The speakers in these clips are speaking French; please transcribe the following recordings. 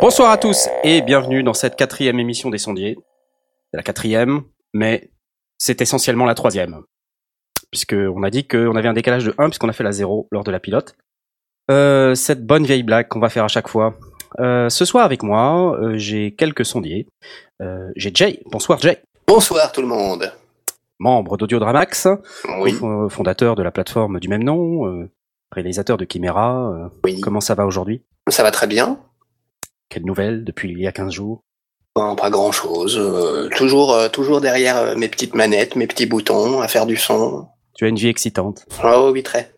Bonsoir à tous et bienvenue dans cette quatrième émission des sondiers. La quatrième, mais c'est essentiellement la troisième. Puisqu'on a dit qu'on avait un décalage de 1 puisqu'on a fait la 0 lors de la pilote. Euh, cette bonne vieille blague qu'on va faire à chaque fois. Euh, ce soir avec moi, euh, j'ai quelques sondiers. J'ai Jay. Bonsoir Jay. Bonsoir tout le monde. Membre d'Audiodramax, Oui, fondateur de la plateforme du même nom, réalisateur de Chimera. oui. comment ça va aujourd'hui? Ça va très bien. Quelles nouvelles depuis il y a 15 jours? Pas grand chose. toujours, euh, toujours derrière euh, mes petites manettes, mes petits boutons, à faire du son. Tu as une vie excitante. Oh oui, très.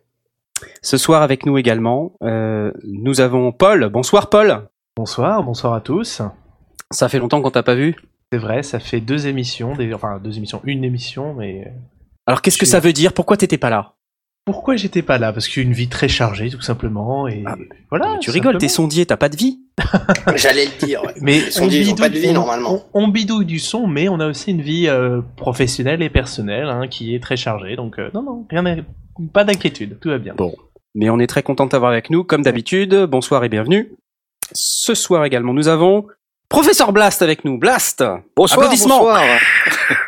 Ce soir avec nous également, euh, nous avons Paul. Bonsoir Paul. Bonsoir, bonsoir à tous. Ça fait longtemps qu'on t'a pas vu. C'est vrai, ça fait deux émissions, des- enfin deux émissions, une émission, mais Alors qu'est-ce que ça veut dire? Pourquoi t'étais pas là? Pourquoi j'étais pas là? Parce que j'ai une vie très chargée, tout simplement, et Ah, voilà. Tu rigoles, t'es sondier, t'as pas de vie J'allais le dire. ouais. Mais Les sondiers, ils ont pas de vie, on- normalement. On, on bidouille du son, mais on a aussi une vie euh, professionnelle et personnelle hein, qui est très chargée. Donc euh, non, non, rien, pas d'inquiétude, tout va bien. Bon. Mais on est très content de t'avoir avec nous, comme d'habitude. Bonsoir et bienvenue. Ce soir également, nous avons Professeur Blast avec nous. Blast Bonsoir, Applaudissements. bonsoir.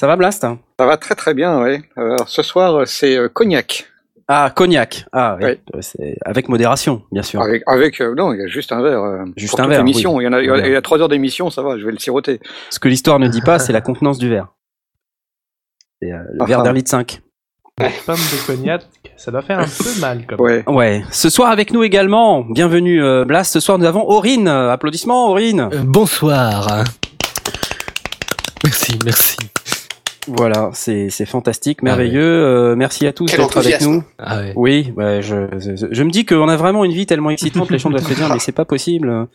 Ça va Blast? Ça va très très bien, oui. Alors ce soir, c'est euh, cognac. Ah, cognac. Ah, oui. Oui. Euh, c'est avec modération, bien sûr. Avec, avec euh, non, il y a juste un verre. euh, Juste pour un verre, oui. Il y en a, il y a- Un il y a trois heures d'émission, ça va, je vais le siroter. Ce que l'histoire ne dit pas, c'est la contenance du verre. C'est euh, le Ah, verre ah. d'un litre 5. Pomme de cognac, ça doit faire un peu mal quand même. Ouais. Ouais. Ce soir avec nous également, bienvenue euh, Blast. Ce soir nous avons Aurine. Euh, Applaudissements Aurine. Euh, bonsoir. Merci, merci. Voilà, c'est c'est fantastique, merveilleux. Euh, merci à tous d'être avec nous. Ah ouais. Oui, ouais, je, je, je me dis qu'on a vraiment une vie tellement excitante, les gens doivent se dire, mais c'est pas possible.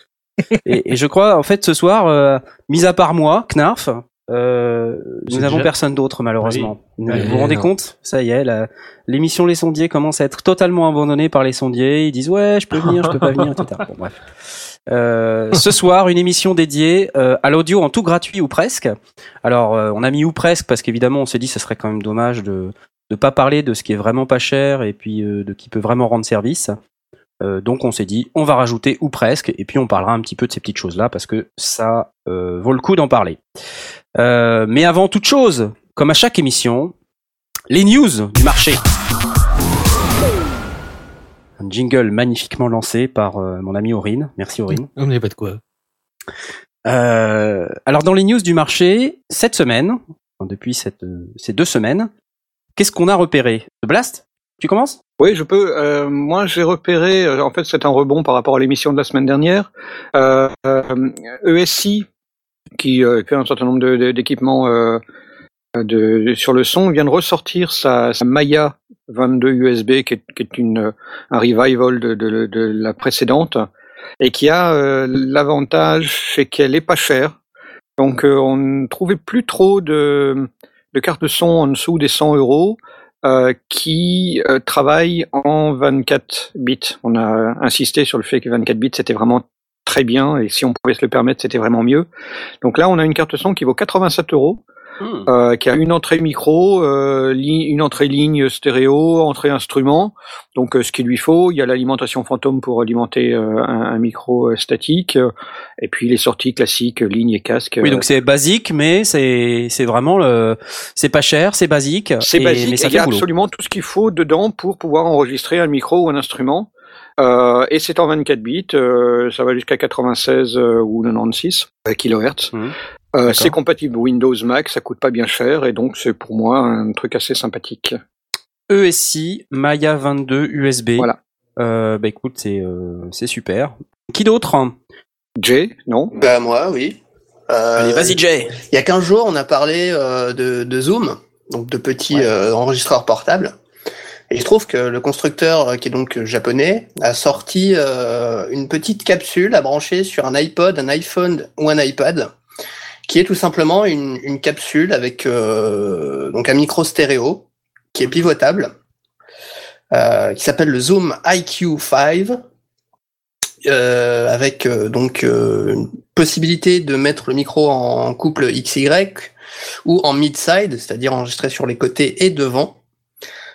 Et, et je crois, en fait, ce soir, euh, mis à part moi, Knarf, euh, nous n'avons déjà- personne d'autre, malheureusement. Vous Ouais, vous rendez non. compte? Ça y est, la- l'émission Les Sondiers commence à être totalement abandonnée par les sondiers. Ils disent, ouais, je peux venir, je peux pas venir, etc. Bon, bref. Euh, ce soir, une émission dédiée euh, à l'audio en tout gratuit ou presque. Alors, euh, on a mis ou presque parce qu'évidemment, on s'est dit, ce serait quand même dommage de de pas parler de ce qui est vraiment pas cher et puis euh, de qui peut vraiment rendre service. Euh, donc, on s'est dit, on va rajouter ou presque et puis on parlera un petit peu de ces petites choses là parce que ça vaut le coup d'en parler. Mais avant toute chose, comme à chaque émission, les news du marché. Un jingle magnifiquement lancé par euh, mon ami Aurine. Merci Aurine. On n'est pas de quoi. Euh, alors dans les news du marché, cette semaine, enfin, depuis cette, euh, ces deux semaines, qu'est-ce qu'on a repéré? Blast? Tu commences? Oui, je peux. Euh, moi, j'ai repéré. en fait, c'est un rebond par rapport à l'émission de la semaine dernière. Euh, euh, ESI, qui euh, fait un certain nombre de- de- d'équipements de, sur le son, vient de ressortir sa, sa Maya 22 USB, qui est, qui est une, un revival de, de- de la précédente, et qui a euh, l'avantage, c'est qu'elle est pas chère. Donc, euh, on ne trouvait plus trop de, de cartes son en dessous des 100 euros euh, qui euh, travaillent en 24 bits. On a insisté sur le fait que 24 bits c'était vraiment très bien et si on pouvait se le permettre c'était vraiment mieux. Donc là on a une carte son qui vaut 87 euros, euh, qui a une entrée micro, euh, une entrée ligne stéréo, entrée instrument. Donc euh, ce qu'il lui faut, il y a l'alimentation fantôme pour alimenter euh, un, un micro euh, statique, euh, et puis les sorties classiques ligne et casque. Oui, donc c'est basique, mais c'est c'est vraiment le, c'est pas cher, c'est basique. C'est basique, mais ça et il fait y a boulot. absolument tout ce qu'il faut dedans pour pouvoir enregistrer un micro ou un instrument. Euh, et c'est en 24 bits, euh, ça va jusqu'à 96 euh, ou 96 kHz. Euh, c'est compatible Windows Mac, ça coûte pas bien cher, et donc c'est pour moi un truc assez sympathique. ESI Maya 22 USB. Voilà. Euh, bah écoute, c'est euh, c'est super. Qui d'autre? Jay, non? Bah moi, oui. Euh, Allez, vas-y Jay. Il y a 15 jours, on a parlé euh, de, de Zoom, donc de petits Ouais. euh, enregistreurs portables. Et il se trouve que le constructeur, qui est donc japonais, a sorti euh, une petite capsule à brancher sur un iPod, un iPhone ou un iPad, qui est tout simplement une, une capsule avec euh, donc un micro stéréo qui est pivotable, euh, qui s'appelle le Zoom IQ5, euh, avec euh, donc euh, une possibilité de mettre le micro en couple XY ou en mid-side, c'est-à-dire enregistré sur les côtés et devant.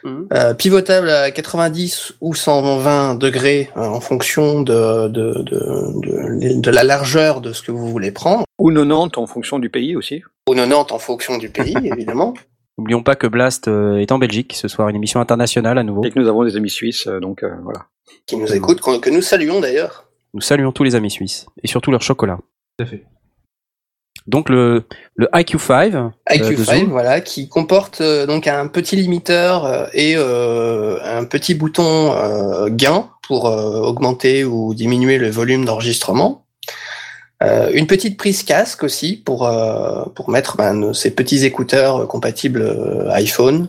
Mhm. Euh, pivotable à 90 ou 120 degrés euh, en fonction de, de, de, de, de la largeur de ce que vous voulez prendre, Ou 90 en fonction du pays aussi. ou 90 en fonction du pays, évidemment. N'oublions pas que Blast euh, est en Belgique ce soir, une émission internationale à nouveau. Et que nous avons des amis suisses, donc euh, voilà. qui nous écoutent, que nous saluons d'ailleurs. Nous saluons tous les amis suisses et surtout leur chocolat. Tout à fait. Donc le, le IQ5, euh, de IQ5, Zoom. voilà, qui comporte euh, donc un petit limiteur euh, et euh, un petit bouton euh, gain pour euh, augmenter ou diminuer le volume d'enregistrement. Euh, une petite prise casque aussi pour euh, pour mettre ben, ces petits écouteurs euh, compatibles euh, iPhone.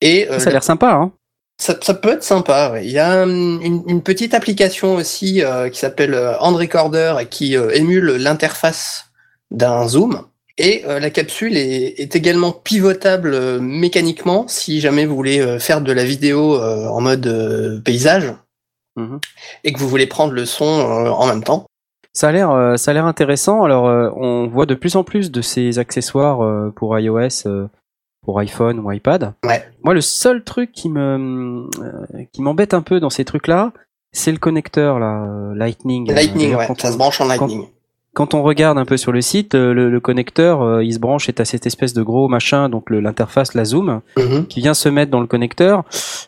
Et euh, ça a l'air sympa, hein ça, ça peut être sympa. ouais. Il y a une, une petite application aussi euh, qui s'appelle euh, Hand Recorder et qui euh, émule l'interface d'un zoom. Et euh, la capsule est, est également pivotable euh, mécaniquement si jamais vous voulez euh, faire de la vidéo euh, en mode euh, paysage Mhm. et que vous voulez prendre le son euh, en même temps. Ça a l'air, ça a l'air intéressant. Alors, on voit de plus en plus de ces accessoires pour iOS, pour iPhone ou iPad. Ouais. Moi, le seul truc qui me, qui m'embête un peu dans ces trucs-là, c'est le connecteur là, Lightning. Lightning, ouais, quand ça on- se branche en Lightning. quand on regarde un peu sur le site, euh, le, le connecteur, euh, il se branche est à cette espèce de gros machin, donc l'interface, la Zoom, Mhm. qui vient se mettre dans le connecteur.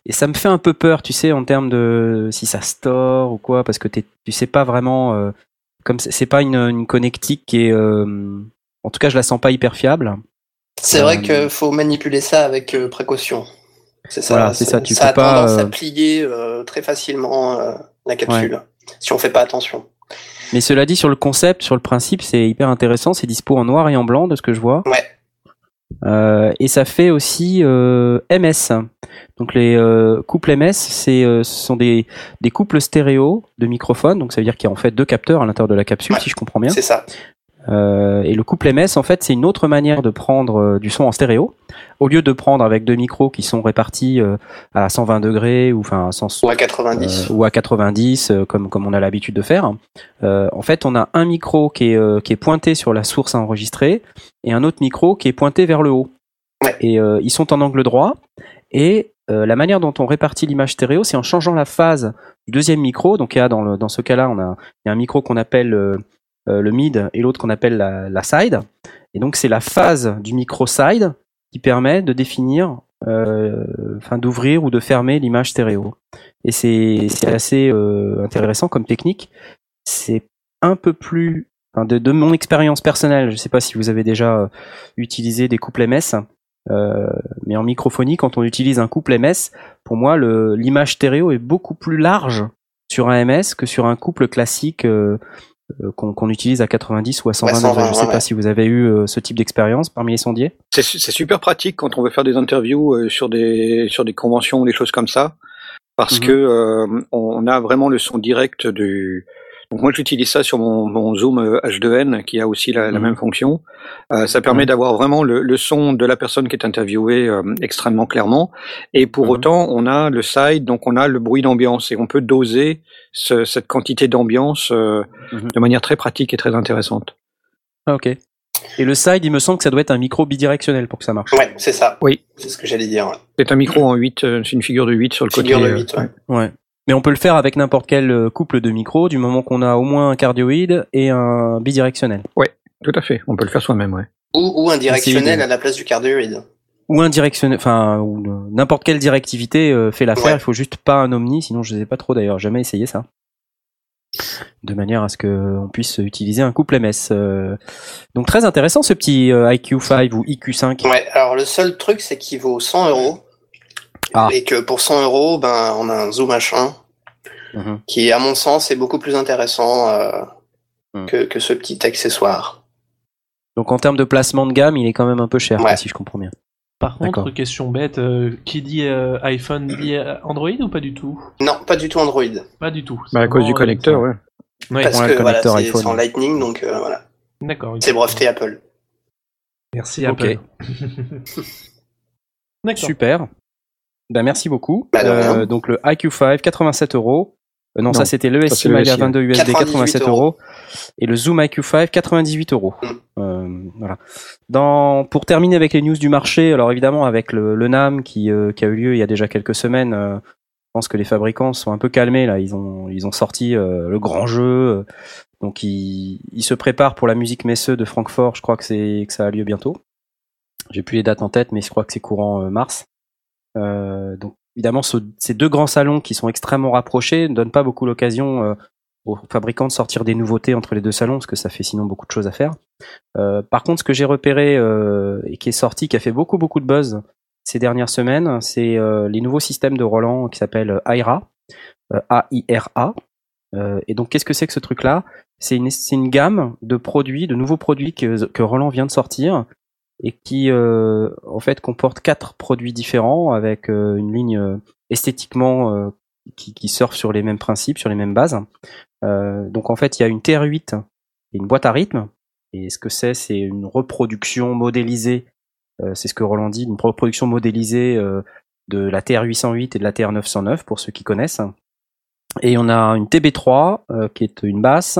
Et ça me fait un peu peur, tu sais, en termes de si ça store ou quoi, parce que tu sais pas vraiment, euh, comme c'est pas une, une connectique qui est, euh, en tout cas, je la sens pas hyper fiable. C'est vrai qu'il faut manipuler ça avec précaution. C'est ça, Voilà, c'est ça, tu ça peux a pas, tendance à plier très facilement la capsule, si on fait pas attention. Mais cela dit, sur le concept, sur le principe, c'est hyper intéressant. C'est dispo en noir et en blanc, de ce que je vois. Ouais. Euh, et ça fait aussi euh, MS. Donc les euh, couples MS, c'est euh, ce sont des, des couples stéréo de microphones. Donc ça veut dire qu'il y a en fait deux capteurs à l'intérieur de la capsule, Ouais. si je comprends bien. C'est ça. Euh, et le couple MS, en fait, c'est une autre manière de prendre euh, du son en stéréo. Au lieu de prendre avec deux micros qui sont répartis euh, à 120 degrés ou enfin à 100 Ou à 90. euh, ou à 90 euh, comme comme on a l'habitude de faire. Euh, en fait, on a un micro qui est euh, qui est pointé sur la source à enregistrer et un autre micro qui est pointé vers le haut. Ouais. Et euh, ils sont en angle droit et euh, la manière dont on répartit l'image stéréo, c'est en changeant la phase du deuxième micro. Donc il y a dans le dans ce cas-là, on a il y a un micro qu'on appelle le mid et l'autre qu'on appelle la, la side. Et donc c'est la phase du micro side qui permet de définir, euh, enfin d'ouvrir ou de fermer l'image stéréo. Et c'est assez euh, intéressant comme technique. C'est un peu plus, de, de mon expérience personnelle, je ne sais pas si vous avez déjà euh, utilisé des couples MS, euh, mais en microphonie, quand on utilise un couple MS, pour moi, l'image stéréo est beaucoup plus large sur un MS que sur un couple classique euh, euh, qu'on qu'on utilise à 90 ou à 120 Ouais, 120, degrés. Je ne sais ouais, pas ouais. si vous avez eu euh, ce type d'expérience parmi les sondiers. C'est su- c'est super pratique quand on veut faire des interviews euh, sur des sur des conventions, des choses comme ça, parce Mhm. que euh, on a vraiment le son direct du. Donc moi j'utilise ça sur mon, mon Zoom euh, H2n qui a aussi la, la Mhm. même fonction. Euh, ça permet d'avoir vraiment le, le son de la personne qui est interviewée euh, extrêmement clairement. Et pour Mhm. autant on a le side, donc on a le bruit d'ambiance et on peut doser ce- cette quantité d'ambiance euh, de manière très pratique et très intéressante. Ah, ok. Et le side, il me semble que ça doit être un micro bidirectionnel pour que ça marche. Ouais, c'est ça. Oui. C'est ce que j'allais dire. ouais. C'est un micro en 8, euh, c'est une figure de 8 sur le Figure côté. de euh, 8, ouais. Ouais. Mais on peut le faire avec n'importe quel euh, couple de micros du moment qu'on a au moins un cardioïde et un bidirectionnel. Tout à fait, on peut le faire soi-même, ouais. Ou, ou un directionnel à la place du cardioïde. Ou un directionnel, enfin, ou n'importe quelle directivité euh, fait l'affaire. Ouais. Il faut juste pas un omni, sinon je sais pas trop d'ailleurs, jamais essayé ça. De manière à ce que on puisse utiliser un couple MS. euh. Donc très intéressant ce petit euh, IQ5 ou IQ5. Ouais, alors le seul truc, c'est qu'il vaut 100 euros. Ah. Et que pour 100 euros, ben, on a un Zoom H1 Mhm. qui, à mon sens, est beaucoup plus intéressant euh, Mhm. que, que ce petit accessoire. Donc en termes de placement de gamme, il est quand même un peu cher, Ouais. si je comprends bien. Par contre, D'accord. question bête, euh, qui dit euh, iPhone dit euh, Android ou pas du tout? Non, pas du tout Android. Pas du tout. Bah, à C'est cause du connecteur, ouais. Ouais, parce que voilà, connecteur c'est iPhone. c'est en Lightning, donc euh, voilà. d'accord. C'est breveté Apple. Merci. Apple. D'accord. Super. Ben, merci beaucoup. Bah. Euh, donc le IQ5, 87 euros. Euh, non, Non, ça c'était le ça, SI c'est le Maga SI, 22 USB, 98 87 euros. Et le Zoom IQ5, 98 euros. Euh, voilà. Dans, pour terminer avec les news du marché, alors évidemment avec le, le NAM qui, euh, qui a eu lieu il y a déjà quelques semaines, euh, je pense que les fabricants sont un peu calmés là. Ils ont, ils ont sorti euh, le grand jeu. donc ils, ils se préparent pour la musique Messeux de Francfort. Je crois que c'est que ça a lieu bientôt. J'ai plus les dates en tête, mais je crois que c'est courant mars. Euh, donc évidemment, ce- ces deux grands salons qui sont extrêmement rapprochés ne donnent pas beaucoup l'occasion euh, aux fabricants de sortir des nouveautés entre les deux salons, parce que ça fait sinon beaucoup de choses à faire. Euh, par contre, ce que j'ai repéré euh, et qui est sorti, qui a fait beaucoup beaucoup de buzz ces dernières semaines, c'est euh, les nouveaux systèmes de Roland qui s'appellent AIRA, A-I-R-A. Euh, et donc, qu'est-ce que c'est que ce truc-là? C'est une, une gamme de produits, de nouveaux produits que, que Roland vient de sortir et qui, euh, en fait, comporte quatre produits différents avec euh, une ligne euh, esthétiquement euh, qui, qui surfe sur les mêmes principes, sur les mêmes bases. Donc, en fait, il y a une TR8 et une boîte à rythme. Et ce que c'est, c'est une reproduction modélisée. c'est ce que Roland dit, une reproduction modélisée de la TR808 et de la TR909 pour ceux qui connaissent. Et on a une TB3 euh, qui est une basse,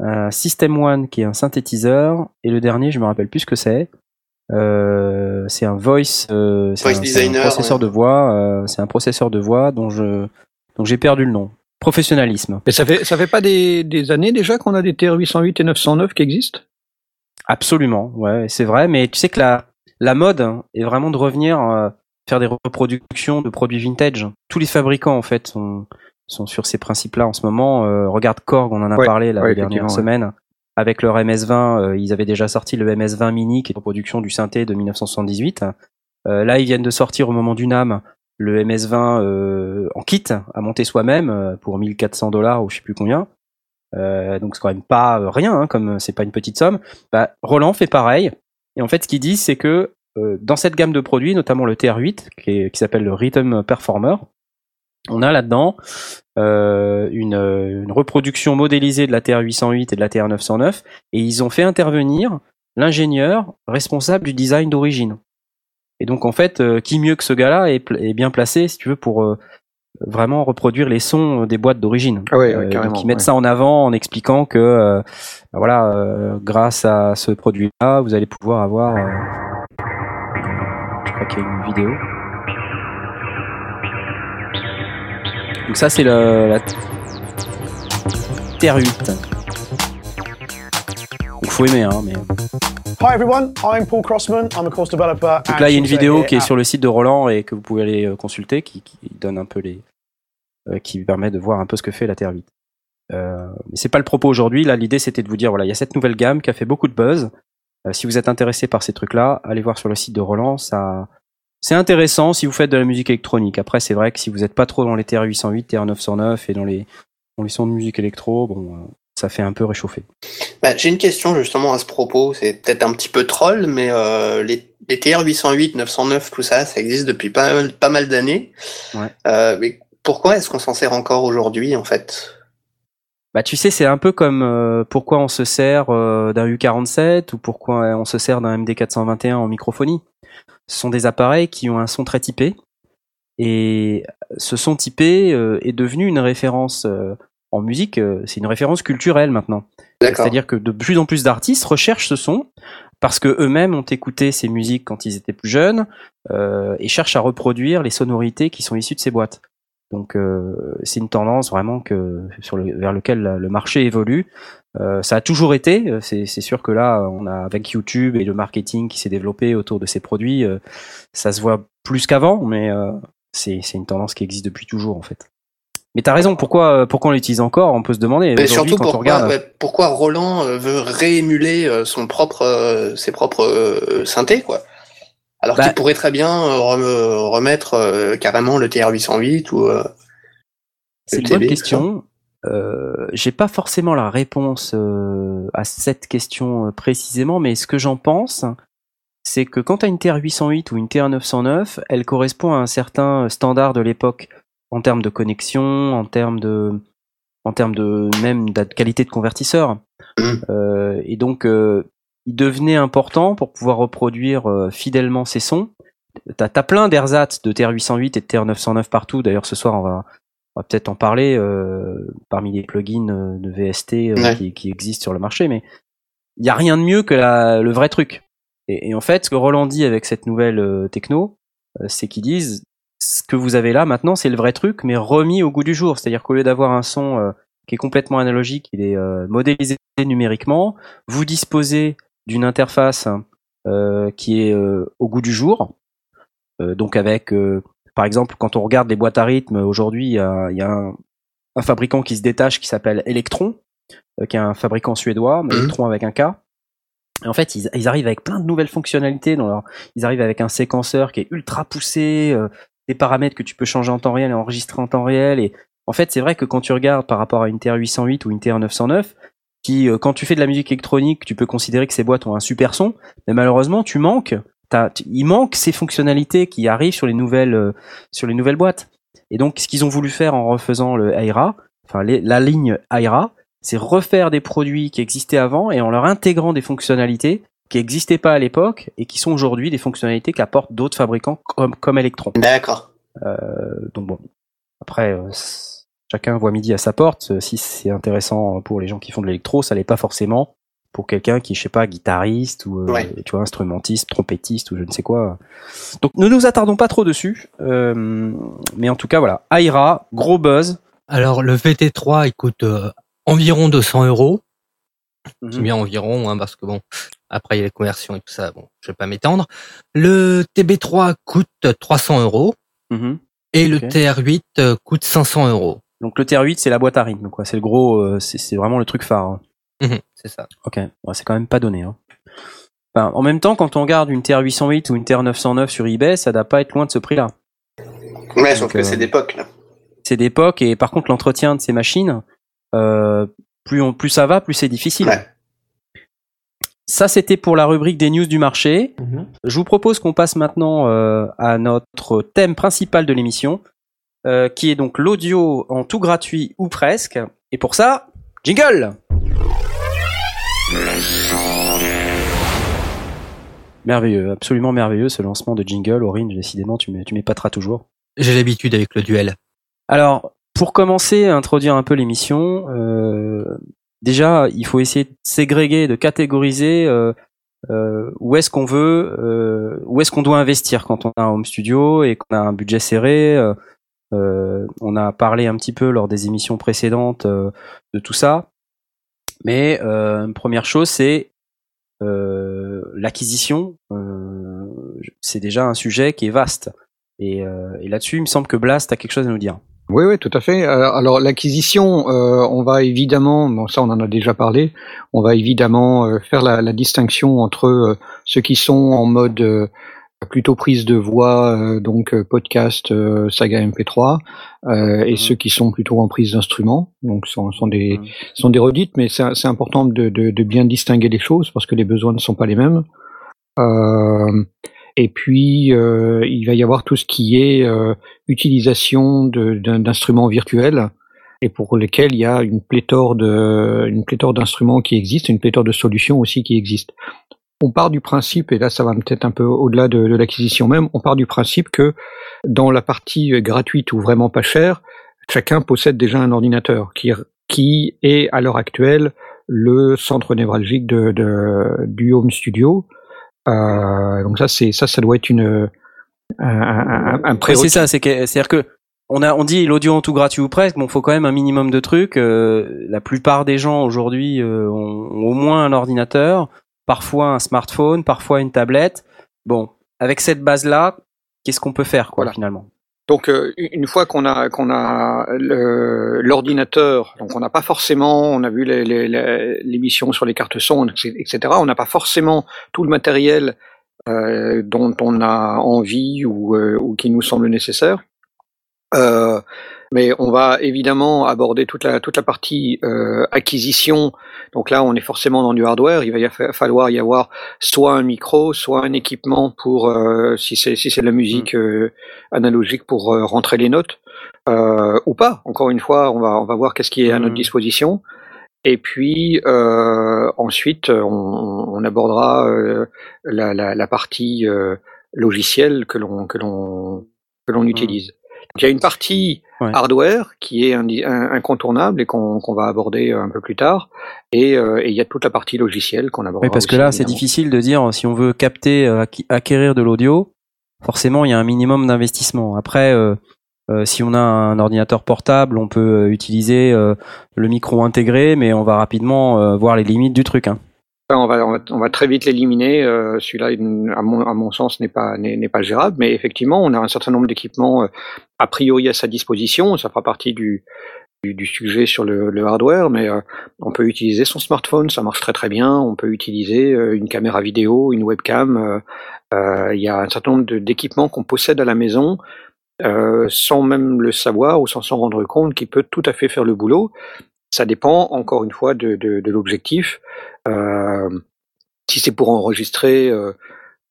un System One qui est un synthétiseur, et le dernier, je me rappelle plus ce que c'est. Euh, c'est un voice, euh, c'est Voice un, processeur ouais. de voix. euh, c'est un processeur de voix dont je, donc j'ai perdu le nom. Professionnalisme. Mais ça fait ça fait pas des, des années déjà qu'on a des TR-808 et 909 qui existent? Absolument, ouais, c'est vrai. Mais tu sais que la la mode hein, est vraiment de revenir euh, faire des reproductions de produits vintage. Tous les fabricants en fait sont sont sur ces principes-là en ce moment. Euh, regarde Korg, on en a Ouais, parlé la ouais, dernière semaine. Avec leur MS20, euh, ils avaient déjà sorti le MS20 Mini, qui est une reproduction du synthé de 1978. Euh, là, ils viennent de sortir au moment du NAM le MS20 euh, en kit à monter soi-même pour 1400 dollars ou je sais plus combien. Euh, donc c'est quand même pas rien, hein, comme c'est pas une petite somme. Bah, Roland fait pareil. Et en fait, ce qu'ils disent, c'est que euh, dans cette gamme de produits, notamment le TR8, qui, est- qui s'appelle le Rhythm Performer, on a là-dedans euh, une, une reproduction modélisée de la TR808 et de la TR909, et ils ont fait intervenir l'ingénieur responsable du design d'origine. Et donc en fait, euh, qui mieux que ce gars-là est, bien placé, si tu veux, pour euh, vraiment reproduire les sons des boîtes d'origine. Ah ouais, donc ils mettent ouais. ça en avant en expliquant que voilà, grâce à ce produit-là, vous allez pouvoir avoir. je crois qu'il y a une vidéo. Donc ça c'est la TR8. Donc faut aimer hein, mais. Hi everyone, I'm Paul Crossman. I'm a course developer. Donc là il y a une vidéo qui est sur le site de Roland et que vous pouvez aller euh, consulter, qui, qui donne un peu les, euh, qui permet de voir un peu ce que fait la TR8. Euh, mais c'est pas le propos aujourd'hui. Là, l'idée c'était de vous dire voilà, il y a cette nouvelle gamme qui a fait beaucoup de buzz. Euh, si vous êtes intéressé par ces trucs-là, allez voir sur le site de Roland. Ça, c'est intéressant si vous faites de la musique électronique. Après, c'est vrai que si vous n'êtes pas trop dans les TR808, TR909 et dans les, dans les sons de musique électro, bon, euh, ça fait un peu réchauffer. Bah, J'ai une question justement à ce propos. C'est peut-être un petit peu troll, mais euh, les, les TR-808, 909, tout ça, ça existe depuis pas, mal- pas mal d'années. Ouais. Euh, mais pourquoi est-ce qu'on s'en sert encore aujourd'hui, en fait? Bah, tu sais, c'est un peu comme euh, pourquoi on se sert d'un U47 ou pourquoi on se sert d'un MD421 en microphonie. Ce sont des appareils qui ont un son très typé et ce son typé euh, est devenu une référence euh, en musique. euh, c'est une référence culturelle maintenant. C'est-à-dire que de plus en plus d'artistes recherchent ce son parce que eux-mêmes ont écouté ces musiques quand ils étaient plus jeunes euh, et cherchent à reproduire les sonorités qui sont issues de ces boîtes. Donc euh, c'est une tendance vraiment que sur le, vers lequel le marché évolue. Euh, ça a toujours été. euh, C'est sûr que là, on a avec YouTube et le marketing qui s'est développé autour de ces produits, euh, ça se voit plus qu'avant, mais euh, c'est une tendance qui existe depuis toujours en fait. Mais t'as raison. Pourquoi euh, pourquoi on l'utilise encore? On peut se demander. Mais surtout quand on pourquoi, regarde, ouais, pourquoi Roland veut réémuler son propre, euh, ses propres euh, synthés, quoi? Alors Bah- qu'il pourrait très bien rem- remettre euh, carrément le TR-808 ou. euh, C'est une bonne question. Euh, J'ai pas forcément la réponse euh, à cette question euh, précisément, mais ce que j'en pense, c'est que quand tu as une TR-808 ou une TR-909, elle correspond à un certain standard de l'époque en termes de connexion, en termes de, en termes de même de qualité de convertisseur. Mm. Euh, et donc, euh, il devenait important pour pouvoir reproduire euh, fidèlement ses sons. T'as as plein d'ersatz de TR-808 et de TR-909 partout. D'ailleurs, ce soir, on va, on va peut-être en parler euh, parmi les plugins euh, de VST euh, Ouais. qui, qui existent sur le marché. Mais il y a rien de mieux que la, le vrai truc. Et, et en fait, ce que Roland dit avec cette nouvelle techno, c'est qu'ils disent ce que vous avez là maintenant, c'est le vrai truc, mais remis au goût du jour. C'est-à-dire qu'au lieu d'avoir un son euh, qui est complètement analogique, il est euh, modélisé numériquement. Vous disposez d'une interface euh, qui est au goût du jour. Donc avec, par exemple, quand on regarde les boîtes à rythme aujourd'hui, il y a, il y a un, un fabricant qui se détache qui s'appelle Electron, euh, qui est un fabricant suédois, mais Mhm. Electron avec un K. Et en fait, ils, ils arrivent avec plein de nouvelles fonctionnalités. Dans leur, ils arrivent avec un séquenceur qui est ultra poussé, euh, des paramètres que tu peux changer en temps réel et enregistrer en temps réel. Et en fait, c'est vrai que quand tu regardes par rapport à une TR-808 ou une TR-909, qui, euh, quand tu fais de la musique électronique, tu peux considérer que ces boîtes ont un super son, mais malheureusement, tu manques, il manque ces fonctionnalités qui arrivent sur les nouvelles, euh, sur les nouvelles boîtes. Et donc, ce qu'ils ont voulu faire en refaisant le Aira, enfin les- la ligne Aira, c'est refaire des produits qui existaient avant et en leur intégrant des fonctionnalités qui n'existaient pas à l'époque et qui sont aujourd'hui des fonctionnalités qu'apportent d'autres fabricants comme, comme Electron. D'accord. Euh, donc bon, après, euh, chacun voit midi à sa porte. Si c'est intéressant pour les gens qui font de l'électro, ça l'est pas forcément pour quelqu'un qui, je sais pas, guitariste ou euh, Ouais. tu vois, instrumentiste, trompettiste ou je ne sais quoi. Donc ne nous attardons pas trop dessus. Euh, mais en tout cas, voilà, Aira, gros buzz. Alors le VT3 il coûte euh, environ 200 euros. Mhm. C'est bien environ, hein, parce que bon, après il y a les conversions et tout ça, bon, je vais pas m'étendre. Le TB3 coûte 300 euros Mhm. et le Ok. TR8 euh, coûte 500 euros. Donc le TR8, c'est la boîte à rythme, quoi. C'est le gros, euh, c'est c'est vraiment le truc phare. hein. Mhm, C'est ça. Ok, Ouais, c'est quand même pas donné. Hein. Enfin, en même temps, quand on regarde une TR808 ou une TR909 sur eBay, ça doit pas être loin de ce prix-là. Ouais, Donc, sauf que euh, c'est d'époque, là. C'est d'époque et par contre l'entretien de ces machines, euh, plus on, plus ça va, plus c'est difficile. Ouais. Ça, c'était pour la rubrique des news du marché. Mhm. Je vous propose qu'on passe maintenant euh, à notre thème principal de l'émission, euh, qui est donc l'audio en tout gratuit ou presque. Et pour ça, jingle Merveilleux, absolument merveilleux ce lancement de jingle. Orange, décidément, tu m'é- tu m'épateras toujours. J'ai l'habitude avec le duel. Alors, pour commencer à introduire un peu l'émission, euh, déjà, il faut essayer de ségréguer, de catégoriser euh, euh, où est-ce qu'on veut, euh, où est-ce qu'on doit investir quand on a un home studio et qu'on a un budget serré. on a parlé un petit peu lors des émissions précédentes de tout ça, mais euh, première chose, c'est euh, l'acquisition. Euh, c'est déjà un sujet qui est vaste. Et, euh, et là-dessus, il me semble que Blast a quelque chose à nous dire. Oui, oui, tout à fait. Euh, alors l'acquisition, euh, on va évidemment, bon ça on en a déjà parlé, on va évidemment faire la, la distinction entre ceux qui sont en mode plutôt prise de voix, euh, donc euh, podcast, euh, saga MP3, euh, et Mhm. ceux qui sont plutôt en prise d'instrument, donc sont, sont des Mhm. sont des redites, mais c'est c'est important de, de, de bien distinguer les choses parce que les besoins ne sont pas les mêmes. Euh, et puis, euh, il va y avoir tout ce qui est euh, utilisation d'instruments virtuels et pour lesquels il y a une pléthore de une pléthore d'instruments qui existent, une pléthore de solutions aussi qui existent. On part du principe, et là ça va peut-être un peu au-delà de, de l'acquisition même, on part du principe que dans la partie gratuite ou vraiment pas chère, chacun possède déjà un ordinateur qui, qui est à l'heure actuelle le centre névralgique de, de- du home studio. Euh, donc ça, c'est ça, ça doit être une un, un, c'est ça, c'est que c'est-à-dire que on a on dit l'audio en tout gratuit ou presque, bon faut quand même un minimum de trucs. euh, la plupart des gens aujourd'hui euh, ont, ont au moins un ordinateur, parfois un smartphone, parfois une tablette. Bon, avec cette base là, qu'est-ce qu'on peut faire quoi Voilà. finalement? Donc euh, une fois qu'on a qu'on a l'ordinateur, donc on n'a pas forcément, on a vu les- les- les- l'émission sur les cartes son, etc. On n'a pas forcément tout le matériel euh, dont on a envie ou, euh, ou qui nous semble nécessaire. Euh, mais on va évidemment aborder toute la toute la partie euh, acquisition. Donc là, on est forcément dans du hardware. Il va y fa- falloir y avoir soit un micro, soit un équipement pour euh, si c'est si c'est de la musique euh, analogique pour euh, rentrer les notes euh, ou pas. Encore une fois, on va on va voir qu'est-ce qui est à notre Mhm. disposition. Et puis euh, ensuite, on, on abordera euh, la, la, la partie euh, logicielle que l'on que l'on que l'on utilise. Il y a une partie Ouais. hardware qui est incontournable et qu'on va aborder un peu plus tard, et, euh, et il y a toute la partie logicielle qu'on abordera. Oui, parce que là, c'est difficile de dire si on veut capter, euh, acquérir de l'audio. Forcément, il y a un minimum d'investissement. Après, euh, euh, si on a un ordinateur portable, on peut euh, utiliser euh, le micro intégré, mais on va rapidement euh, voir les limites du truc. Hein. On, va, on, va, on va très vite l'éliminer. euh, Celui-là, il- à mon, à mon sens, n'est pas, pas gérable. Mais effectivement, on a un certain nombre d'équipements euh, a priori à sa disposition. Ça fera partie du, du, du sujet sur le, le hardware. Mais euh, on peut utiliser son smartphone, ça marche très très bien. On peut utiliser euh, une caméra vidéo, une webcam. euh, Il y a un certain nombre d'équipements qu'on possède à la maison. euh, sans même le savoir ou sans s'en rendre compte, qui peut tout à fait faire le boulot. Ça dépend encore une fois de, de, de l'objectif. Euh, si c'est pour enregistrer euh,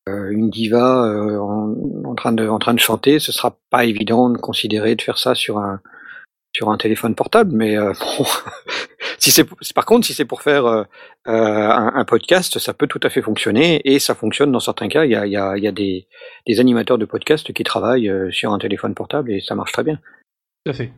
euh, une diva en, en train de en train de chanter, ce sera pas évident de considérer de faire ça sur un sur un téléphone portable. Mais euh, bon, si c'est par contre si c'est pour faire euh, un, podcast, ça peut tout à fait fonctionner et ça fonctionne dans certains cas. Il y a y a, y a des des animateurs de podcast qui travaillent sur un téléphone portable et ça marche très bien. Tout à fait.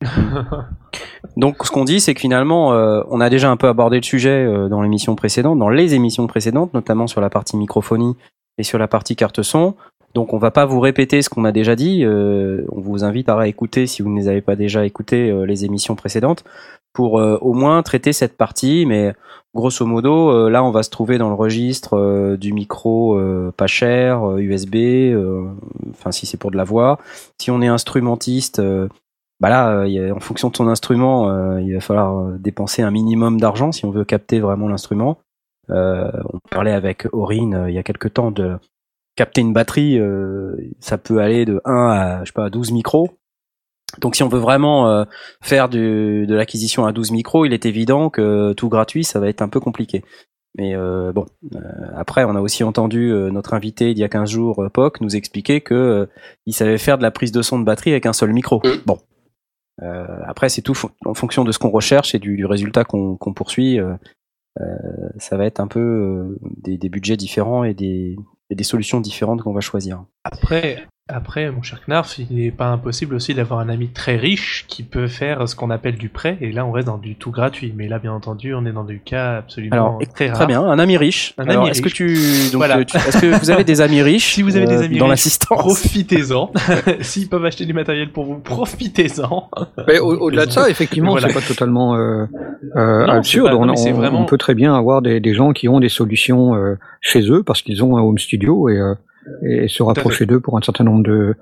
Donc, ce qu'on dit, c'est que finalement, euh, on a déjà un peu abordé le sujet euh, dans l'émission précédente, dans les émissions précédentes, notamment sur la partie microphonie et sur la partie carte son. Donc, on va pas vous répéter ce qu'on a déjà dit. euh, on vous invite à écouter, si vous ne les avez pas déjà écouté, euh, les émissions précédentes, pour au moins traiter cette partie. Mais grosso modo, là, on va se trouver dans le registre du micro pas cher, USB. Enfin, si c'est pour de la voix. Si on est instrumentiste. Bah là, euh, en fonction de son instrument, euh, il va falloir euh, dépenser un minimum d'argent si on veut capter vraiment l'instrument. Euh, on parlait avec Aurine euh, il y a quelques temps de capter une batterie, euh, ça peut aller de 1 à je sais pas à 12 micros. Donc si on veut vraiment euh, faire du, de l'acquisition à 12 micros, il est évident que tout gratuit, ça va être un peu compliqué. Mais euh, bon, euh, après on a aussi entendu notre invité il y a 15 jours, POC, nous expliquer que il savait faire de la prise de son de batterie avec un seul micro. Mm. Bon, après, c'est tout en fonction de ce qu'on recherche et du, résultat qu'on poursuit. euh, euh, ça va être un peu euh, des, des budgets différents et des, et des solutions différentes qu'on va choisir. Après, après, mon cher Knarf, il n'est pas impossible aussi d'avoir un ami très riche qui peut faire ce qu'on appelle du prêt, et là on reste dans du tout gratuit. Mais là, bien entendu, on est dans du cas absolument Alors, très rare. très bien, un ami riche. Un Alors, ami est-ce que tu, donc, Voilà. tu- est-ce que vous avez des amis riches Si vous avez des euh, amis dans riches, l'assistance Profitez-en. S'ils peuvent acheter du matériel pour vous, profitez-en. Mais au- au-delà de ça, effectivement, Voilà. c'est pas totalement euh, euh, Non, absurde. c'est pas- non, on, mais c'est on- vraiment- on peut très bien avoir des, des gens qui ont des solutions euh, chez eux parce qu'ils ont un home studio et, euh, et se rapprocher d'eux pour un certain nombre de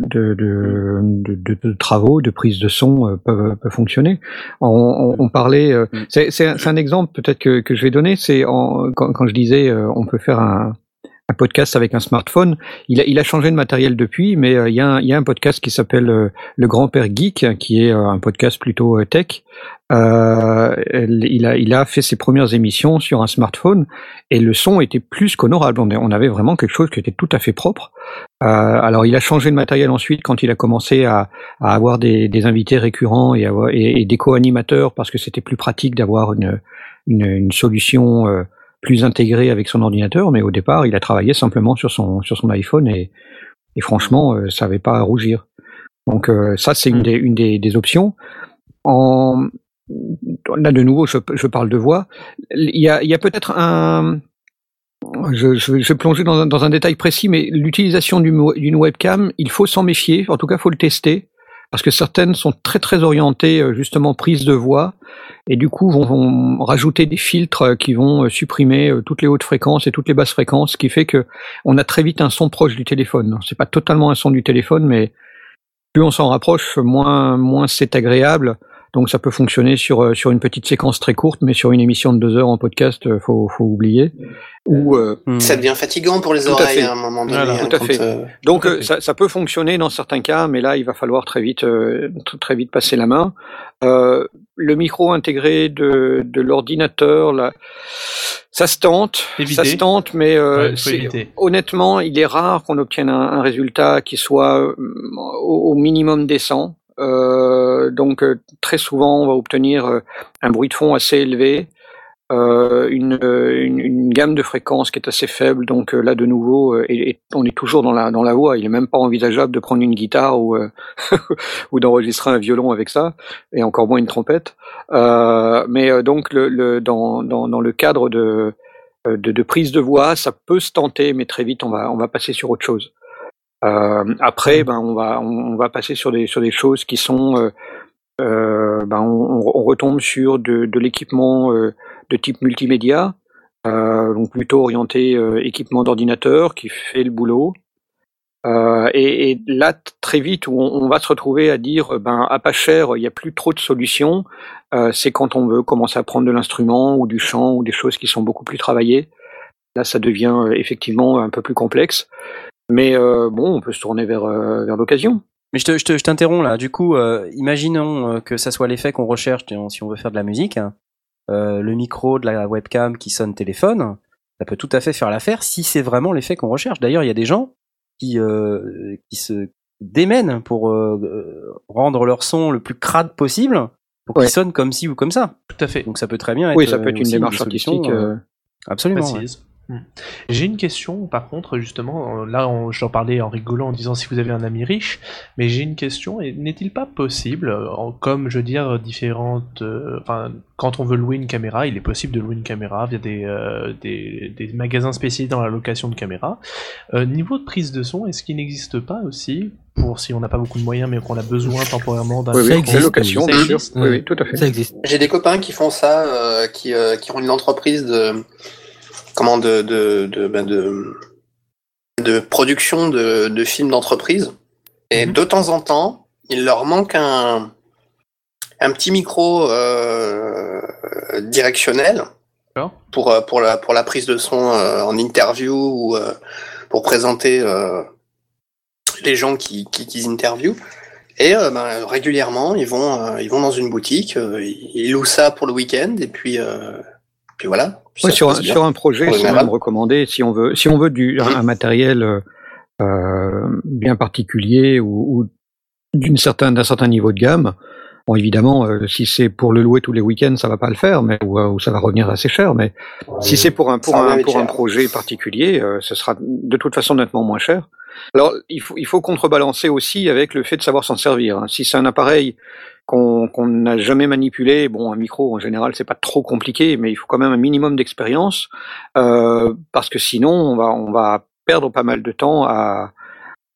de, de, de, travaux, de prise de son euh, peuvent, peuvent fonctionner. On, on, on parlait, euh, Mm. c'est c'est un, exemple peut-être que, que je vais donner. C'est en- quand, quand je disais euh, on peut faire un, un podcast avec un smartphone. Il a, il a changé de matériel depuis, mais euh, il y, a un- y a un podcast qui s'appelle euh, Le Grand-Père Geek, qui est euh, un podcast plutôt tech. Euh, il, a, il a fait ses premières émissions sur un smartphone et le son était plus qu'honorable. On, avait vraiment quelque chose qui était tout à fait propre. Euh, alors il a changé de matériel ensuite quand il a commencé à, à avoir des, des invités récurrents et, et des co-animateurs parce que c'était plus pratique d'avoir une, une, une solution euh, plus intégrée avec son ordinateur. Mais au départ, il a travaillé simplement sur son sur son iPhone et, et franchement, euh, ça avait pas à rougir. Donc euh, ça, c'est une, Mm. des, une des, des options. En là de nouveau, je, je parle de voix. Il y a, il y a peut-être un je, je, vais- je vais plonger dans un, dans un détail précis, mais l'utilisation d'une d'une webcam, il faut s'en méfier. En tout cas, il faut le tester parce que certaines sont très très orientées euh, justement prise de voix et du coup vont, vont rajouter des filtres euh, qui vont euh, supprimer toutes les hautes fréquences et toutes les basses fréquences, ce qui fait que on a très vite un son proche du téléphone. C'est pas totalement un son du téléphone, mais plus on s'en rapproche, moins moins c'est agréable. Donc ça peut fonctionner sur euh, sur une petite séquence très courte, mais sur une émission de deux heures en podcast, euh, faut faut oublier. Ou euh, Hmm. Ça devient fatigant pour les Tout à oreilles fait. à un moment donné. Voilà, hein, tout à fait. euh, Donc euh, fait. ça, ça peut fonctionner dans certains cas, mais là il va falloir très vite euh, tr- très vite passer la main. Euh, le micro intégré de, de l'ordinateur, là, ça se tente, Éviter. ça se tente, mais euh, Ouais, honnêtement, il est rare qu'on obtienne un, un résultat qui soit euh, au, au minimum décent. Euh, donc euh, très souvent, on va obtenir euh, un bruit de fond assez élevé. une, gamme de fréquences qui est assez faible. Donc là, de nouveau, on est toujours dans la dans la voix. Il est même pas envisageable de prendre une guitare ou d'enregistrer un violon avec ça, et encore moins une trompette. Mais donc dans, dans le cadre de, de de prise de voix, ça peut se tenter, mais très vite on va on va passer sur autre chose. Euh, après, ben on va on, va passer sur des sur des choses qui sont euh, euh, ben on, on retombe sur de, de l'équipement de type multimédia, donc plutôt orienté équipement d'ordinateur qui fait le boulot. Euh, et, et là, très vite, on, on va se retrouver à dire, ben à pas cher, il n'y a plus trop de solutions. Euh, c'est quand on veut commencer à prendre de l'instrument ou du chant ou des choses qui sont beaucoup plus travaillées. Là, ça devient effectivement un peu plus complexe. Mais euh, bon, on peut se tourner vers, euh, vers l'occasion. Mais je te- je te- je t'interromps là. Du coup, euh, imaginons que ça soit l'effet qu'on recherche si on veut faire de la musique. Euh, le micro de la webcam qui sonne téléphone, ça peut tout à fait faire l'affaire si c'est vraiment l'effet qu'on recherche. D'ailleurs, il y a des gens qui, euh, qui se démènent pour rendre leur son le plus crade possible pour qu'il Ouais. sonne comme ci ou comme ça. Tout à fait. Donc ça peut très bien être Oui, ça peut être une démarche artistique. euh, Absolument. précise. J'ai une question, par contre, justement, là, j'en parlais en rigolant en disant si vous avez un ami riche, mais j'ai une question, et n'est-il pas possible, comme je veux dire, différentes, euh, enfin, quand on veut louer une caméra, il est possible de louer une caméra via des, euh, des, des magasins spécialisés dans la location de caméras. Euh, niveau de prise de son, est-ce qu'il n'existe pas aussi, pour si on n'a pas beaucoup de moyens, mais qu'on a besoin temporairement d'un Oui, oui, existe, la location, ça bien sûr. existe. Oui, oui, tout à fait. Ça existe. J'ai des copains qui font ça, euh, qui, euh, qui ont une entreprise de comment de de de, ben de, de production de, de films d'entreprise. Et Mhm. de temps en temps, il leur manque un un petit micro euh, directionnel pour euh, pour la pour la prise de son euh, en interview ou euh, pour présenter les gens qui qui, qui interviewent. Et ben, régulièrement, ils vont, ils vont dans une boutique, ils louent ça pour le week-end, et puis, puis voilà. Puis Ouais, ça se sur, un, sur projet, c'est même recommandé si on veut, si on veut du, un, matériel euh, euh, bien particulier ou, ou d'une certain, d'un certain niveau de gamme. Bon, évidemment, euh, si c'est pour le louer tous les week-ends, ça va pas le faire, mais ou, euh, ou ça va revenir assez cher. Mais si c'est pour un pour un pour un projet particulier, euh, ce sera de toute façon nettement moins cher. Alors, il faut il faut contrebalancer aussi avec le fait de savoir s'en servir. hein. Si c'est un appareil qu'on qu'on n'a jamais manipulé, bon, un micro en général c'est pas trop compliqué, mais il faut quand même un minimum d'expérience euh, parce que sinon on va on va perdre pas mal de temps à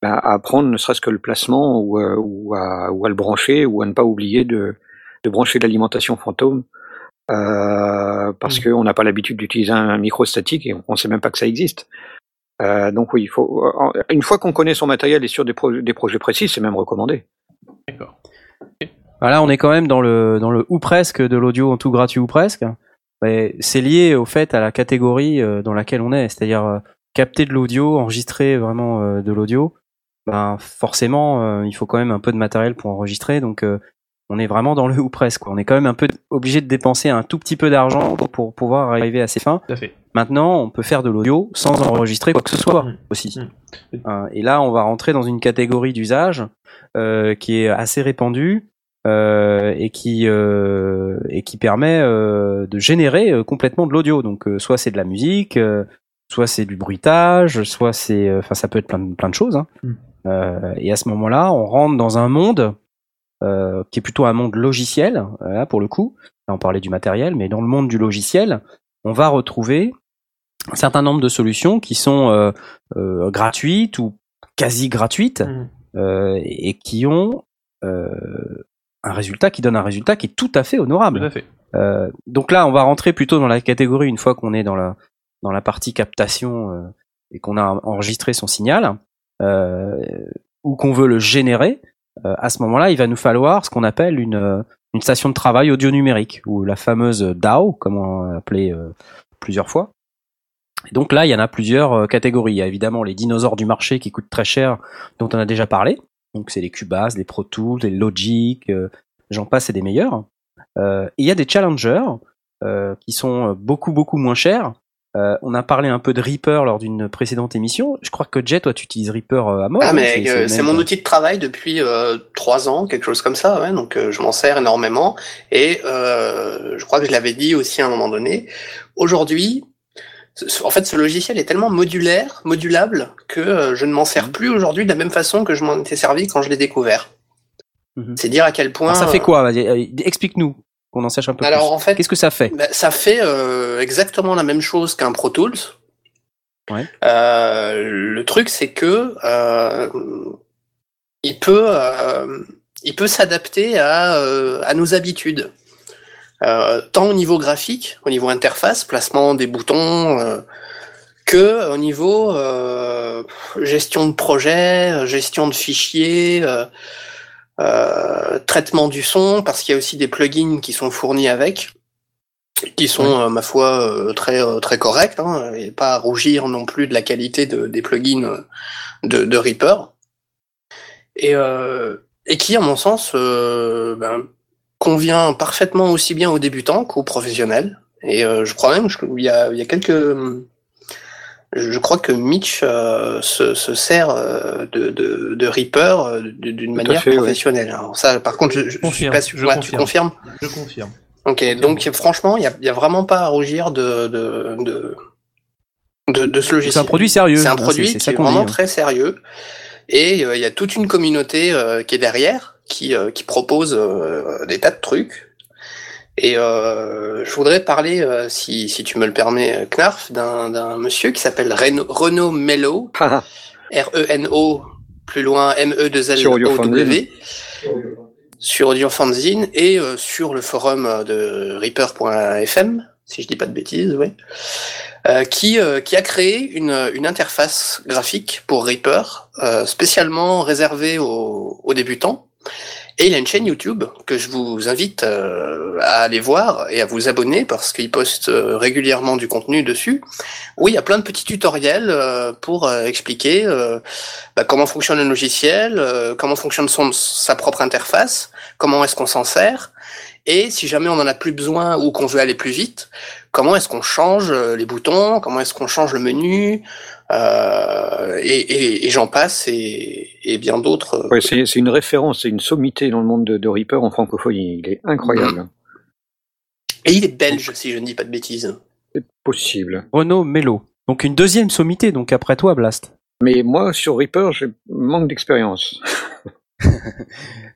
à à apprendre ne serait-ce que le placement ou, euh, ou, à, ou à le brancher ou à ne pas oublier de, de brancher l'alimentation fantôme euh, parce Mhm. qu'on n'a pas l'habitude d'utiliser un micro statique et on ne sait même pas que ça existe. Euh, donc oui, il faut une fois qu'on connaît son matériel et sur des, pro- des projets précis, c'est même recommandé. D'accord. Voilà, on est quand même dans le dans le ou presque de l'audio en tout gratuit ou presque. Mais c'est lié au fait à la catégorie dans laquelle on est, c'est-à-dire capter de l'audio, enregistrer vraiment de l'audio. Ben forcément, euh, il faut quand même un peu de matériel pour enregistrer, donc euh, on est vraiment dans le ou presque. quoi. On est quand même un peu obligé de dépenser un tout petit peu d'argent pour pouvoir arriver à ses fins. Tout à fait. Maintenant, on peut faire de l'audio sans enregistrer quoi que ce soit Mm. aussi. Mm. Euh, et là, on va rentrer dans une catégorie d'usage euh, qui est assez répandue euh, et qui et qui permet de générer complètement de l'audio. Donc, soit c'est de la musique, soit c'est du bruitage, soit c'est, enfin, ça peut être plein de, plein de choses. hein. Mm. Euh, et à ce moment-là, on rentre dans un monde euh, qui est plutôt un monde logiciel, euh, là pour le coup. Là, on parlait du matériel, mais dans le monde du logiciel, on va retrouver un certain nombre de solutions qui sont euh, euh, gratuites ou quasi gratuites Mm. euh, et qui ont euh, un résultat qui donne un résultat qui est tout à fait honorable. Tout à fait. Euh, donc là, on va rentrer plutôt dans la catégorie une fois qu'on est dans la dans la partie captation euh, et qu'on a enregistré son signal euh, ou qu'on veut le générer. euh, à ce moment-là, il va nous falloir ce qu'on appelle une euh, une station de travail audio numérique ou la fameuse DAO, comme on l'a appelé euh, plusieurs fois. Et donc là, il y en a plusieurs euh, catégories. Il y a évidemment les dinosaures du marché qui coûtent très cher, dont on a déjà parlé. Donc c'est les Cubase, les Pro Tools, les Logic, euh, j'en passe et des meilleurs. Euh, il y a des challengers euh, qui sont beaucoup beaucoup moins chers, Euh, on a parlé un peu de Reaper lors d'une précédente émission. Je crois que Jet, toi, tu utilises Reaper euh, à mort. Ah mais euh, c'est même- mon outil de travail depuis euh, trois ans, quelque chose comme ça, ouais, donc euh, je m'en sers énormément. Et euh, je crois que je l'avais dit aussi à un moment donné. Aujourd'hui, en fait, ce logiciel est tellement modulaire, modulable, que euh, je ne m'en sers Mhm. plus aujourd'hui de la même façon que je m'en étais servi quand je l'ai découvert. Mhm. C'est dire à quel point. Alors, ça fait quoi? Euh, Explique-nous, qu'on en sache un peu Alors plus. en fait, Qu'est-ce que ça fait? bah, ça fait euh, exactement la même chose qu'un Pro Tools. Ouais. Euh, le truc, c'est que euh, il peut, il peut s'adapter à, à nos habitudes, tant au niveau graphique, au niveau interface, placement des boutons, que au niveau gestion de projet, gestion de fichiers. Euh, traitement du son, parce qu'il y a aussi des plugins qui sont fournis avec, qui sont, euh, ma foi, euh, très euh, très corrects, hein, et pas à rougir non plus de la qualité de, des plugins de, de Reaper, et, euh, et qui, à mon sens, euh, ben, convient parfaitement aussi bien aux débutants qu'aux professionnels. Et euh, je crois même qu'il y a, il y a quelques je crois que Mitch euh, se, se sert euh, de, de, de Reaper euh, d'une manière fait, ouais. professionnelle. Alors ça, par contre, je, je, je suis Confirme, pas sûr. je Ouais, tu confirme. confirmes? Je confirme. Ok, donc franchement, il y a, il y a vraiment pas à rougir de de de, de, de ce logiciel. C'est un produit sérieux. C'est un hein, produit c'est qui est vraiment dit. très sérieux. Et euh, il y a toute une communauté euh, qui est derrière, qui, euh, qui propose euh, des tas de trucs. Et euh, je voudrais parler, euh, si, si tu me le permets, Knarf, d'un d'un monsieur qui s'appelle Reno- Renaud Mello, R-E-N-O, plus loin Sur Audiofanzine. M-E-2-L-O-W, sur Audiofanzine et euh, sur le forum euh, de Reaper.fm, si je dis pas de bêtises, ouais, euh, qui, euh, qui a créé une, une interface graphique pour Reaper, euh, spécialement réservée aux, aux débutants. Et il a une chaîne YouTube que je vous invite euh, à aller voir et à vous abonner parce qu'il poste euh, régulièrement du contenu dessus. Oui, il y a plein de petits tutoriels euh, pour expliquer bah, comment fonctionne le logiciel, comment fonctionne son, sa propre interface, comment est-ce qu'on s'en sert, et si jamais on en a plus besoin ou qu'on veut aller plus vite, comment est-ce qu'on change les boutons, comment est-ce qu'on change le menu, euh, et, et- et j'en passe, et, et bien d'autres. Ouais, c'est c'est une référence, c'est une sommité dans le monde de, de Reaper en francophonie. Il est incroyable. Et il est belge, si je ne dis pas de bêtises. C'est possible. Renaud Mello. Donc une deuxième sommité, donc après toi, Blast. Mais moi, sur Reaper, je manque d'expérience.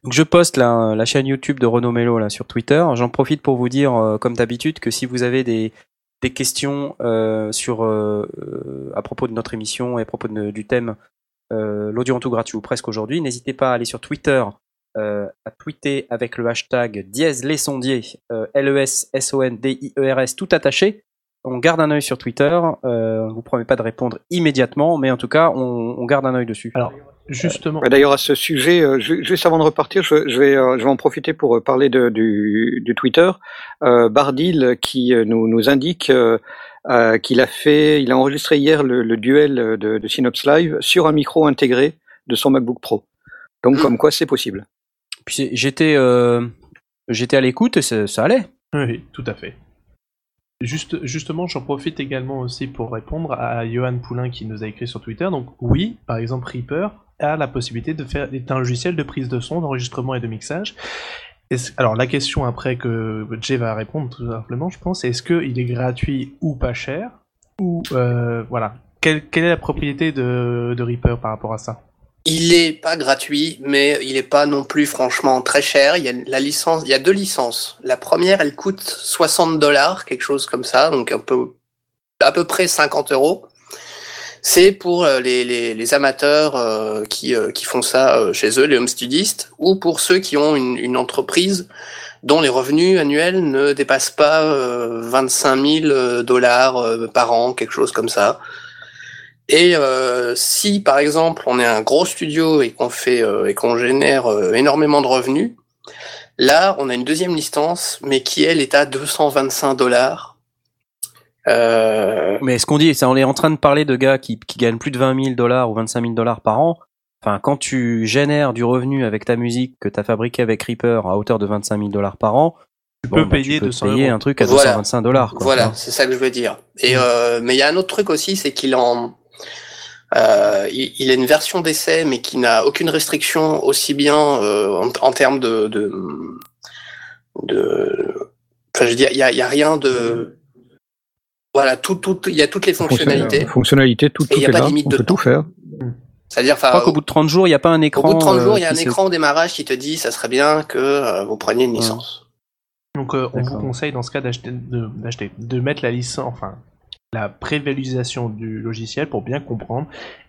Donc je poste la, la chaîne YouTube de Renaud Mello là sur Twitter. J'en profite pour vous dire, euh, comme d'habitude, que si vous avez des, des questions euh, sur euh, euh, à propos de notre émission et à propos du thème l'audio en tout gratuit ou presque aujourd'hui, n'hésitez pas à aller sur Twitter, euh, à tweeter avec le hashtag dièse les sondiers, euh, L-E-S-S-O-N-D-I-E-R-S, tout attaché. On garde un œil sur Twitter. Euh, on vous promet pas de répondre immédiatement, mais en tout cas, on, on garde un œil dessus. Alors, justement, D'ailleurs, à ce sujet, euh, ju- juste avant de repartir, je, je vais, euh, je vais en profiter pour euh, parler de, du, du Twitter. Euh, Bardil qui nous, nous indique euh, euh, qu'il a fait, il a enregistré hier le, le duel de, de Synops Live sur un micro intégré de son MacBook Pro. Donc, Mm. comme quoi, c'est possible. Puis j'étais euh, j'étais à l'écoute et ça, ça allait. Oui, tout à fait. Juste, justement, j'en profite également aussi pour répondre à Johan Poulain qui nous a écrit sur Twitter. Donc oui, par exemple, Reaper a la possibilité de faire est un logiciel de prise de son, d'enregistrement et de mixage. Alors la question après que Jay va répondre tout simplement, je pense, est-ce qu'il est gratuit ou pas cher? Ou euh, voilà, quelle, quelle est la propriété de, de Reaper par rapport à ça? Il est pas gratuit, mais il est pas non plus franchement très cher. Il y a la licence, il y a deux licences. La première, elle coûte 60 dollars, quelque chose comme ça, donc peu, à peu près 50 euros. C'est pour euh, les, les, les amateurs euh, qui, euh, qui font ça euh, chez eux, les home studistes, ou pour ceux qui ont une, une entreprise dont les revenus annuels ne dépassent pas euh, 25 000 dollars euh, par an, quelque chose comme ça. Et euh, si par exemple on est un gros studio et qu'on fait euh, et qu'on génère euh, énormément de revenus, là on a une deuxième licence, mais qui elle est à 225 dollars. Euh, Mais ce qu'on dit, c'est on est en train de parler de gars qui, qui gagnent plus de 20 000 dollars ou 25 000 dollars par an. Enfin, quand tu génères du revenu avec ta musique que tu as fabriqué avec Reaper à hauteur de 25 000 dollars par an, Tu Bon, peux bah, payer tu peux 200 payer euros. un truc à Voilà. 225 dollars. Voilà, c'est ça que je veux dire. Et Mm. euh, mais il y a un autre truc aussi, c'est qu'il en euh, il, il a une version d'essai, mais qui n'a aucune restriction aussi bien euh, en, en termes de de, de enfin, je veux dire, il y a, y a rien de voilà, tout, tout, il y a toutes les fonctionnalités. Fonctionnalité, tout, Et tout y a est pas de là, limite on de peut temps. tout faire. C'est-à-dire, Je crois qu'au bout de 30 jours, il n'y a pas un au écran. bout de 30 jours, il y a euh, un écran au démarrage qui te dit, ça serait bien que euh, vous preniez une licence. Donc euh, on vous conseille dans ce cas d'acheter, de, d'acheter, de mettre la licence, enfin la prévisualisation du logiciel pour bien comprendre.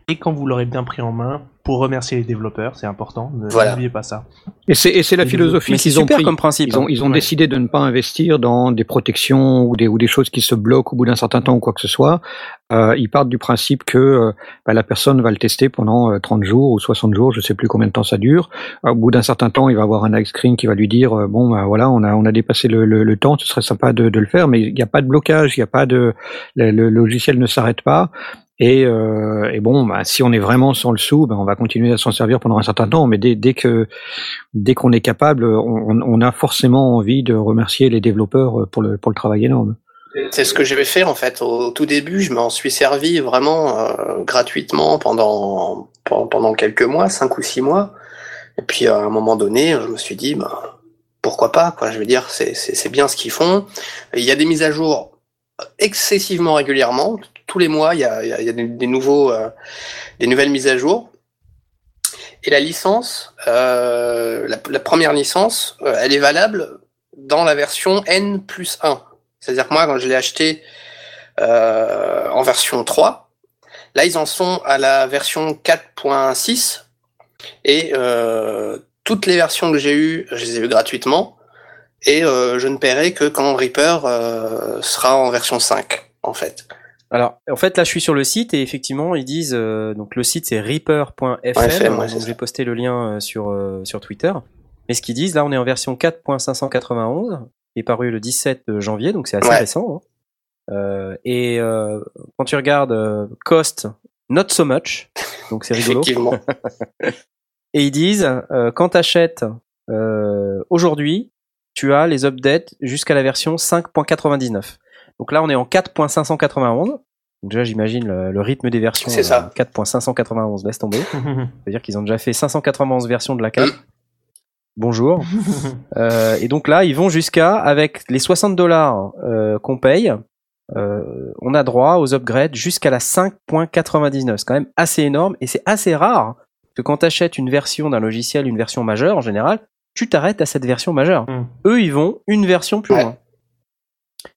Et quand vous l'aurez bien pris en main, pour remercier les développeurs, c'est important, ne Voilà. n'oubliez pas ça. Et c'est la philosophie Mais c'est qu'ils ont super pris. comme principe. Ils ont, hein. ils ont Ouais. décidé de ne pas investir dans des protections ou des, ou des choses qui se bloquent au bout d'un certain temps ou quoi que ce soit. Euh, ils partent du principe que euh, bah, la personne va le tester pendant euh, 30 jours ou 60 jours, je sais plus combien de temps ça dure. Au bout d'un certain temps, il va avoir un ice screen qui va lui dire euh, bon bah voilà, on a on a dépassé le, le, le temps, ce serait sympa de, de le faire, mais il n'y a pas de blocage, il n'y a pas de le, le logiciel ne s'arrête pas. Et, euh, et bon, bah, si on est vraiment sans le sou, ben on va continuer à s'en servir pendant un certain temps. Mais dès, dès que dès qu'on est capable, on, on a forcément envie de remercier les développeurs pour le pour le travail énorme. C'est ce que je faire en fait. Au tout début, je m'en suis servi vraiment euh, gratuitement pendant pendant quelques mois, cinq ou six mois. Et puis à un moment donné, je me suis dit, bah, pourquoi pas quoi. Je veux dire, c'est c'est bien ce qu'ils font. Il y a des mises à jour excessivement régulièrement. Tous les mois, il y a y a, des, des nouveaux euh, des nouvelles mises à jour. Et la licence, euh, la, la première licence, euh, elle est valable dans la version N plus 1. C'est-à-dire que moi, quand je l'ai acheté euh, en version 3, là, ils en sont à la version 4.6. Et euh, toutes les versions que j'ai eues, je les ai eues gratuitement. Et je ne paierai que quand Reaper sera en version 5, en fait. Alors, en fait, là, je suis sur le site et effectivement, ils disent euh, donc le site c'est reaper.fm. FM, ouais, donc j'ai posté le lien euh, sur euh, sur Twitter. Mais ce qu'ils disent, là, on est en version 4.591, qui est paru le 17 janvier, donc c'est assez Ouais. récent. hein. Euh, et euh, quand tu regardes euh, cost, not so much, donc c'est rigolo. Effectivement. Et ils disent, euh, quand t'achètes euh, aujourd'hui, tu as les updates jusqu'à la version 5.99. Donc là, on est en 4.591. Donc déjà, j'imagine le, le rythme des versions. C'est ça. euh, 4.591, laisse tomber. C'est-à-dire qu'ils ont déjà fait 591 versions de la 4. Mm. Bonjour. Euh, et donc là, ils vont jusqu'à, avec les 60 dollars euh, qu'on paye, euh, on a droit aux upgrades jusqu'à la 5.99. C'est quand même assez énorme et c'est assez rare que quand tu achètes une version d'un logiciel, une version majeure en général, tu t'arrêtes à cette version majeure. Mm. Eux, ils vont une version plus Ouais. loin.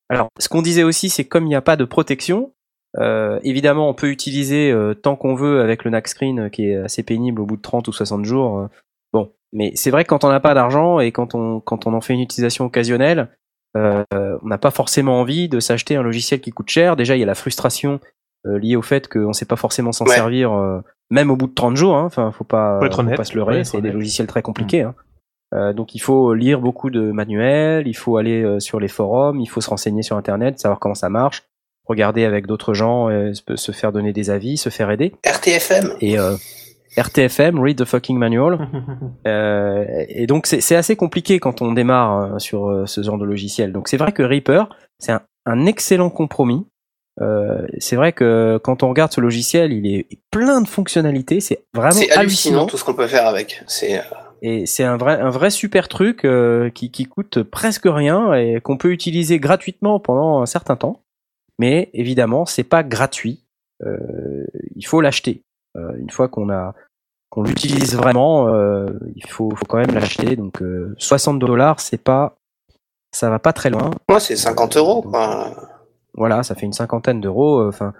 Alors, ce qu'on disait aussi, c'est comme il n'y a pas de protection, euh, évidemment, on peut utiliser euh, tant qu'on veut avec le NAC screen euh, qui est assez pénible au bout de 30 ou 60 jours. euh, bon, mais c'est vrai que quand on n'a pas d'argent et quand on, quand on en fait une utilisation occasionnelle, euh, on n'a pas forcément envie de s'acheter un logiciel qui coûte cher. Déjà, il y a la frustration euh, liée au fait qu'on ne sait pas forcément s'en Ouais. servir, euh, même au bout de 30 jours. hein. Enfin, faut pas, Faut pas se leurrer. C'est des logiciels très compliqués. hein. Euh, donc, il faut lire beaucoup de manuels, il faut aller euh, sur les forums, il faut se renseigner sur Internet, savoir comment ça marche, regarder avec d'autres gens, euh, se- faire donner des avis, se faire aider. RTFM. Et RTFM, read the fucking manual. Et donc c'est assez compliqué quand on démarre sur ce genre de logiciel. Donc c'est vrai que Reaper, c'est un, un excellent compromis. C'est vrai que quand on regarde ce logiciel, il est plein de fonctionnalités. C'est vraiment hallucinant hallucinant. tout ce qu'on peut faire avec. C'est Et c'est un vrai, un vrai super truc euh, qui, qui coûte presque rien et qu'on peut utiliser gratuitement pendant un certain temps. Mais évidemment, c'est pas gratuit. Euh, il faut l'acheter. Euh, une fois qu'on a qu'on l'utilise vraiment, euh, il faut, faut quand même l'acheter. Donc euh, 60 dollars, c'est pas, ça va pas très loin. moi, c'est 50 euros. quoi. Voilà, ça fait une cinquantaine d'euros. euh, Enfin,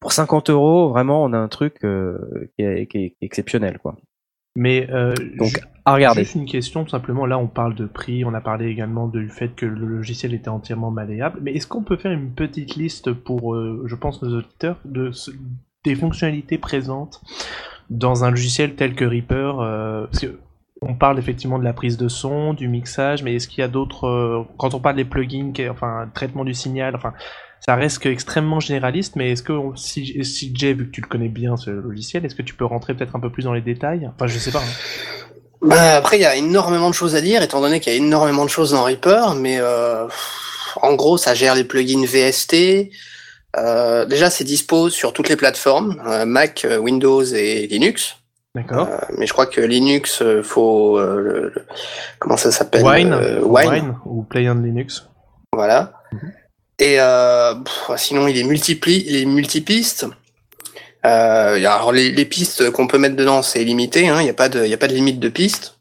pour 50 euros, vraiment, on a un truc euh, qui, est, qui est exceptionnel, quoi. Mais euh, Donc, à. Juste une question, tout simplement. Là, on parle de prix, on a parlé également du fait que le logiciel était entièrement malléable. Mais est-ce qu'on peut faire une petite liste pour, euh, je pense, nos auditeurs, des fonctionnalités présentes dans un logiciel tel que Reaper euh, Parce que on parle effectivement de la prise de son, du mixage, mais est-ce qu'il y a d'autres euh, Quand on parle des plugins, enfin, traitement du signal, enfin, ça reste extrêmement généraliste. Mais est-ce que si, si Jay, vu que tu le connais bien ce logiciel, est-ce que tu peux rentrer peut-être un peu plus dans les détails? Enfin, je sais pas. hein. Bah, après, il y a énormément de choses à dire, étant donné qu'il y a énormément de choses dans Reaper, mais euh, en gros, ça gère les plugins VST. Euh, déjà, c'est dispo sur toutes les plateformes, euh, Mac, Windows et Linux. D'accord. Mais je crois que Linux, faut euh, le- le- comment ça s'appelle Wine, Wine. Wine, ou Play on Linux. voilà. Et euh, pff, sinon, il est multipli, il est multipiste. Euh, y a- alors les, les pistes qu'on peut mettre dedans, c'est limité. hein, Il n'y a pas de, il y a pas de limite de pistes.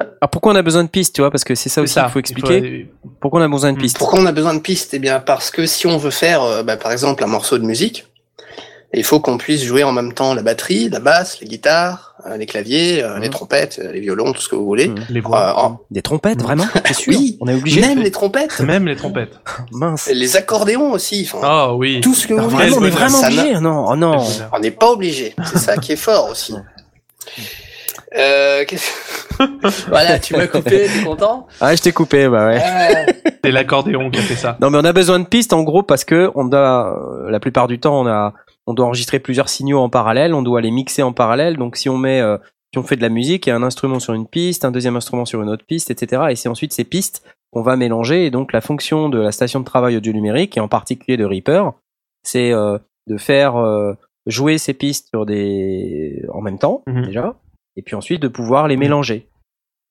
Alors pourquoi on a besoin de pistes, tu vois? Parce que c'est ça aussi qu'il faut il expliquer. Pourquoi on a besoin de Hmm. pistes? Pourquoi on a besoin de pistes? Eh bien, parce que si on veut faire, euh, bah, par exemple, un morceau de musique, il faut qu'on puisse jouer en même temps la batterie, la basse, les guitares, euh, les claviers, euh, les Mhm. trompettes, euh, les violons, tout ce que vous voulez. Mhm. Les Euh, voix. Des trompettes, vraiment? Sûr Oui, On est obligé même les trompettes, Même les trompettes. Mince. les accordéons aussi. enfin, Oh oui. Tout ce que Ah, vous vraiment, on voulez. est vraiment obligé Non, oh non. On n'est pas obligé. C'est ça qui est fort aussi. Euh, qu'est-ce- voilà, tu m'as coupé, t'es content Ah, je t'ai coupé, bah ouais. Euh, C'est l'accordéon qui a fait ça. Non, mais on a besoin de pistes en gros parce que on euh, la plupart du temps, on a, on doit enregistrer plusieurs signaux en parallèle, on doit les mixer en parallèle. Donc si on met, euh, si on fait de la musique, il y a un instrument sur une piste, un deuxième instrument sur une autre piste, etc. Et c'est ensuite ces pistes qu'on va mélanger. Et donc la fonction de la station de travail audio numérique et en particulier de Reaper, c'est euh, de faire euh, jouer ces pistes sur des, en même temps Mhm. déjà, et puis ensuite de pouvoir les mélanger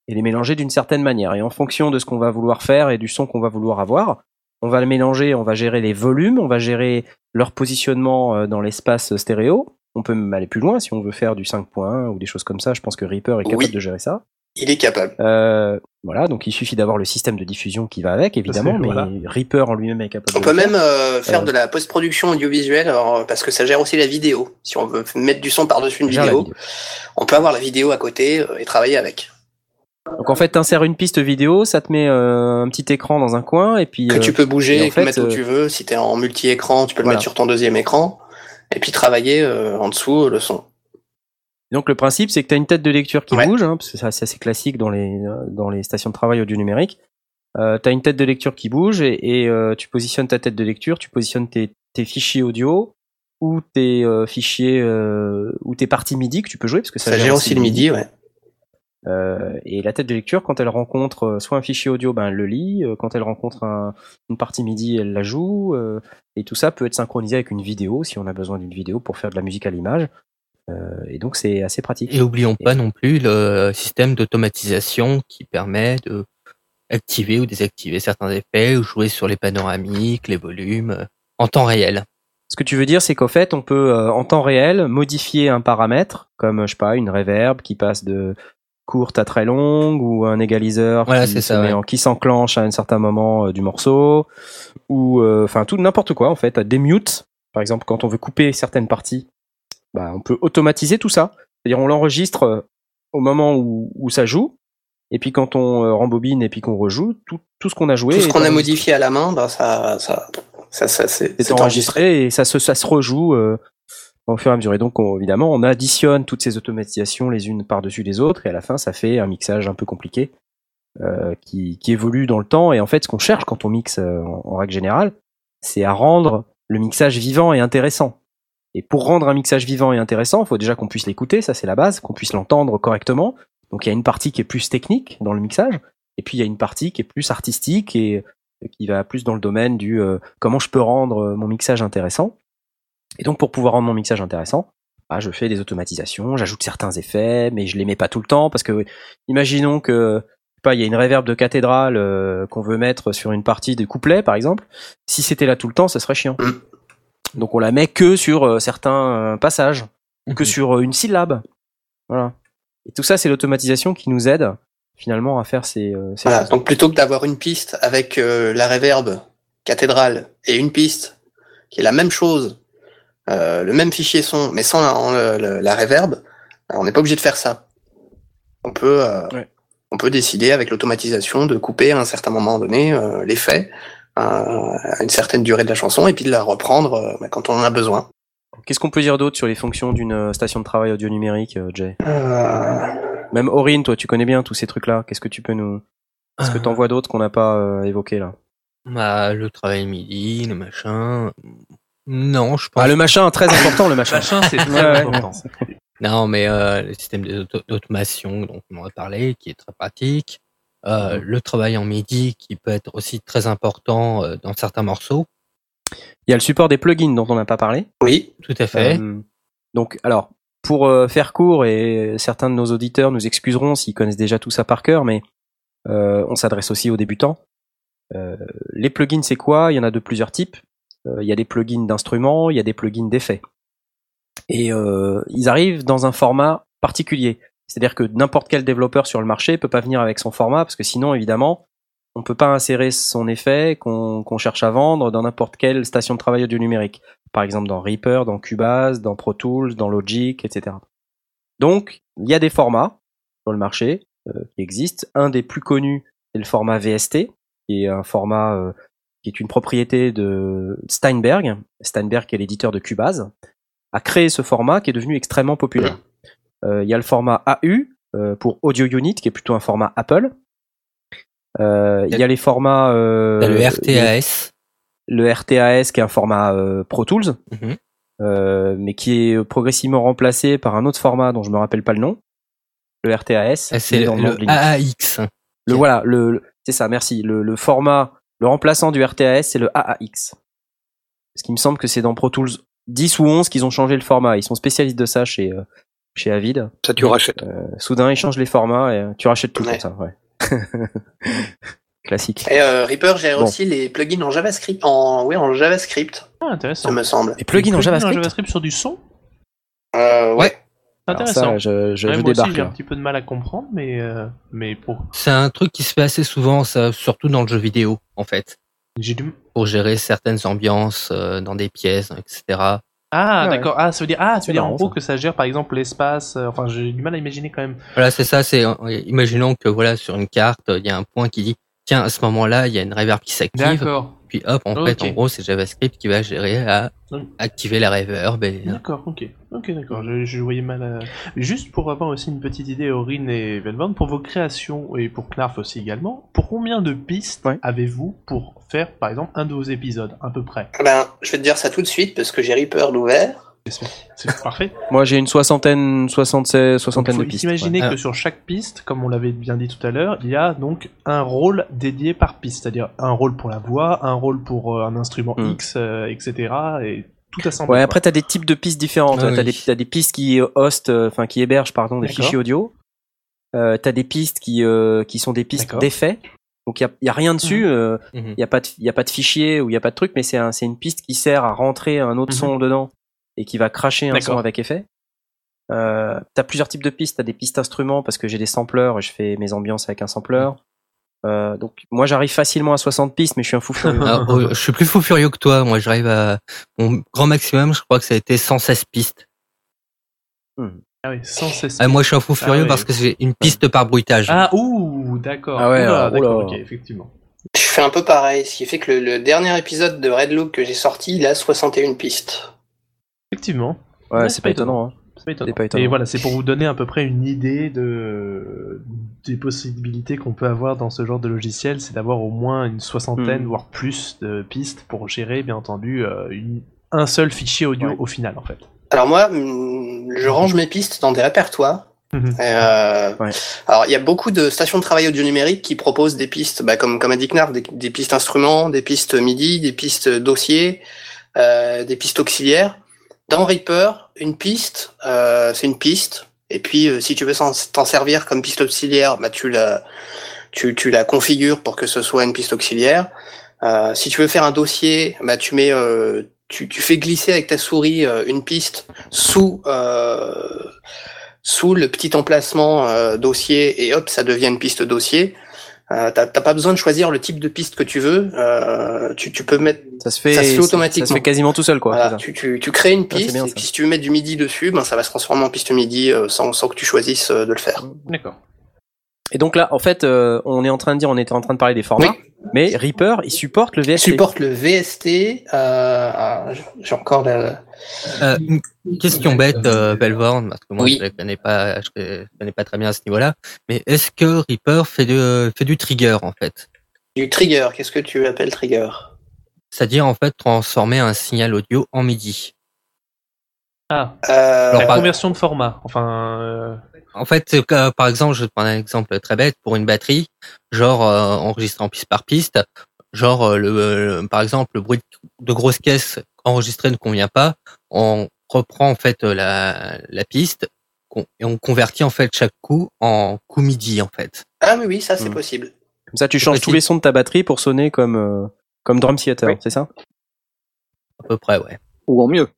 et les mélanger d'une certaine manière. Et en fonction de ce qu'on va vouloir faire et du son qu'on va vouloir avoir, on va le mélanger, on va gérer les volumes, on va gérer leur positionnement euh, dans l'espace stéréo. On peut même aller plus loin si on veut faire du 5.1 ou des choses comme ça. Je pense que Reaper est capable Oui. de gérer ça. il est capable. Euh, voilà, donc il suffit d'avoir le système de diffusion qui va avec, évidemment, mais voilà. Reaper en lui-même est capable On de peut faire. même euh, faire Euh. de la post-production audiovisuelle alors, parce que ça gère aussi la vidéo. Si on veut mettre du son par-dessus une vidéo, vidéo. on peut avoir la vidéo à côté euh, et travailler avec. Donc en fait, t'insères une piste vidéo, ça te met euh, un petit écran dans un coin, et puis Que euh, tu peux bouger et en fait, mettre où euh, tu veux. Si t'es en multi-écran, tu peux le mettre sur ton deuxième écran et puis travailler euh, en dessous le son. Donc le principe, c'est que tu as une tête de lecture qui Ouais. bouge, hein, parce que ça, c'est assez classique dans les, dans les stations de travail audio numérique. Euh, tu as une tête de lecture qui bouge et, et, euh, tu positionnes ta tête de lecture, tu positionnes tes, tes fichiers audio ou tes euh, fichiers euh, ou tes parties MIDI que tu peux jouer parce que ça, Ça, gère aussi le MIDI, ouais. Euh, et la tête de lecture, quand elle rencontre euh, soit un fichier audio, ben elle le lit. euh, Quand elle rencontre un- une partie MIDI, elle la joue. euh, et tout ça peut être synchronisé avec une vidéo si on a besoin d'une vidéo pour faire de la musique à l'image. Euh, et donc c'est assez pratique. Et oublions pas non plus le système d'automatisation qui permet de activer ou désactiver certains effets ou jouer sur les panoramiques, les volumes en temps réel. Ce que tu veux dire, c'est qu'en fait, on peut euh, en temps réel modifier un paramètre, comme je sais pas, une reverb qui passe de courte à très longue, ou un égaliseur Voilà, qui, c'est se ça, met ouais. en- qui s'enclenche à un certain moment euh, du morceau, ou euh, enfin tout n'importe quoi en fait, des mutes. Par exemple, quand on veut couper certaines parties, bah, on peut automatiser tout ça. C'est-à-dire on l'enregistre euh, au moment où, où ça joue, et puis quand on euh, rembobine et puis qu'on rejoue, tout, tout ce qu'on a joué Tout ce qu'on a modifié à la main, bah, ça, ça, ça, ça, c'est enregistré et ça se, ça se rejoue euh, au fur et à mesure. Et donc, on- évidemment, on additionne toutes ces automatisations les unes par-dessus les autres, et à la fin, ça fait un mixage un peu compliqué euh, qui, évolue dans le temps. Et en fait, ce qu'on cherche quand on mixe euh, en, règle générale, c'est à rendre le mixage vivant et intéressant. Et pour rendre un mixage vivant et intéressant, il faut déjà qu'on puisse l'écouter, ça c'est la base, qu'on puisse l'entendre correctement. Donc il y a une partie qui est plus technique dans le mixage, et puis il y a une partie qui est plus artistique et qui va plus dans le domaine du euh, comment je peux rendre euh, mon mixage intéressant. Et donc pour pouvoir rendre mon mixage intéressant, bah, je fais des automatisations, j'ajoute certains effets, mais je les mets pas tout le temps parce que imaginons que pas il y a une réverb de cathédrale euh, qu'on veut mettre sur une partie des couplets par exemple. Si c'était là tout le temps, ça serait chiant. Donc on la met que sur euh, certains euh, passages ou que sur euh, une syllabe. Voilà. Et tout ça c'est l'automatisation qui nous aide finalement à faire ces, ces Voilà, donc plutôt que d'avoir une piste avec la reverb cathédrale et une piste qui est la même chose, le même fichier son, mais sans la, le- la reverb, alors on n'est pas obligé de faire ça. On peut, euh, Ouais. on peut décider avec l'automatisation de couper à un certain moment donné euh, l'effet euh, à une certaine durée de la chanson et puis de la reprendre euh, bah, quand on en a besoin. Qu'est-ce qu'on peut dire d'autre sur les fonctions d'une euh, station de travail audio numérique, euh, Jay? Euh, Même Aurine, toi, tu connais bien tous ces trucs-là. Qu'est-ce que tu peux nous, est-ce que Euh, t'en vois d'autres qu'on n'a pas euh, évoqués là? Bah, le travail midi, le machin. Non, je pense. Ah, le machin, très important, le machin. Machin, c'est très important. Non, mais euh, le système d'auto- d'automation dont on a parlé, qui est très pratique. Euh, le travail en MIDI qui peut être aussi très important euh, dans certains morceaux. Il y a le support des plugins dont on n'a pas parlé. Oui. Tout à fait. Euh, donc, alors, pour euh, faire court, et certains de nos auditeurs nous excuseront s'ils connaissent déjà tout ça par cœur, mais euh, on s'adresse aussi aux débutants. Euh, les plugins, c'est quoi? Il y en a de plusieurs types. Euh, Il y a des plugins d'instruments, il y a des plugins d'effets. Et euh, ils arrivent dans un format particulier. C'est-à-dire que n'importe quel développeur sur le marché peut pas venir avec son format, parce que sinon, évidemment, on peut pas insérer son effet qu'on cherche à vendre dans n'importe quelle station de travail audio numérique par exemple dans Reaper, dans Cubase, dans Pro Tools, dans Logic, etc. Donc, il y a des formats sur le marché euh, qui existent. Un des plus connus est le format VST, qui est un format qui est une propriété de Steinberg. Steinberg, qui est l'éditeur de Cubase, a créé ce format qui est devenu extrêmement populaire. Euh, Il y a le format AU euh, pour Audio Unit, qui est plutôt un format Apple. Euh, Il y a les formats euh, le RTAS. le RTAS qui est un format euh, Pro Tools, Mhm. euh, mais qui est progressivement remplacé par un autre format dont je me rappelle pas le nom. Le RTAS. Ah, C'est le. AAX. Le voilà, le, le- c'est ça, merci. Le, le format, le remplaçant du RTAS, c'est le AAX. Parce qu'il me semble que c'est dans Pro Tools 10 ou 11 qu'ils ont changé le format. Ils sont spécialistes de ça chez euh, chez Avid. Ça, tu rachètes. Euh, soudain, ils changent les formats et euh, tu rachètes tout Ouais. ça, ouais. Classique. Et euh, Reaper gère Bon. aussi les plugins en JavaScript. En, oui, en JavaScript, Ah, intéressant. ça me semble. Les plugins en JavaScript. sur du son? Euh, ouais. Intéressant. ça, je, je Ouais, vous moi aussi, débarque. j'ai un petit peu de mal à comprendre, mais, euh, mais pour... C'est un truc qui se fait assez souvent, ça, surtout dans le jeu vidéo, en fait, j'ai du... pour gérer certaines ambiances euh, dans des pièces, etc. Ah, Ouais. d'accord. Ah, ça veut dire, ah, ça C'est veut dire en gros ça. que ça gère par exemple l'espace. euh, enfin, j'ai du mal à imaginer quand même. Voilà, c'est ça. C'est euh, imaginons que voilà sur une carte, il y a un point qui dit tiens à ce moment-là, il y a une reverb qui s'active. D'accord. Puis hop, en fait, en gros, c'est JavaScript qui va gérer à activer la reverb. Et... D'accord, ok. Ok, d'accord. Je, je voyais mal. à- Juste pour avoir aussi une petite idée, Aurine et Velvan, pour vos créations et pour Knarf aussi également, pour combien de pistes Ouais. avez-vous pour faire par exemple un de vos épisodes, à peu près? Ben, je vais te dire ça tout de suite parce que j'ai Reaper d'ouvert. C'est parfait. Moi, j'ai une soixantaine, soixantaine faut de pistes. s'imaginer ouais. que sur chaque piste, comme on l'avait bien dit tout à l'heure, il y a donc un rôle dédié par piste, c'est-à-dire un rôle pour la voix, un rôle pour euh, un instrument Mm. X, euh, etc. Et tout assemblé. Ouais, après, t'as des types de pistes différentes. Ah t'as, oui. des, pistes qui host, euh, enfin, qui hébergent, pardon, des fichiers audio. Euh, t'as des pistes qui, euh, qui sont des pistes d'effets. Donc, il y a, rien dessus. euh, Mhm. Il y a pas de, il y a pas de fichier ou il y a pas de truc, mais c'est un, c'est une piste qui sert à rentrer un autre Mhm. son dedans et qui va cracher un son avec effet. Euh, t'as plusieurs types de pistes. T'as des pistes instruments parce que j'ai des sampleurs et je fais mes ambiances avec un sampler. Euh, donc moi j'arrive facilement à 60 pistes, mais je suis un fou furieux. Alors, euh, je suis plus fou furieux que toi. Moi, j'arrive à mon grand maximum. Je crois que ça a été 116 pistes. Ah oui, sans cesse. Ah, moi, je suis un fou furieux oui. parce que j'ai une piste par bruitage. Ah, ouh, d'accord. Ah ouais, Oula, oula. ok, effectivement. Je fais un peu pareil, ce qui fait que le, le dernier épisode de Red Look que j'ai sorti, il a 61 pistes. Effectivement. Ouais, Ouais, c'est pas étonnant. hein. C'est pas étonnant. Pas étonnant. Et voilà, c'est pour vous donner à peu près une idée de des possibilités qu'on peut avoir dans ce genre de logiciel, c'est d'avoir au moins une soixantaine, Hmm. voire plus de pistes pour gérer, bien entendu, euh, une- un seul fichier audio Ouais. au final, en fait. Alors moi, hum, je range mes pistes dans des répertoires. Mhm. Euh, Ouais. Alors il y a beaucoup de stations de travail audio numérique qui proposent des pistes, bah, comme comme a dit Knarf, des, des pistes instruments, des pistes MIDI, des pistes dossiers, euh, des pistes auxiliaires. Dans Reaper, une piste, euh, c'est une piste. Et puis euh, si tu veux t'en servir comme piste auxiliaire, bah tu la tu, la configures pour que ce soit une piste auxiliaire. Euh, si tu veux faire un dossier, bah tu mets tu, fais glisser avec ta souris une piste sous sous le petit emplacement dossier et hop ça devient une piste dossier. Euh, T'as t'as pas besoin de choisir le type de piste que tu veux. Euh, tu, tu peux mettre Ça se fait, Ça se fait ça automatiquement. se fait quasiment tout seul, quoi. voilà, ça. tu, tu, tu crées une Ah, piste bien, et ça. puis si tu veux mettre du MIDI dessus, ben ça va se transformer en piste MIDI euh, sans, sans que tu choisises euh, de le faire. D'accord. Et donc là, en fait, euh, on est en train de dire, on était en train de parler des formats, mais Reaper, il supporte le Il VST. supporte le VST. Euh, ah, J'ai encore la... Euh, une question bête, euh, Belvorn, parce que moi Oui. je ne connais pas, je connais pas très bien à ce niveau-là. Mais est-ce que Reaper fait de, fait du trigger en fait? Du trigger. Qu'est-ce que tu appelles trigger? C'est-à-dire en fait transformer un signal audio en MIDI. Ah, Euh, la par- conversion de format. Enfin, euh, En fait, c'est que, par exemple, je vais te prendre un exemple très bête pour une batterie, genre euh, enregistré en piste par piste, genre euh, le, euh, par exemple le bruit de grosse caisse enregistré ne convient pas, on reprend en fait euh, la, la piste et on convertit en fait chaque coup en coup midi en fait. Ah oui, oui, ça c'est Hmm. possible. Comme ça, tu changes possible. tous les sons de ta batterie pour sonner comme euh, comme drum theater, Oui. c'est ça? À peu près, ouais. Ou en mieux.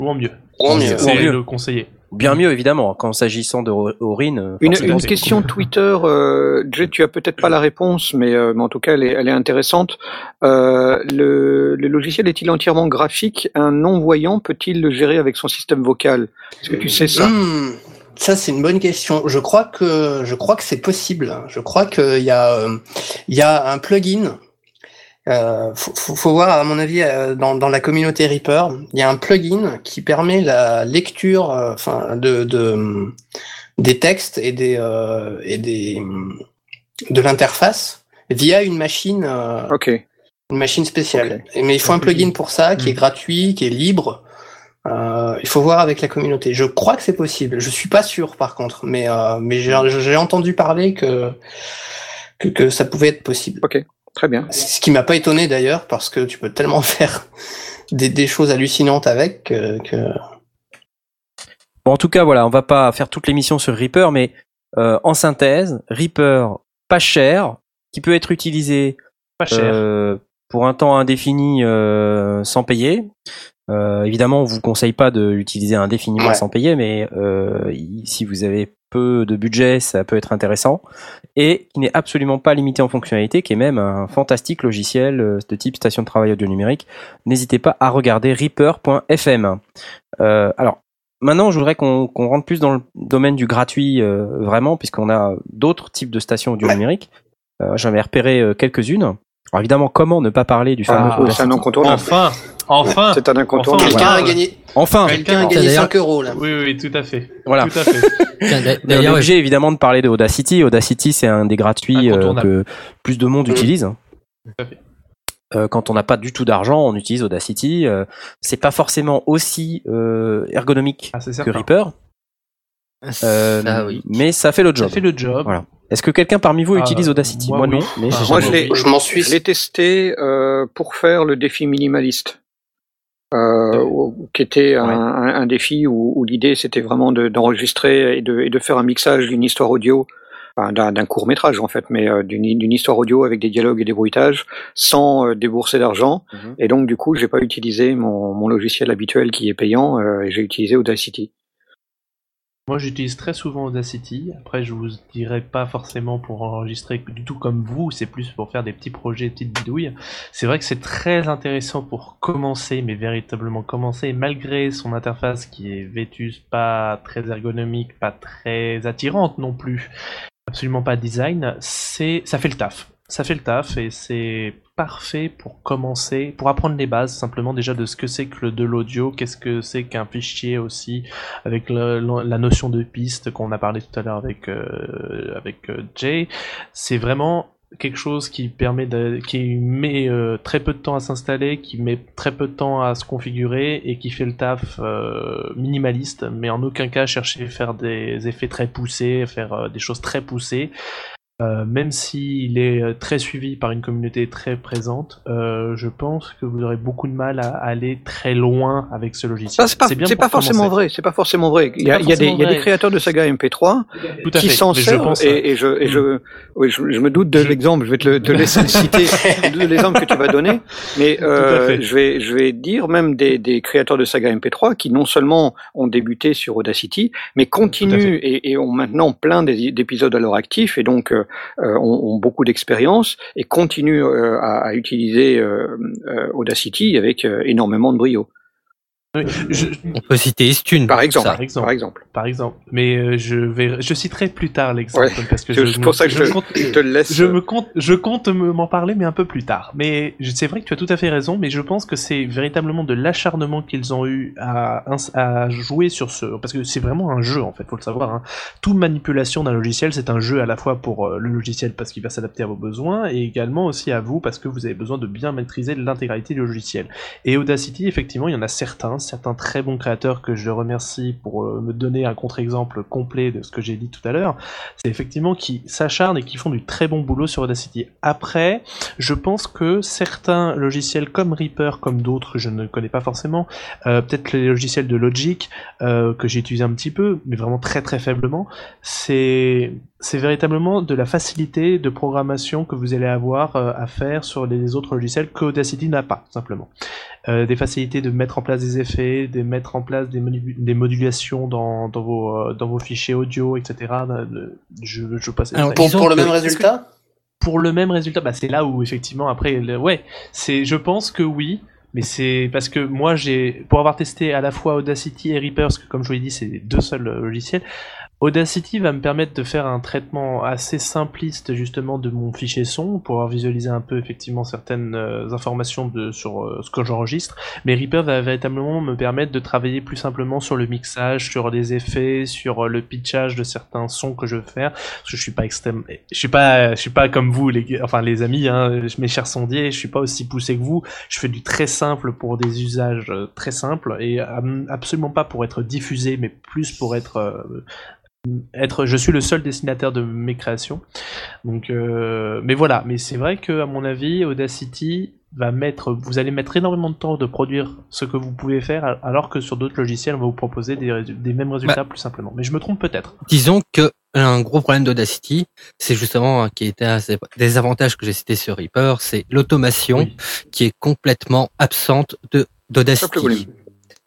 ou en mieux. Ou en mieux. C'est le conseiller. Bien mieux évidemment. Quand s'agissant de Aurine, euh, Une, question. Twitter, euh, Jay, tu as peut-être pas la réponse, mais, euh, mais en tout cas, elle est, elle est intéressante. Euh, le, le logiciel est-il entièrement graphique? Un non-voyant peut-il le gérer avec son système vocal? Est-ce que tu sais ça? Hmm, ça c'est une bonne question. Je crois que je crois que c'est possible. Je crois qu'il y a euh, il y a un plugin. Euh, faut, faut, faut voir à mon avis euh, dans, dans la communauté Reaper, il y a un plugin qui permet la lecture, euh, enfin de, de des textes et des euh, et des de l'interface via une machine euh, une machine spéciale. Mais il faut un plugin pour ça, qui est gratuit, qui est libre. Euh, il faut voir avec la communauté. Je crois que c'est possible. Je suis pas sûr par contre, mais euh, mais j'ai j'ai entendu parler que, que que ça pouvait être possible. Très bien. Ce qui m'a pas étonné d'ailleurs, parce que tu peux tellement faire des, des choses hallucinantes avec que, que- Bon, en tout cas, voilà, on va pas faire toute l'émission sur Reaper, mais euh, en synthèse, Reaper pas cher, qui peut être utilisé Pas cher. euh, pour un temps indéfini euh, sans payer. Euh, évidemment, on vous conseille pas de l'utiliser indéfiniment Ouais. sans payer, mais euh, si vous avez peu de budget, ça peut être intéressant. Et qui n'est absolument pas limité en fonctionnalité, qui est même un fantastique logiciel euh, de type station de travail audio numérique. N'hésitez pas à regarder reaper.fm. Euh, alors, maintenant, je voudrais qu'on rentre plus dans le domaine du gratuit, euh, vraiment, puisqu'on a d'autres types de stations audio Ouais. numériques. Euh, J'en ai repéré quelques-unes. Alors évidemment, comment ne pas parler du fameux Ah, c'est un incontournable. Enfin, enfin. C'est un incontournable. quelqu'un a gagné, Enfin, quelqu'un a gagné D'ailleurs- 5 euros là. Oui, oui, tout à fait. voilà. Tout à fait. Tiens, d'a- On est obligé évidemment de parler de Audacity. Audacity, c'est un des gratuits euh, que plus de monde Mhm. utilise. à fait. Euh, quand on n'a pas du tout d'argent, on utilise Audacity. Euh, c'est pas forcément aussi ergonomique Ah, que. Reaper, ça, oui. mais ça fait le Ça job. fait le job. Voilà. Est-ce que quelqu'un parmi vous Ah, utilise Audacity moi, Moi oui. non, mais Ah, Moi, je l'ai- Je m'en suis. Je l'ai testé euh, pour faire le défi minimaliste, euh, qui était un, Ouais. un- un défi où, où l'idée c'était vraiment de- d'enregistrer et, de, et de faire un mixage d'une histoire audio, enfin, d'un court métrage en fait, mais euh, d'une histoire audio avec des dialogues et des bruitages, sans euh, débourser d'argent. Mhm. Et donc du coup, j'ai pas utilisé mon, mon logiciel habituel qui est payant, euh, et j'ai utilisé Audacity. Moi, j'utilise très souvent Audacity. Après, je vous dirai pas forcément pour enregistrer du tout comme vous. C'est plus pour faire des petits projets, des petites bidouilles. C'est vrai que c'est très intéressant pour commencer, mais véritablement commencer, malgré son interface qui est vétuste, pas très ergonomique, pas très attirante non plus. Absolument pas design. C'est, ça fait le taf. Ça fait le taf et c'est parfait pour commencer, pour apprendre les bases simplement déjà de ce que c'est que de l'audio, qu'est-ce que c'est qu'un fichier aussi, avec la notion de piste qu'on a parlé tout à l'heure avec euh, avec euh, Jay, c'est vraiment quelque chose qui permet de, qui met euh, très peu de temps à s'installer, qui met très peu de temps à se configurer et qui fait le taf minimaliste, mais en aucun cas chercher à faire des effets très poussés, faire des choses très poussées. Euh, même s'il est euh, très suivi par une communauté très présente, euh, je pense que vous aurez beaucoup de mal à aller très loin avec ce logiciel. C'est pas, bien pas forcément vrai. C'est pas forcément vrai. Il y a, y des, y a créateurs de saga MP3 Tout à qui s'en je servent pense, et, et je, et je, oui, je, je me doute de l'exemple. Je vais te, le- te laisser citer l'exemple que tu vas donner, mais euh, je vais, je vais dire même des, des créateurs de saga MP3 qui non seulement ont débuté sur Audacity, mais continuent et, et ont maintenant plein d'é- d'épisodes à leur actif et donc ont, ont beaucoup d'expérience et continuent euh, à, utiliser euh, euh, Audacity avec euh, énormément de brio. Oui, je- On peut citer Estune. Par exemple. Par exemple. Par exemple. par exemple. Mais euh, je vais, je citerai plus tard l'exemple Ouais. parce que C'est je, pour ça que je, compte, je te le laisse. je me compte, je compte me- m'en parler, mais un peu plus tard. Mais c'est vrai que tu as tout à fait raison, mais je pense que c'est véritablement de l'acharnement qu'ils ont eu à, jouer sur ce, parce que c'est vraiment un jeu en fait, faut le savoir. Hein. Toute manipulation d'un logiciel, c'est un jeu à la fois pour euh, le logiciel parce qu'il va s'adapter à vos besoins, et également aussi à vous parce que vous avez besoin de bien maîtriser l'intégralité du logiciel. Et Audacity, effectivement, il y en a certains, certains très bons créateurs que je remercie pour euh, me donner un contre-exemple complet de ce que j'ai dit tout à l'heure. C'est effectivement qui s'acharnent et qui font du très bon boulot sur Audacity. Après, je pense que certains logiciels comme Reaper, comme d'autres que je ne connais pas forcément, euh, peut-être les logiciels de Logic euh, que j'ai utilisé un petit peu, mais vraiment très très faiblement, c'est véritablement de la facilité de programmation que vous allez avoir à faire sur les autres logiciels que Audacity n'a pas, simplement. Euh, des facilités de mettre en place des effets, de mettre en place des, des modulations dans, dans, vos, euh, dans vos fichiers audio, etc. De- Je, je passe Alors, Pour, pour le même résultat? pour le même résultat, bah c'est là où effectivement après, le- ouais, c'est, je pense que oui, mais c'est parce que moi j'ai, pour avoir testé à la fois Audacity et Reaper, parce que comme je vous l'ai dit, c'est les deux seuls euh, logiciels. Audacity va me permettre de faire un traitement assez simpliste justement de mon fichier son, pour visualiser un peu effectivement certaines euh, informations sur euh, ce que j'enregistre. Mais Reaper va véritablement me permettre de travailler plus simplement sur le mixage, sur les effets, sur euh, le pitchage de certains sons que je veux faire parce que je suis pas extrême je suis pas je suis pas comme vous les enfin les amis hein, mes chers sondiers je suis pas aussi poussé que vous je fais du très simple pour des usages très simples et absolument pas pour être diffusé mais plus pour être être je suis le seul dessinateur de mes créations. Donc euh, mais voilà. Mais c'est vrai que à mon avis Audacity va mettre vous allez mettre énormément de temps de produire ce que vous pouvez faire alors que sur d'autres logiciels on va vous proposer des, des mêmes résultats plus simplement. Mais je me trompe peut-être. Disons que un gros problème d'Audacity, c'est justement qui était un des avantages que j'ai cités sur Reaper, c'est l'automation Oui. qui est complètement absente de d'Audacity.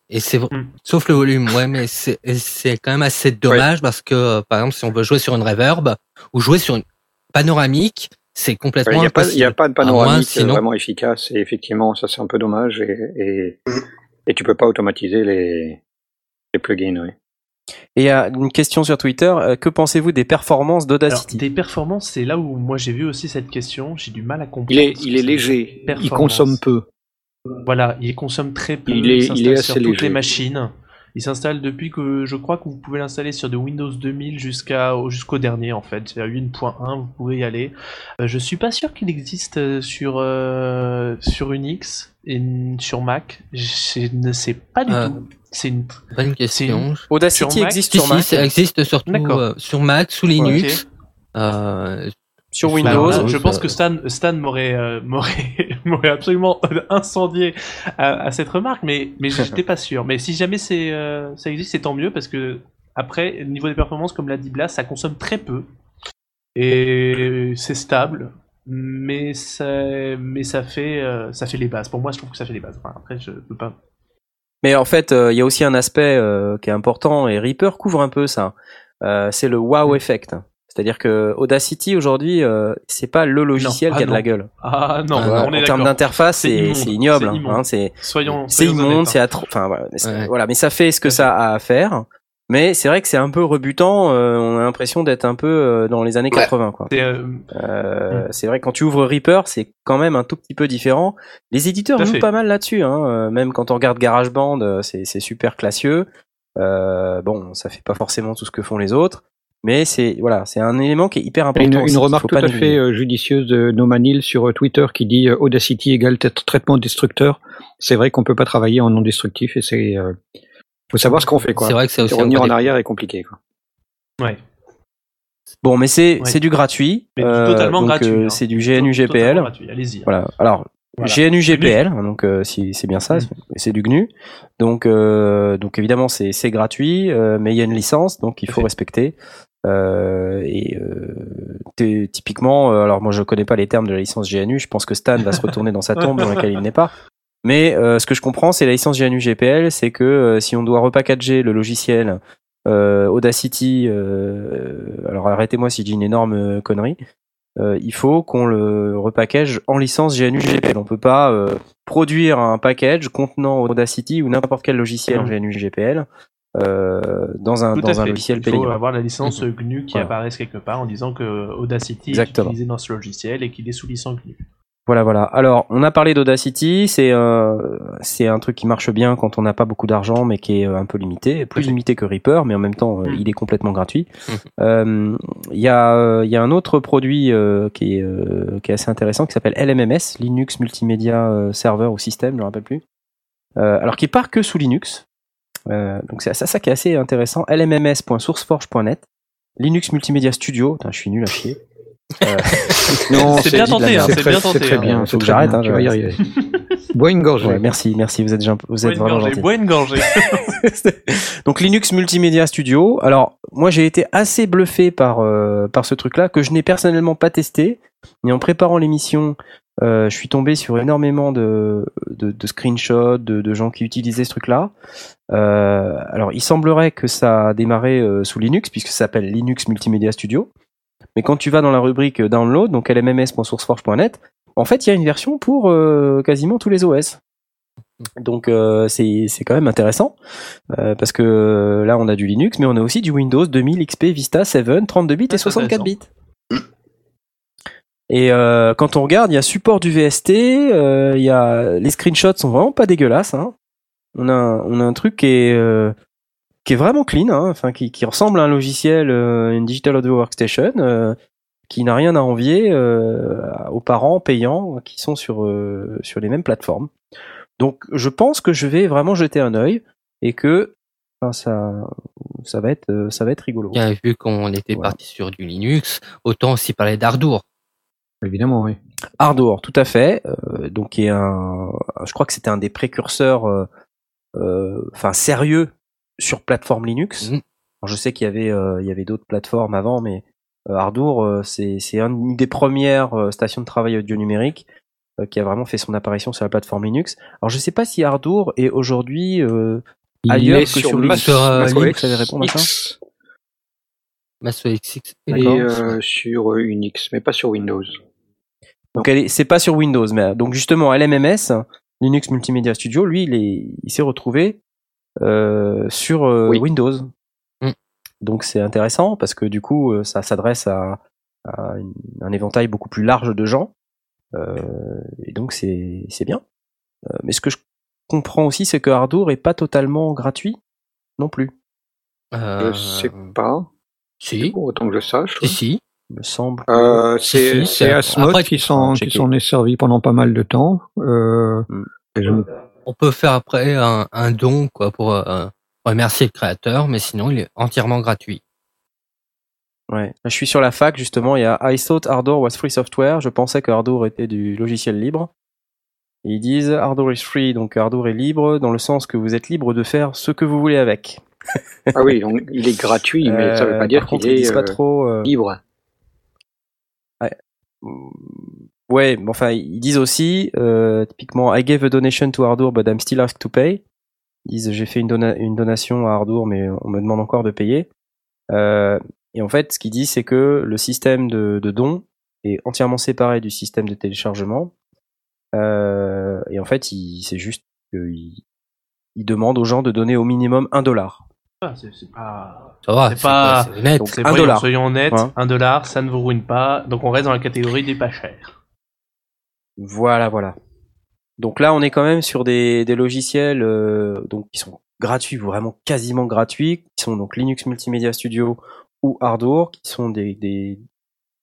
Sauf le volume. Et c'est Mm. sauf le volume, ouais, mais c'est quand même assez dommage parce que euh, par exemple si on veut jouer sur une reverb ou jouer sur une panoramique, c'est Il complètement n'y a, pas- il y a impossible. pas de À moins, panoramique sinon- vraiment efficace et effectivement ça c'est un peu dommage et, et, et tu peux pas automatiser les, les plugins. Oui. Et il y a une question sur Twitter. euh, que pensez-vous des performances d'Audacity des performances, c'est là où moi j'ai vu aussi cette question. J'ai du mal à comprendre. Il est, il est léger, il Performance. consomme peu. Voilà, il consomme très peu. Il est- il s'installe est sur toutes les machines. Il s'installe depuis que je crois que vous pouvez l'installer sur de Windows 2000 jusqu'à jusqu'au dernier en fait. C'est à 8.1, vous pouvez y aller. Euh, je suis pas sûr qu'il existe euh, sur euh, sur Unix et sur Mac. Je ne sais pas du Euh, tout. C'est une Bonne question. Audacity sur Mac existe Si, sur si, Mac, ça existe surtout euh, sur Mac, sous Linux. Euh, sur Windows. là, je pense que Stan, Stan m'aurait, euh, m'aurait, m'aurait absolument incendié à, à cette remarque, mais, mais j'étais pas sûr. Mais si jamais c'est, euh, ça existe, c'est tant mieux parce que après, au niveau des performances, comme l'a dit Blas, ça consomme très peu et c'est stable, mais ça, mais ça fait, euh, ça fait les bases. Pour moi, je trouve que ça fait les bases. Enfin, après, je peux pas. Mais en fait, euh, il y a aussi un aspect euh, qui est important et Reaper couvre un peu ça. Euh, c'est le wow effect. C'est-à-dire que Audacity aujourd'hui, euh, c'est pas le logiciel Ah qui a de la non. gueule. Ah non, Ah, Voilà, on est en termes d'interface, C'est c'est immonde. c'est ignoble. C'est hein, Soyons, c'est soyons immonde, c'est hein. atro... Enfin voilà, mais, c'est- Ouais. voilà, mais ça fait ce que ça a à faire. Mais c'est vrai que c'est un peu rebutant. euh, on a l'impression d'être un peu euh, dans les années Ouais. 80, quoi. C'est, euh, Euh, C'est vrai que quand tu ouvres Reaper, c'est quand même un tout petit peu différent. Les éditeurs jouent pas mal là-dessus. Hein. euh, Même quand on regarde GarageBand, c'est c'est super classieux. Euh, bon, ça fait pas forcément tout ce que font les autres, mais c'est voilà, c'est un élément qui est hyper important. Une, remarque tout à négliger. fait euh, judicieuse de Nomanil sur euh, Twitter qui dit euh, Audacity égale tra- traitement destructeur. C'est vrai qu'on peut pas travailler en non destructif et c'est euh, faut savoir ce qu'on fait quoi. c'est vrai que c'est aussi Revenir en arrière est compliqué quoi. ouais. Bon, mais c'est Ouais. c'est du gratuit. Mais euh, totalement donc, gratuit. euh, hein. C'est du GNU GPL. Allez-y. hein. Voilà. Alors Voilà. GNU GPL, donc euh, si c'est bien ça, Mm. c'est- du GNU. Donc euh, donc évidemment c'est c'est gratuit, euh, mais il y a une licence, donc il faut respecter. Euh, et euh, t'es- typiquement, euh, alors moi je connais pas les termes de la licence GNU, je pense que Stan va se retourner dans sa tombe dans laquelle il n'est pas. Mais euh, ce que je comprends, c'est la licence GNU GPL, c'est que euh, si on doit repackager le logiciel euh, Audacity, euh, alors arrêtez-moi si je dis une énorme euh, connerie, euh, il faut qu'on le repackage en licence GNU GPL. On peut pas euh, produire un package contenant Audacity ou n'importe quel logiciel Mhm. GNU GPL euh, dans un, dans un logiciel Il faut payant. avoir la licence GNU qui Voilà. apparaisse quelque part en disant que Audacity Exactement. est utilisé dans ce logiciel et qu'il est sous licence GNU. Voilà, voilà. Alors, on a parlé d'Audacity, c'est euh, c'est un truc qui marche bien quand on n'a pas beaucoup d'argent, mais qui est euh, un peu limité, plus limité que Reaper, mais en même temps, euh, Mm. il est complètement gratuit. Euh, Il y a il y a un autre produit euh, qui est euh, qui est assez intéressant qui s'appelle LMMS, Linux Multimedia Server ou System, je me rappelle plus. Euh, alors, qui part que sous Linux. Euh, donc c'est ça, ça qui est assez intéressant. LMMS.sourceforge.net, Linux Multimedia Studio. Putain, je suis nul à chier. Non, C'est bien tenté, hein, c'est bien tenté. C'est très hein. bien. Faut c'est que j'arrête, hein, tu vas y arriver. Bois une gorgée. Ouais, merci, merci. Vous êtes, vous vraiment gorgée, gentil. bois une gorgée. Donc Linux Multimedia Studio. Alors moi j'ai été assez bluffé par euh, par ce truc-là que je n'ai personnellement pas testé. Mais en préparant l'émission, euh, je suis tombé sur énormément de de, de screenshots de, de gens qui utilisaient ce truc-là. Euh, alors il semblerait que ça a démarré euh, sous Linux puisque ça s'appelle Linux Multimedia Studio. Mais quand tu vas dans la rubrique download, donc lmms.sourceforge.net, en fait il y a une version pour euh, quasiment tous les OS. Donc euh, c'est quand même intéressant. Euh, parce que là on a du Linux, mais on a aussi du Windows 2000 XP Vista 7, 32 bits et Ah, c'est 64 bits. Et euh, quand on regarde, il y a support du VST, il y a les screenshots sont vraiment pas dégueulasses. Hein. On a un- on a un truc qui est qui est vraiment clean, hein, enfin qui, qui ressemble à un logiciel, euh, une digital audio workstation, euh, qui n'a rien à envier euh, aux parents payants qui sont sur euh, sur les mêmes plateformes. Donc je pense que je vais vraiment jeter un œil et que enfin, ça ça va être ça va être rigolo. Bien vu qu'on était Voilà. parti sur du Linux, autant aussi parler d'Ardour. Évidemment, oui. Ardour, tout à fait. euh, donc est un, je crois que c'était un des précurseurs, euh, euh, enfin sérieux sur plateforme Linux. Mhm. Alors, je sais qu'il y avait, euh, il y avait d'autres plateformes avant, mais euh, Ardour, euh, c'est c'est un- une des premières euh, stations de travail audio numérique euh, qui a vraiment fait son apparition sur la plateforme Linux. Alors je sais pas si Ardour est aujourd'hui euh, Il Ailleurs est que sur Linux. Sur, Linux, savez répondre à ça et euh, sur euh, Unix, mais pas sur Windows. Donc elle est- c'est pas sur Windows, mais donc justement LMMS, Linux Multimedia Studio, lui il est, il s'est retrouvé sur euh, Oui. Windows. Mm. Donc c'est intéressant parce que du coup euh, ça s'adresse à, à une- un éventail beaucoup plus large de gens Euh, et donc c'est c'est bien. Euh, mais ce que je comprends aussi c'est que Ardour est pas totalement gratuit non plus, Euh, Je sais pas, Si, autant que je sache. si, si. il me semble. Euh, c'est Si, Asmod après, qui s'en checker. qui s'en est servi pendant pas mal de temps. Euh, Mm. et je ne- On peut faire après un, un don quoi pour euh, remercier le créateur, mais sinon il est entièrement gratuit. Ouais. Je suis sur la fac justement, il y a I thought Ardour was free software. Je pensais que Ardour était du logiciel libre. Et ils disent Ardour is free, donc Ardour est libre dans le sens que vous êtes libre de faire ce que vous voulez avec. Ah oui, donc, il est gratuit, mais ça veut Euh, pas dire par qu'il est pas euh, trop. euh, libre. Ouais, mais enfin, ils disent aussi, euh, typiquement, I gave a donation to Ardour, but I'm still asked to pay. Ils disent, j'ai fait une, dona- une donation à Ardour, mais on me demande encore de payer. Euh, et en fait, ce qu'ils disent, c'est que le système de, de don est entièrement séparé du système de téléchargement. Euh, et en fait, il- c'est juste qu'ils ils demandent aux gens de donner au minimum un dollar. Ah, c'est pas. Ça va, C'est pas- honnête. Donc, un voyons, dollar. Soyons honnêtes, Ouais. un dollar, ça ne vous ruine pas. Donc on reste dans la catégorie des pas chers. Voilà, voilà. Donc là, on est quand même sur des, logiciels euh, donc qui sont gratuits, vraiment quasiment gratuits, qui sont donc Linux Multimedia Studio ou Ardour, qui sont des,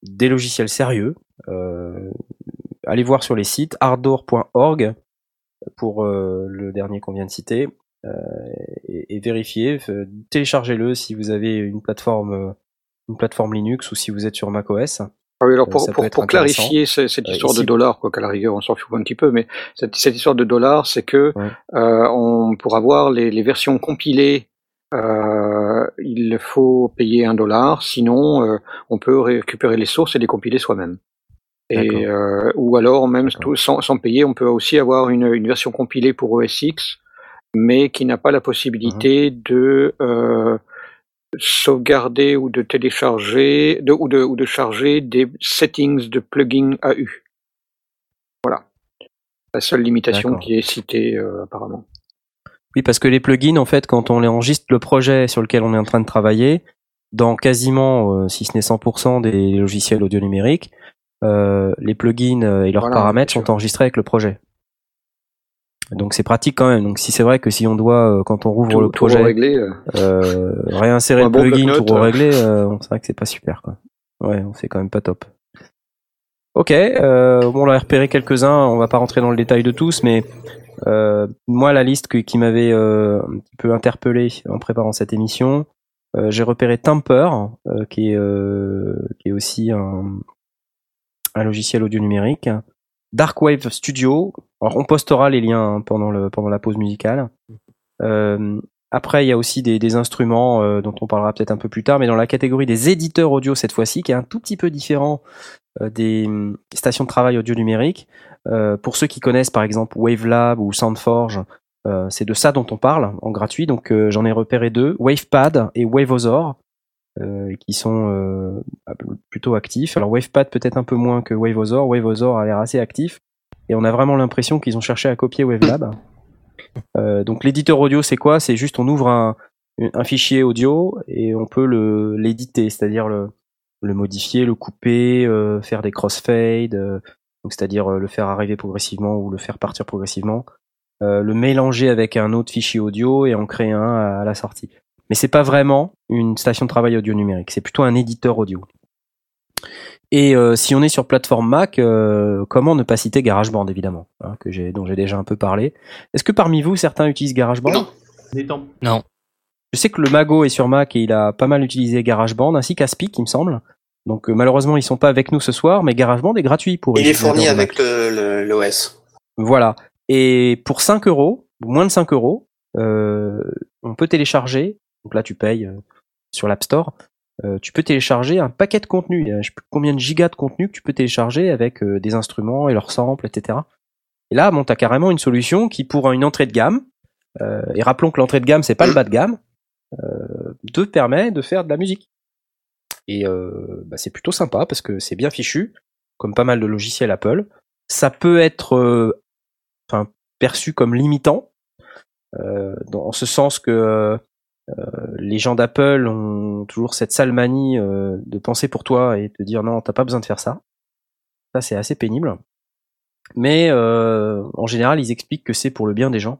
des, logiciels sérieux. Euh, allez voir sur les sites ardour.org pour euh, le dernier qu'on vient de citer et, vérifiez, téléchargez-le si vous avez une plateforme une plateforme Linux ou si vous êtes sur macOS. Ah oui, alors Euh, pour, pour, pour clarifier ce- cette Euh, histoire ici- de dollars, quoi, qu'à la rigueur on s'en fout un petit peu, mais cette, cette histoire de dollars, c'est que Ouais. euh, on pour avoir les, les versions compilées, euh, il faut payer un dollar, sinon euh, on peut récupérer les sources et les compiler soi-même. Et euh, ou alors même tout, sans, sans payer, on peut aussi avoir une, une version compilée pour OS X, mais qui n'a pas la possibilité Mhm. de euh, sauvegarder ou de télécharger de, ou, de, ou de charger des settings de plugin AU. Voilà. La seule limitation qui est citée euh, apparemment. Oui, parce que les plugins, en fait, quand on les enregistre le projet sur lequel on est en train de travailler, dans quasiment, euh, si ce n'est 100% des logiciels audio numériques, euh, les plugins et leurs Voilà, paramètres sont enregistrés avec le projet. Donc c'est pratique quand même. Donc si c'est vrai que si on doit, euh, quand on rouvre Tout, le projet, réglé. euh. euh, réinsérer le bon plugin, tout régler, euh, c'est vrai que c'est pas super quoi. Ouais, c'est quand même pas top. Ok, euh, bon, on a repéré quelques-uns, on va pas rentrer dans le détail de tous, mais euh, moi la liste que- qui m'avait euh, un petit peu interpellé en préparant cette émission, euh, j'ai repéré Temper, euh, qui est euh, qui est aussi un, un logiciel audio numérique, Darkwave Studio. Alors on postera les liens hein, pendant la pause musicale. Euh, après, il y a aussi des, instruments euh, dont on parlera peut-être un peu plus tard, mais dans la catégorie des éditeurs audio cette fois-ci, qui est un tout petit peu différent euh, des hum, stations de travail audio numérique. Pour ceux qui connaissent par exemple Wavelab ou Soundforge, c'est de ça dont on parle en gratuit. Donc j'en ai repéré deux, WavePad et Waveosaur, euh, qui sont euh, plutôt actifs. Alors WavePad peut-être un peu moins que Waveosaur. Waveosaur a l'air assez actif. Et on a vraiment l'impression qu'ils ont cherché à copier Wavelab. Euh, donc l'éditeur audio, c'est quoi? C'est juste on ouvre un, un fichier audio et on peut le l'éditer, c'est-à-dire le, le modifier, le couper, euh, faire des crossfades, euh, donc c'est-à-dire le faire arriver progressivement ou le faire partir progressivement, euh, le mélanger avec un autre fichier audio et en créer un à, à la sortie. Mais c'est pas vraiment une station de travail audio numérique, c'est plutôt un éditeur audio. Et euh, si on est sur plateforme Mac, euh, comment ne pas citer GarageBand évidemment, hein, que j'ai dont j'ai déjà un peu parlé. Est-ce que parmi vous certains utilisent GarageBand? Non. Temps. Je sais que le Mago est sur Mac et il a pas mal utilisé GarageBand ainsi qu'Aspic, il me semble. Donc euh, malheureusement ils sont pas avec nous ce soir, mais GarageBand est gratuit pour. les Il est fourni avec le- le- l'OS. Voilà. Et pour 5 euros, ou moins de 5 euros, euh, on peut télécharger, donc là tu payes euh, sur l'App Store, euh, tu peux télécharger un paquet de contenu. Sais plus combien de gigas de contenu que tu peux télécharger avec euh, des instruments et leurs samples, etc. Et là, bon, t'as carrément une solution qui, pour une entrée de gamme, et rappelons que l'entrée de gamme, c'est pas le bas de gamme, te permet de faire de la musique. Et euh, bah, c'est plutôt sympa parce que c'est bien fichu, comme pas mal de logiciels Apple. Ça peut être perçu comme limitant euh, dans ce sens que les gens d'Apple ont toujours cette sale manie euh, de penser pour toi et de dire non t'as pas besoin de faire ça. Ça c'est assez pénible. Mais euh, en général ils expliquent que c'est pour le bien des gens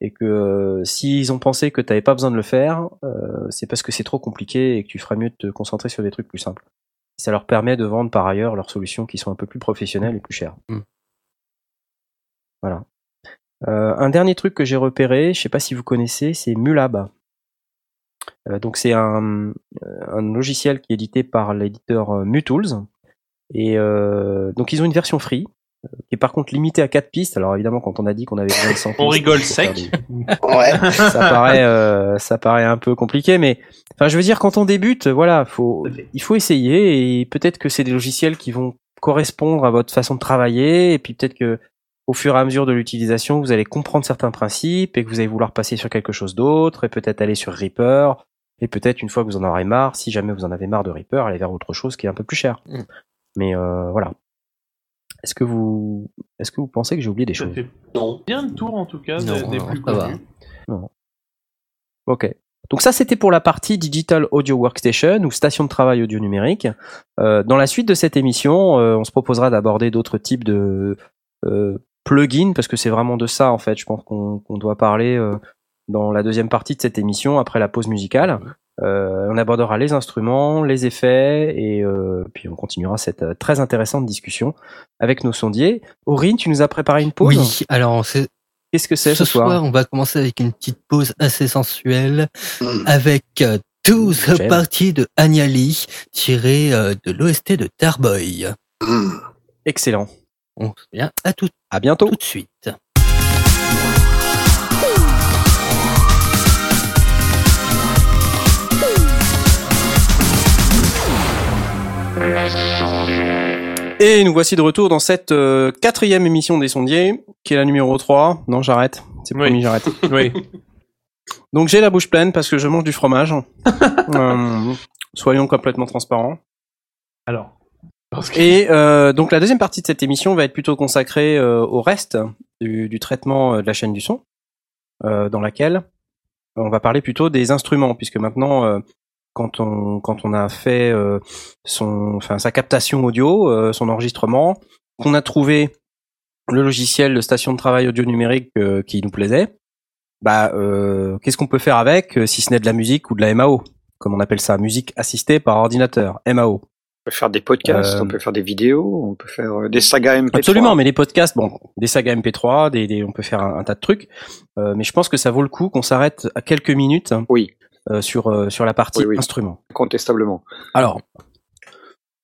et que euh, s'ils ont pensé que t'avais pas besoin de le faire euh, c'est parce que c'est trop compliqué et que tu ferais mieux de te concentrer sur des trucs plus simples. Ça leur permet de vendre par ailleurs leurs solutions qui sont un peu plus professionnelles et plus chères. Mm. voilà. Euh, un dernier truc que j'ai repéré, je sais pas si vous connaissez, c'est Mulab. Euh, donc c'est un, un logiciel qui est édité par l'éditeur euh, Mutools. Et euh, donc ils ont une version free, euh, qui est par contre limitée à 4 pistes. Alors évidemment quand on a dit qu'on avait besoin de 100 pistes, On rigole sec. des- Ouais. ça paraît euh, ça paraît un peu compliqué mais enfin je veux dire quand on débute voilà faut il faut essayer et peut-être que c'est des logiciels qui vont correspondre à votre façon de travailler et puis peut-être que au fur et à mesure de l'utilisation vous allez comprendre certains principes et que vous allez vouloir passer sur quelque chose d'autre et peut-être aller sur Reaper et peut-être une fois que vous en aurez marre si jamais vous en avez marre de Reaper aller vers autre chose qui est un peu plus cher Mm. mais euh, voilà est-ce que vous est-ce que vous pensez que j'ai oublié des Ça choses? fait Non. bien le tour en tout cas des- Non, des non, plus ça va. connus. Ok. Donc ça, c'était pour la partie Digital Audio Workstation ou station de travail audio numérique. Euh, dans la suite de cette émission, euh, on se proposera d'aborder d'autres types de euh, plugins parce que c'est vraiment de ça en fait. Je pense qu'on qu'on doit parler euh, dans la deuxième partie de cette émission après la pause musicale. Euh, on abordera les instruments, les effets et euh, puis on continuera cette euh, très intéressante discussion avec nos sondiers. Aurine, tu nous as préparé une pause? Oui, alors c'est- Qu'est-ce que c'est ce ce soir, soir, on va commencer avec une petite pause assez sensuelle Hmm. avec euh, 12 J'aime. parties de Agnali tirées euh, de l'OST de Tarboy. Hmm. Excellent. On se vient à tout, À bientôt. tout de suite. Et nous voici de retour dans cette euh, quatrième émission des sondiers, qui est la numéro 3. Non, j'arrête. C'est Oui. promis, j'arrête. Oui. Donc j'ai la bouche pleine parce que je mange du fromage. Euh, soyons complètement transparents. Alors. Et euh, donc la deuxième partie de cette émission va être plutôt consacrée euh, au reste du, du traitement euh, de la chaîne du son. euh, dans laquelle on va parler plutôt des instruments, puisque maintenant, euh, quand on quand on a fait euh, son, enfin sa captation audio, son enregistrement, qu'on a trouvé le logiciel de station de travail audio numérique qui nous plaisait, bah qu'est-ce qu'on peut faire avec si ce n'est de la musique ou de la MAO, comme on appelle ça, musique assistée par ordinateur, MAO. On peut faire des podcasts, Euh, on peut faire des vidéos, on peut faire euh, des sagas MP3. Absolument, mais les podcasts, bon, des sagas MP3, des, des- on peut faire un, un tas de trucs, euh, mais je pense que ça vaut le coup qu'on s'arrête à quelques minutes Oui, euh, sur euh, sur la partie Oui, oui. instrument. incontestablement. Alors,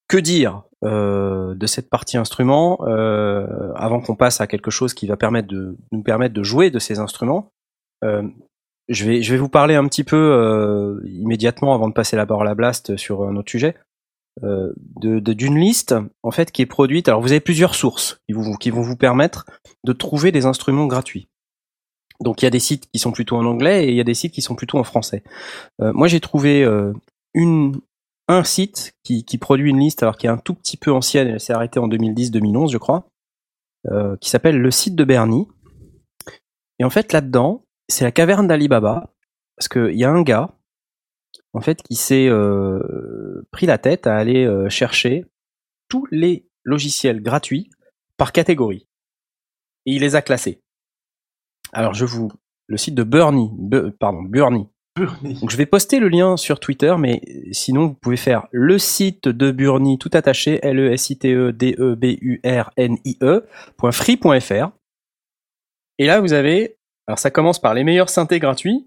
que dire euh, de cette partie instrument euh, avant qu'on passe à quelque chose qui va permettre de nous permettre de jouer de ces instruments Euh, Je vais je vais vous parler un petit peu euh, immédiatement avant de passer la parole à Blast sur un autre sujet. Euh, d'une liste en fait qui est produite. Alors vous avez plusieurs sources qui, qui vont vous permettre de trouver des instruments gratuits. Donc il y a des sites qui sont plutôt en anglais et il y a des sites qui sont plutôt en français. Euh, moi j'ai trouvé euh, une un site qui, qui produit une liste alors qui est un tout petit peu ancienne, elle s'est arrêtée en 2010-2011 je crois, qui s'appelle le site de Bernie. Et en fait là-dedans c'est la caverne d'Alibaba parce qu'il y a un gars en fait qui s'est euh, pris la tête à aller euh, chercher tous les logiciels gratuits par catégorie et il les a classés. Alors je vous le site de Bernie, Be- pardon Bernie. Donc je vais poster le lien sur Twitter, mais sinon vous pouvez faire le site de Burnie tout attaché l e s i t e d e b u r n i e .free.fr. Et là vous avez, alors ça commence par les meilleurs synthés gratuits,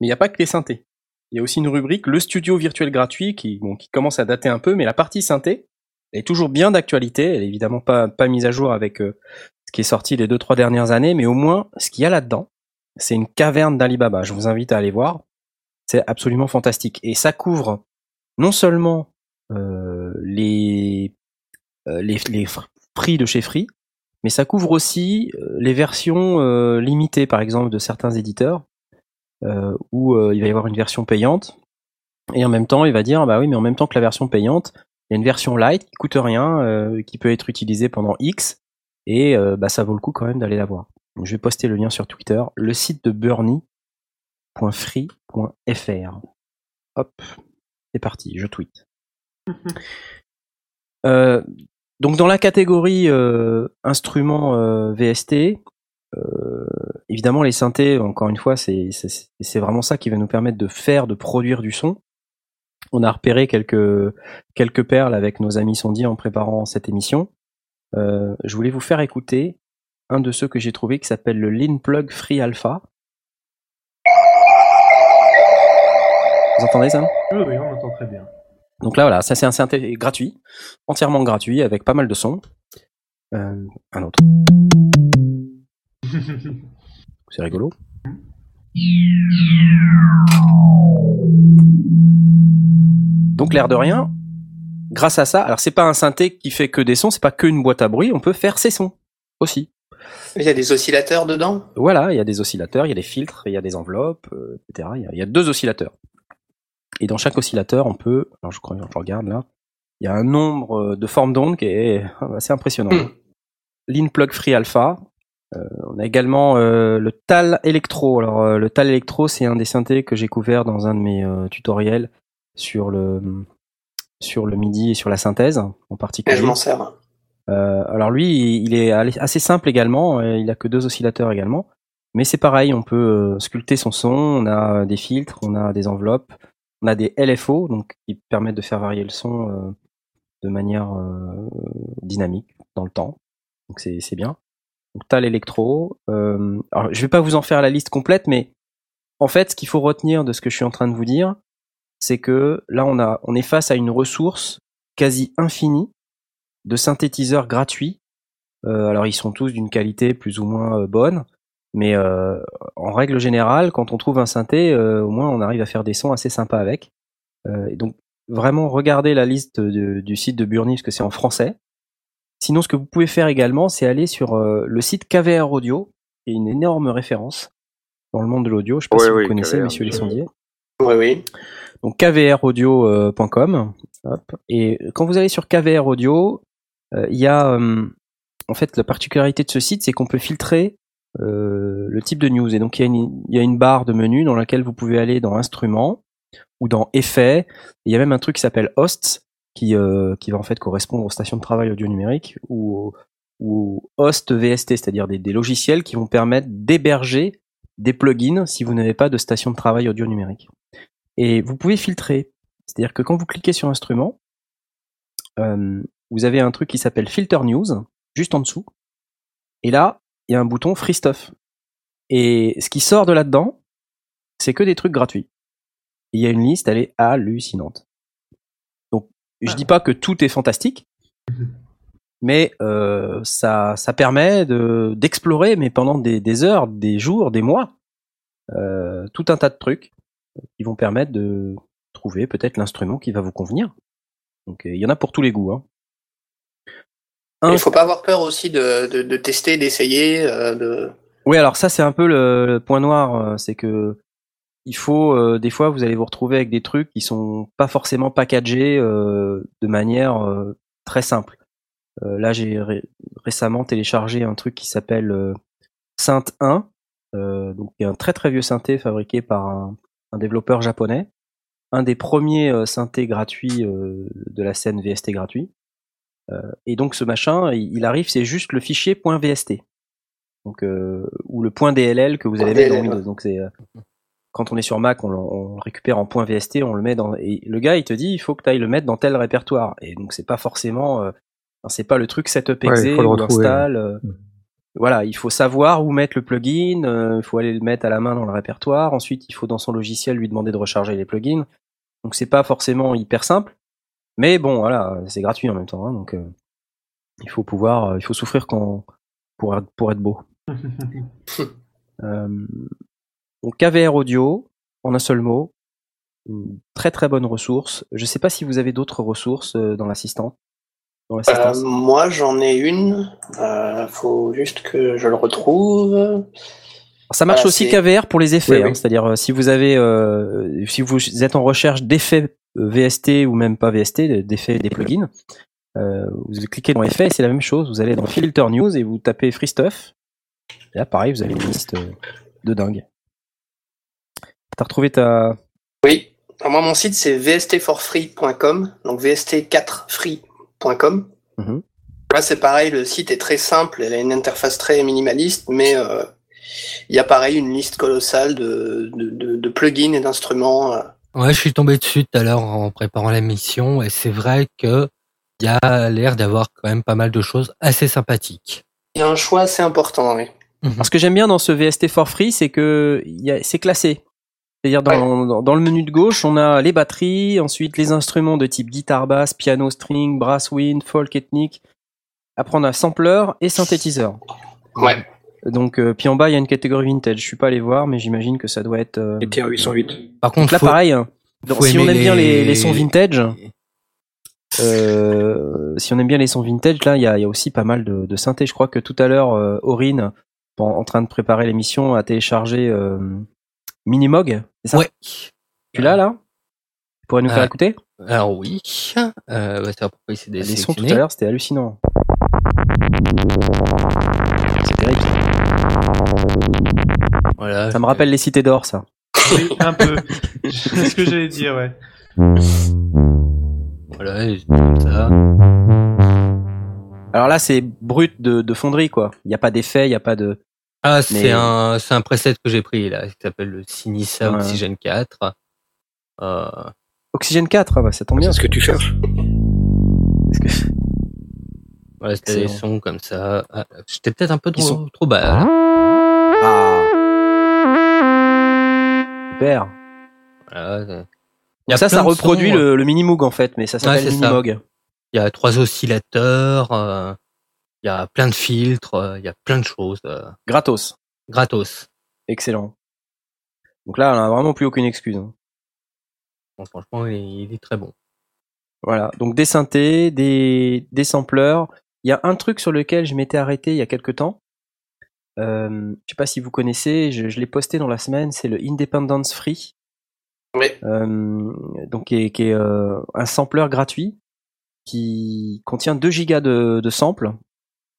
mais il n'y a pas que les synthés. Il y a aussi une rubrique le studio virtuel gratuit qui, bon, qui commence à dater un peu, mais la partie synthé est toujours bien d'actualité. Elle est évidemment pas pas mise à jour avec euh, ce qui est sorti les deux trois dernières années, mais au moins ce qu'il y a là-dedans, c'est une caverne d'Alibaba. Je vous invite à aller voir. C'est absolument fantastique et ça couvre non seulement euh, les, euh, les les prix de chez Free, mais ça couvre aussi euh, les versions euh, limitées, par exemple, de certains éditeurs, où euh, il va y avoir une version payante, et en même temps, il va dire, bah oui, mais en même temps que la version payante, il y a une version light qui coûte rien, euh, qui peut être utilisée pendant X, et euh, bah, ça vaut le coup quand même d'aller la voir. Donc, je vais poster le lien sur Twitter, le site de Burnie.free.fr. Hop, c'est parti, je tweet. Euh, donc dans la catégorie euh, instruments euh, VST, euh, évidemment les synthés, encore une fois, c'est vraiment ça qui va nous permettre de faire, de produire du son. On a repéré quelques quelques perles avec nos amis sondiers en préparant cette émission. Euh, je voulais vous faire écouter un de ceux que j'ai trouvé qui s'appelle le Lean Plug Free Alpha. Vous entendez ça? Oui, oui, on entend très bien. Donc là, voilà, ça c'est un synthé gratuit, entièrement gratuit, avec pas mal de sons. Euh, un autre. C'est rigolo. Donc l'air de rien, grâce à ça, alors c'est pas un synthé qui fait que des sons, c'est pas que une boîte à bruit, on peut faire ses sons aussi. Il y a des oscillateurs dedans? Voilà, il y a des oscillateurs, il y a des filtres, il y a des enveloppes, euh, etc. Il y, a, il y a deux oscillateurs. Et dans chaque oscillateur, on peut, alors je crois, je regarde là, il y a un nombre euh, de formes d'ondes qui est assez impressionnant. Mm. Lean Plug Free Alpha. Euh, on a également euh, le TAL Electro. Alors euh, le TAL Electro, c'est un des synthés que j'ai couvert dans un de mes euh, tutoriels sur le sur le MIDI et sur la synthèse en Et particulier. je m'en sers. Euh, alors lui, il est assez simple également. Il a que deux oscillateurs également. Mais c'est pareil, on peut sculpter son son. On a des filtres, on a des enveloppes, on a des LFO, donc qui permettent de faire varier le son euh, de manière euh, dynamique dans le temps. Donc c'est c'est bien. Donc t'as l'électro. Euh, alors je vais pas vous en faire la liste complète, mais en fait, ce qu'il faut retenir de ce que je suis en train de vous dire, c'est que là, on a, on est face à une ressource quasi infinie de synthétiseurs gratuits. Euh, alors ils sont tous d'une qualité plus ou moins euh, bonne, mais euh, en règle générale, quand on trouve un synthé, au moins on arrive à faire des sons assez sympas avec. Et donc vraiment regardez la liste du site de Burnie parce que c'est en français. Sinon, ce que vous pouvez faire également, c'est aller sur euh, le site KVR Audio, qui est une énorme référence dans le monde de l'audio. Je sais pas Oui, si oui, vous connaissez, KVR, messieurs les oui. sondiers. Oui, oui. Donc kvraudio.com. Hop. Et quand vous allez sur KVR Audio, euh, il y a euh, en fait la particularité de ce site, c'est qu'on peut filtrer euh, le type de news. Et donc il y, a une, il y a une barre de menu dans laquelle vous pouvez aller dans Instruments ou dans Effets. Il y a même un truc qui s'appelle Hosts qui, euh, qui va en fait correspondre aux stations de travail audio numérique ou, ou host VST, c'est-à-dire des, des logiciels qui vont permettre d'héberger des plugins si vous n'avez pas de station de travail audio numérique. Et vous pouvez filtrer. C'est-à-dire que quand vous cliquez sur Instrument, euh, vous avez un truc qui s'appelle Filter News, juste en dessous. Et là, il y a un bouton Free Stuff. Et ce qui sort de là-dedans, c'est que des trucs gratuits. Il y a une liste, elle est hallucinante. Je dis pas que tout est fantastique, mais euh, ça, ça permet de d'explorer, mais pendant des, des heures, des jours, des mois, euh, tout un tas de trucs qui vont permettre de trouver peut-être l'instrument qui va vous convenir. Donc, il y en a pour tous les goûts. Hein. Il faut pas avoir peur aussi de, de, de tester, d'essayer. Euh, de... Oui, alors ça c'est un peu le, le point noir, euh, c'est que il faut euh, des fois vous allez vous retrouver avec des trucs qui sont pas forcément packagés euh, de manière euh, très simple. Euh, là j'ai ré- récemment téléchargé un truc qui s'appelle Synth 1, donc qui est un très très vieux synthé fabriqué par un, un développeur japonais, un des premiers euh, synthés gratuits euh, de la scène VST gratuit. Euh, et donc ce machin, il, il arrive, c'est juste le fichier .vst. Donc euh, ou le .dll que vous allez mettre dans Windows. Donc c'est euh, quand on est sur Mac, on, le- on le récupère en .vst, on le met dans et le gars il te dit il faut que tu ailles le mettre dans tel répertoire. Et donc c'est pas forcément euh, c'est pas le truc setup exe ou install. euh, Mhm. Voilà, il faut savoir où mettre le plugin, euh, il faut aller le mettre à la main dans le répertoire. Ensuite, il faut dans son logiciel lui demander de recharger les plugins. Donc c'est pas forcément hyper simple, mais bon voilà, c'est gratuit en même temps. hein, donc euh, il faut pouvoir, euh, il faut souffrir quand pour être, pour être beau. Donc KVR Audio, en un seul mot, une très très bonne ressource. Je sais pas si vous avez d'autres ressources euh, dans l'assistant. Euh, moi, j'en ai une. Euh, faut juste que je le retrouve. Ça marche Voilà, aussi KVR pour les effets, Oui, hein, oui. c'est-à-dire si vous avez, euh, si vous êtes en recherche d'effets VST ou même pas VST, d'effets des plugins, euh, vous cliquez dans effets, c'est la même chose. Vous allez dans Filter News et vous tapez Free Stuff. Et là, pareil, vous avez une liste de dingue. T'as retrouvé ta, Oui. Alors, moi, mon site, c'est vstforfree.com. Donc, vst4free.com. Mhm. Là, c'est pareil. Le site est très simple. Elle a une interface très minimaliste, mais euh, il y a pareil une liste colossale de, de, de, de plugins et d'instruments. euh. Ouais, je suis tombé dessus tout à l'heure en préparant l'émission et c'est vrai que il y a l'air d'avoir quand même pas mal de choses assez sympathiques. Il y a un choix assez important. Oui. Alors, ce que j'aime bien dans ce VST for free, c'est que il y a- c'est classé. C'est-à-dire dans, dans, dans le menu de gauche, on a les batteries, ensuite les instruments de type guitare basse, piano string, brass wind, folk ethnique. Après on a sampler et synthétiseur. Ouais. Donc euh, puis en bas il y a une catégorie vintage. Je suis pas allé voir, mais j'imagine que ça doit être. euh, Et tiens, 808. Par contre, là faut- pareil. hein. Faut si on aime bien les, sons vintage, euh, si on aime bien les sons vintage, là il y a, il y a aussi pas mal de, de synthé. Je crois que tout à l'heure, euh, Aurine, en, en train de préparer l'émission, a téléchargé euh, Minimog. C'est ça ouais. Tu l'as là? Tu pourrais nous faire Ah. écouter? Alors oui, euh, bah, c'est c'est des Les sons tout à l'heure, c'était hallucinant. C'est terrible. Voilà. Ça me rappelle les cités d'or, ça. Oui, un peu. C'est ce que j'allais dire, ouais. Voilà, et comme ça. Alors là, c'est brut de, de fonderie, quoi. Il n'y a pas d'effet, il n'y a pas de. Ah, c'est Mais- un, c'est un preset que j'ai pris là, qui s'appelle le Sinisa Ouais. Oxygen 4. Euh, Oxygène 4, ah bah, ça tombe bien. C'est ce que tu cherches. Que- voilà, c'était des sons comme ça. Ah, J'étais peut-être un peu trop, sont- trop bas. là. Ah. Super. Voilà, y a ça, ça reproduit sons, le, le Minimoog en fait, mais ça s'appelle Ouais, c'est ça. Minimog. Il y a trois oscillateurs, euh, il y a plein de filtres, euh, il y a plein de choses euh, Gratos. gratos. Excellent. Donc là, on a vraiment plus aucune excuse. hein. Bon, franchement, il est, il est très bon. Voilà. Donc des synthés, des, des sampleurs. Il y a un truc sur lequel je m'étais arrêté il y a quelque temps. Euh, je sais pas si vous connaissez, je, je l'ai posté dans la semaine, c'est le Independence Free. Oui. Euh, donc qui est, qui est, euh, un sampler gratuit qui contient 2 gigas de, de samples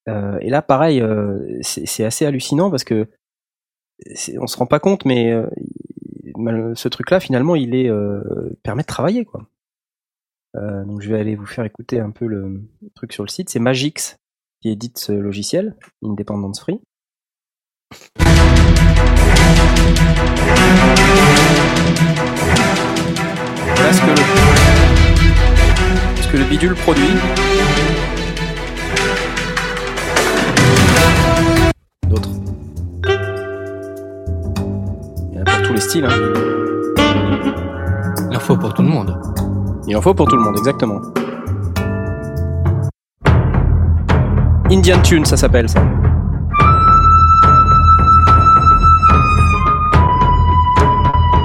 Euh, et là, pareil, euh, c'est assez hallucinant parce que on se rend pas compte, mais euh, ce truc-là, finalement, il est permet de travailler, quoi. Donc, je vais aller vous faire écouter un peu le truc sur le site. C'est Magix qui édite ce logiciel, Independence Free. Voilà ce que le, ce que le bidule produit. Styles. Hein. Il en faut pour tout le monde. Il en faut pour tout le monde, exactement. Indian Tune, ça s'appelle ça.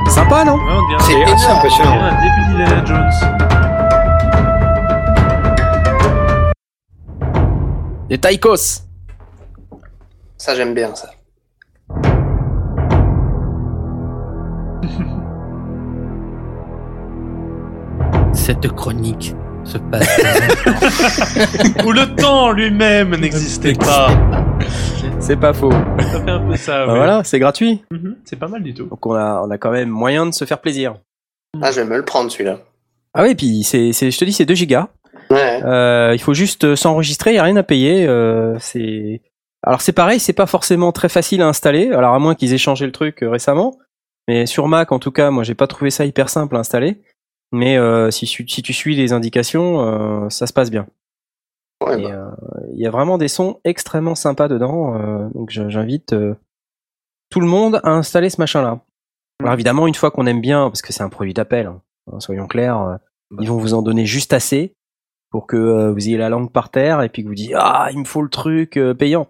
Sympa, non? Ouais, C'est on dirait énorme. impressionnant. un début d'Indiana Jones. Des taikos Ça, j'aime bien ça. Cette chronique se passe. Où le temps lui-même n'existait pas. C'est pas faux. Ça fait un peu ça, Bah ouais. voilà, c'est gratuit. Mhm, C'est pas mal du tout. Donc on a, on a quand même moyen de se faire plaisir. Ah, je vais me le prendre celui-là. Ah oui, puis c'est, je te dis, c'est 2 gigas. Ouais. Euh, il faut juste euh, s'enregistrer, il n'y a rien à payer. Euh, c'est... Alors c'est pareil, c'est pas forcément très facile à installer, alors à moins qu'ils aient changé le truc récemment. Mais sur Mac, en tout cas, moi j'ai pas trouvé ça hyper simple à installer. Mais euh, si, tu- si tu suis les indications, euh, ça se passe bien. Ouais, bah. euh, Il y a vraiment des sons extrêmement sympas dedans, euh, donc j'invite euh, tout le monde à installer ce machin-là. Alors évidemment, une fois qu'on aime bien, parce que c'est un produit d'appel, hein, hein, soyons clairs, euh, ils vont vous en donner juste assez pour que vous ayez la langue par terre et puis que vous dites ah il me faut le truc payant.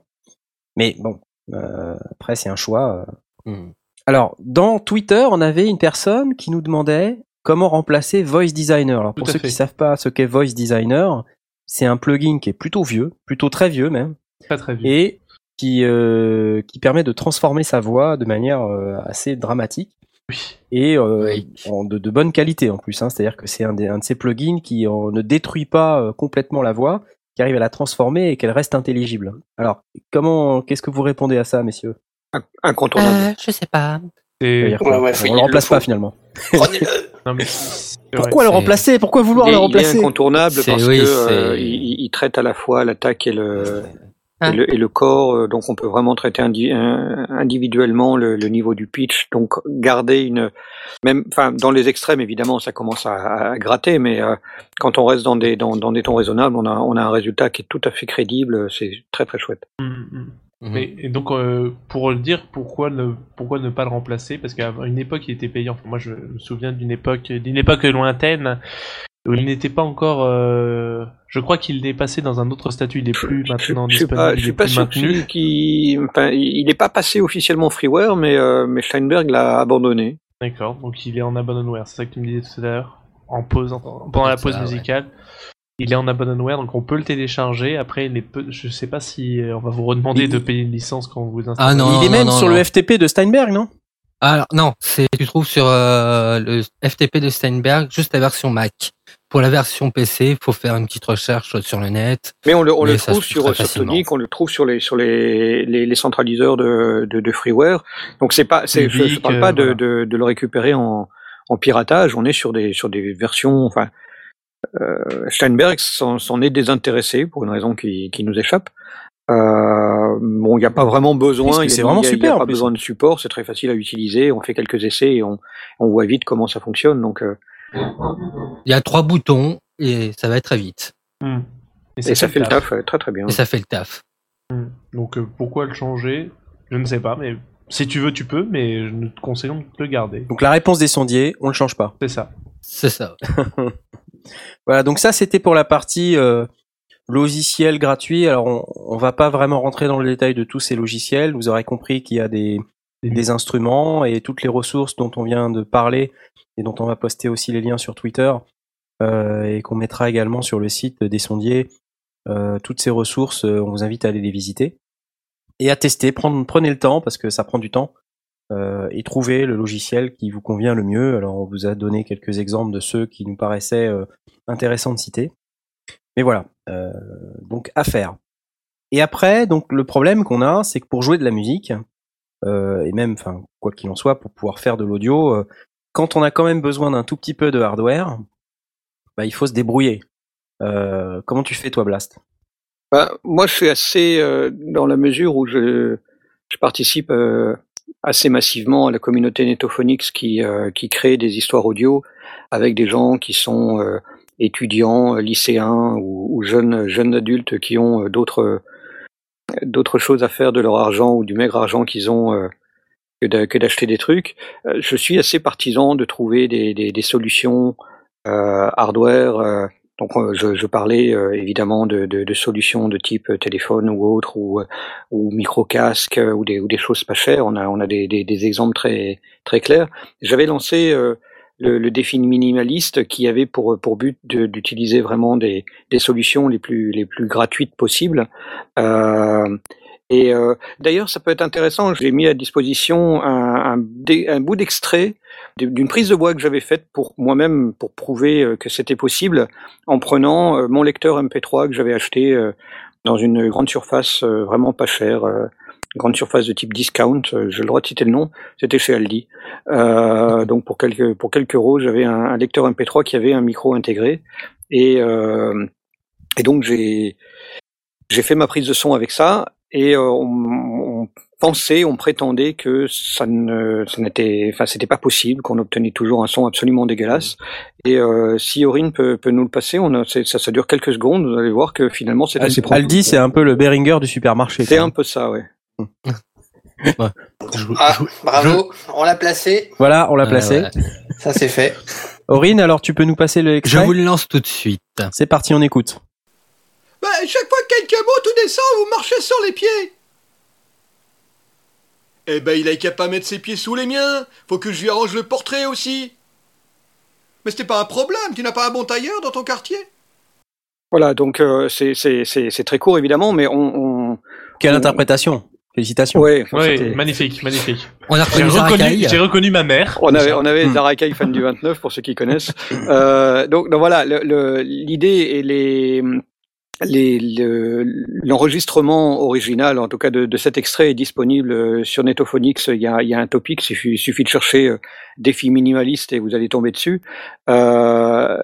Mais bon, euh, après c'est un choix. Hmm. Alors dans Twitter, on avait une personne qui nous demandait comment remplacer Voice Designer. Alors pour Tout ceux fait. qui savent pas ce qu'est Voice Designer, c'est un plugin qui est plutôt vieux, plutôt très vieux même, Pas très vieux. et qui euh, qui permet de transformer sa voix de manière euh, assez dramatique Oui. et euh, Oui. en de, de bonne qualité en plus. Hein, C'est-à-dire que c'est un, des- un de ces plugins qui en- ne détruit pas euh, complètement la voix, qui arrive à la transformer et qu'elle reste intelligible. Alors, comment, qu'est-ce que vous répondez à ça, messieurs? Incontournable. Euh, je sais pas. Ouais, ouais, On le remplace pas finalement. Prenez-le. Non, mais c'est- Pourquoi le remplacer? Pourquoi vouloir Il est- le il est remplacer? incontournable parce oui, que c'est- euh, il, traite à la fois l'attaque et le, Ah. et le, et le corps, euh, donc on peut vraiment traiter indi- individuellement le, le niveau du pitch, donc garder une même, enfin dans les extrêmes évidemment ça commence à, à gratter, mais euh, quand on reste dans des dans, dans des tons raisonnables, on a on a un résultat qui est tout à fait crédible, c'est très très chouette. Mhm, mhm. Mhm. Mais, et donc, euh, pour le dire, pourquoi ne, pourquoi ne pas le remplacer Parce qu'à une époque, il était payant. Moi, je me souviens d'une époque, d'une époque lointaine où il n'était pas encore. euh, je crois qu'il est passé dans un autre statut. Il est plus maintenant je suis disponible. pas, je il suis est pas plus sûr maintenu. qu'il, enfin, il n'est pas passé officiellement freeware, mais euh, mais Steinberg l'a abandonné. D'accord. Donc, il est en abandonware. C'est ça que tu me disais tout à l'heure? En pause, en- pendant la Ça, pause ouais. musicale. Il est en abandonware, donc on peut le télécharger. Après, il est peu... je sais pas si euh, on va vous redemander Il- de payer une licence quand vous installez. Ah non, Il est même non, sur non. le FTP de Steinberg, non? Alors non, c'est tu trouves sur euh, le FTP de Steinberg juste la version Mac. Pour la version PC, il faut faire une petite recherche sur le net. Mais on le, on Mais le ça trouve sur Subtonic, on le trouve sur les sur les, les, les centraliseurs de, de, de freeware. Donc c'est pas, c'est, je, je Public, parle pas euh, de, voilà. de, de le récupérer en, en piratage. On est sur des sur des versions. Enfin, Steinberg s'en, est désintéressé pour une raison qui, qui nous échappe. Euh, bon, il n'y a pas vraiment besoin. C'est vraiment y a- il y super, a pas plus. besoin de support. C'est très facile à utiliser. On fait quelques essais et on, on voit vite comment ça fonctionne. Donc euh, Il y a trois boutons et ça va être très vite. Hmm. et ça fait le taf euh, très très bien. Et ça fait le taf. Hmm. Donc euh, pourquoi le changer? Je ne sais pas, mais si tu veux, tu peux, mais nous te conseillons de le garder. Donc la réponse des sondiers, on le change pas. C'est ça. C'est ça. Voilà, donc ça c'était pour la partie euh, logiciel gratuit. Alors on, va pas vraiment rentrer dans le détail de tous ces logiciels. Vous aurez compris qu'il y a des, des instruments et toutes les ressources dont on vient de parler et dont on va poster aussi les liens sur Twitter euh, et qu'on mettra également sur le site des sondiers. Euh, toutes ces ressources, on vous invite à aller les visiter et à tester. Prendre, prenez le temps parce que ça prend du temps euh, et trouver le logiciel qui vous convient le mieux. Alors on vous a donné quelques exemples de ceux qui nous paraissaient euh, intéressants de citer. Mais voilà, euh, donc à faire. Et après, donc le problème qu'on a, c'est que pour jouer de la musique, et même, enfin, quoi qu'il en soit, pour pouvoir faire de l'audio, quand on a quand même besoin d'un tout petit peu de hardware, bah, il faut se débrouiller. Comment tu fais toi, Blast? Bah, moi, je suis assez dans la mesure où je, je participe assez massivement à la communauté Netophonics qui, euh, qui crée des histoires audio avec des gens qui sont euh, étudiants, lycéens ou, jeunes, jeunes adultes qui ont euh, d'autres d'autres choses à faire de leur argent ou du maigre argent qu'ils ont que d'a- que d'acheter des trucs. Je suis assez partisan de trouver des, des, solutions hardware. Donc euh, je, je parlais euh, évidemment de, de, de solutions de type euh, téléphone ou autre ou, euh, ou micro casque ou des, ou des choses pas chères. On a, on a des, des, des exemples très, très clairs. J'avais lancé euh, le, le défi minimaliste qui avait pour, pour but d'utiliser vraiment des, des solutions les plus, les plus gratuites possibles. Euh, et euh, d'ailleurs, ça peut être intéressant. J'ai mis à disposition un, un, un bout d'extrait d'une prise de voix que j'avais faite pour moi-même pour prouver euh, que c'était possible en prenant euh, mon lecteur MP3 que j'avais acheté euh, dans une grande surface vraiment pas chère, grande surface de type discount. J'ai le droit de citer le nom. C'était chez Aldi. Euh, donc pour quelques pour quelques euros, j'avais un, un lecteur MP3 qui avait un micro intégré et euh, et donc j'ai j'ai fait ma prise de son avec ça et euh, on, on pensait, on prétendait que ça ne, ça n'était, enfin c'était pas possible, qu'on obtenait toujours un son absolument dégueulasse. Et euh, si Aurine peut, peut nous le passer, on a, c'est- ça, ça dure quelques secondes. Vous allez voir que finalement c'est assez propre. Aldi, c'est un peu le Beringer du supermarché. C'est un peu ça, ouais. Ah, bravo, on l'a placé, Voilà, on l'a Ouais, placé. ça c'est fait. Aurine, alors tu peux nous passer le Je vous le lance tout de suite. C'est parti, on écoute. Bah, chaque fois que quelqu'un monte ou descend, vous marchez sur les pieds. Eh ben, il a qu'à pas mettre ses pieds sous les miens. Faut que je lui arrange le portrait aussi. Mais c'était pas un problème, tu n'as pas un bon tailleur dans ton quartier Voilà, donc euh, c'est c'est c'est c'est très court évidemment, mais on, on Quelle on- interprétation Félicitations. ouais, Oui, c'était- magnifique, magnifique. On a J'ai reconnu Zara reconnu, Kay. j'ai reconnu ma mère. On avait, on avait Hmm. Zara Kay, fan du 29, pour ceux qui connaissent. Euh, donc, donc voilà, le- le- l'idée et les, les, le- l'enregistrement original, en tout cas de, de cet extrait, est disponible euh, sur Netophonics. Il y a, il y a un topic, il suffit, il suffit de chercher euh, défi minimaliste et vous allez tomber dessus. Euh,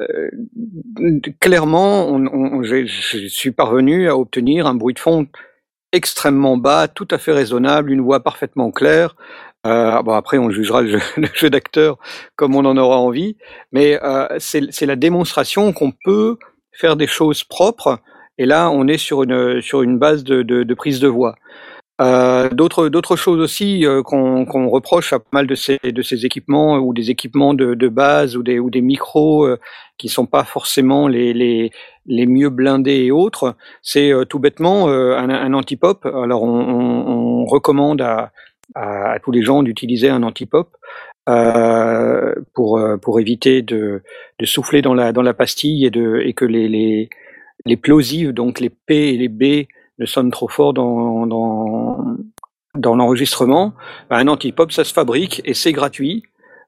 clairement, on, on- je suis parvenu à obtenir un bruit de fond extrêmement bas, tout à fait raisonnable, une voix parfaitement claire. Euh, bon après, on jugera le jeu, jeu d'acteur comme on en aura envie, mais euh, c'est la démonstration qu'on peut faire des choses propres. Et là, on est sur une sur une base de, de, de prise de voix. Euh, D'autres d'autres choses aussi euh, qu'on qu'on reproche à pas mal de ces de ces équipements ou des équipements de, de base ou des ou des micros euh, qui sont pas forcément les les les mieux blindés et autres, c'est euh, tout bêtement euh, un, un anti-pop. Alors on, on, on recommande à, à, tous les gens d'utiliser un anti-pop pour pour éviter de, de souffler dans la dans la pastille et de et que les les les plosives donc les P et les B ne sonnent trop fort dans dans l'enregistrement. Un anti-pop ça se fabrique et c'est gratuit.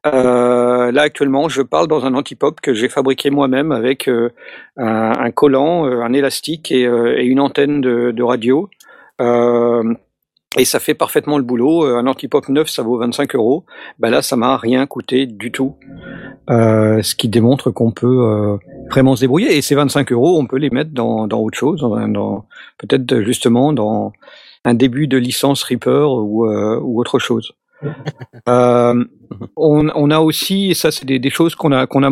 Euh, là actuellement, je parle dans un anti-pop que j'ai fabriqué moi-même avec euh, un, collant, euh, un élastique et, une antenne de radio. Euh, et ça fait parfaitement le boulot. Euh, Un anti-pop neuf, ça vaut 25 euros. Ben là, ça m'a rien coûté du tout. Euh, ce qui démontre qu'on peut euh, vraiment se débrouiller. Et ces 25 euros, on peut les mettre dans, dans autre chose, peut-être justement dans un début de licence Reaper euh, ou autre chose. Euh, on, a aussi, et ça c'est des, choses qu'on a qu'on a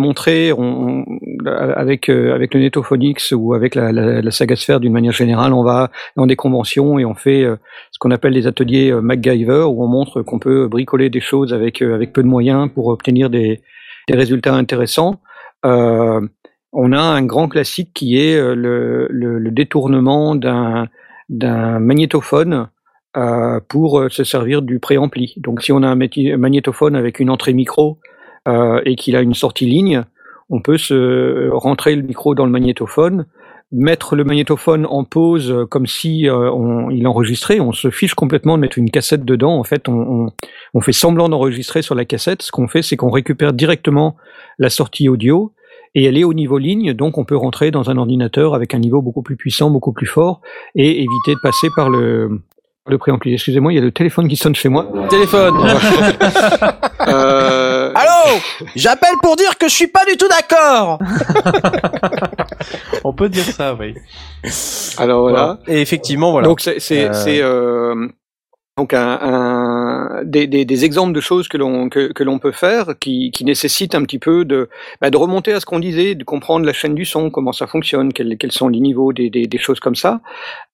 avec euh, avec le Netophonics ou avec la, la, d'une manière générale, on va dans des conventions et on fait euh, ce qu'on appelle des ateliers MacGyver où on montre qu'on peut bricoler des choses avec avec peu de moyens pour obtenir des, des résultats intéressants. On a un grand classique qui est le, le, détournement d'un d'un magnétophone pour euh, se servir du préampli. Donc si on a un magnétophone avec une entrée micro euh, et qu'il a une sortie ligne, on peut se rentrer le micro dans le magnétophone, mettre le magnétophone en pause euh, comme si euh, on, il enregistrait. On se fiche complètement de mettre une cassette dedans. En fait, on, on, on fait semblant d'enregistrer sur la cassette. Ce qu'on fait, c'est qu'on récupère directement la sortie audio et elle est au niveau ligne, donc on peut rentrer dans un ordinateur avec un niveau beaucoup plus puissant, beaucoup plus fort, et éviter de passer par le le préampli. Excusez-moi, il y a le téléphone qui sonne chez moi. Téléphone. Euh, Allô J'appelle pour dire que je suis pas du tout d'accord. On peut dire ça, oui. alors voilà. Et effectivement, voilà. Donc c'est c'est Euh, c'est, euh, donc un, un- des, des, des exemples de choses que l'on que, que l'on peut faire qui, qui nécessitent un petit peu de bah, de remonter à ce qu'on disait, de comprendre la chaîne du son, comment ça fonctionne, quels, quels sont les niveaux, des, des, des choses comme ça.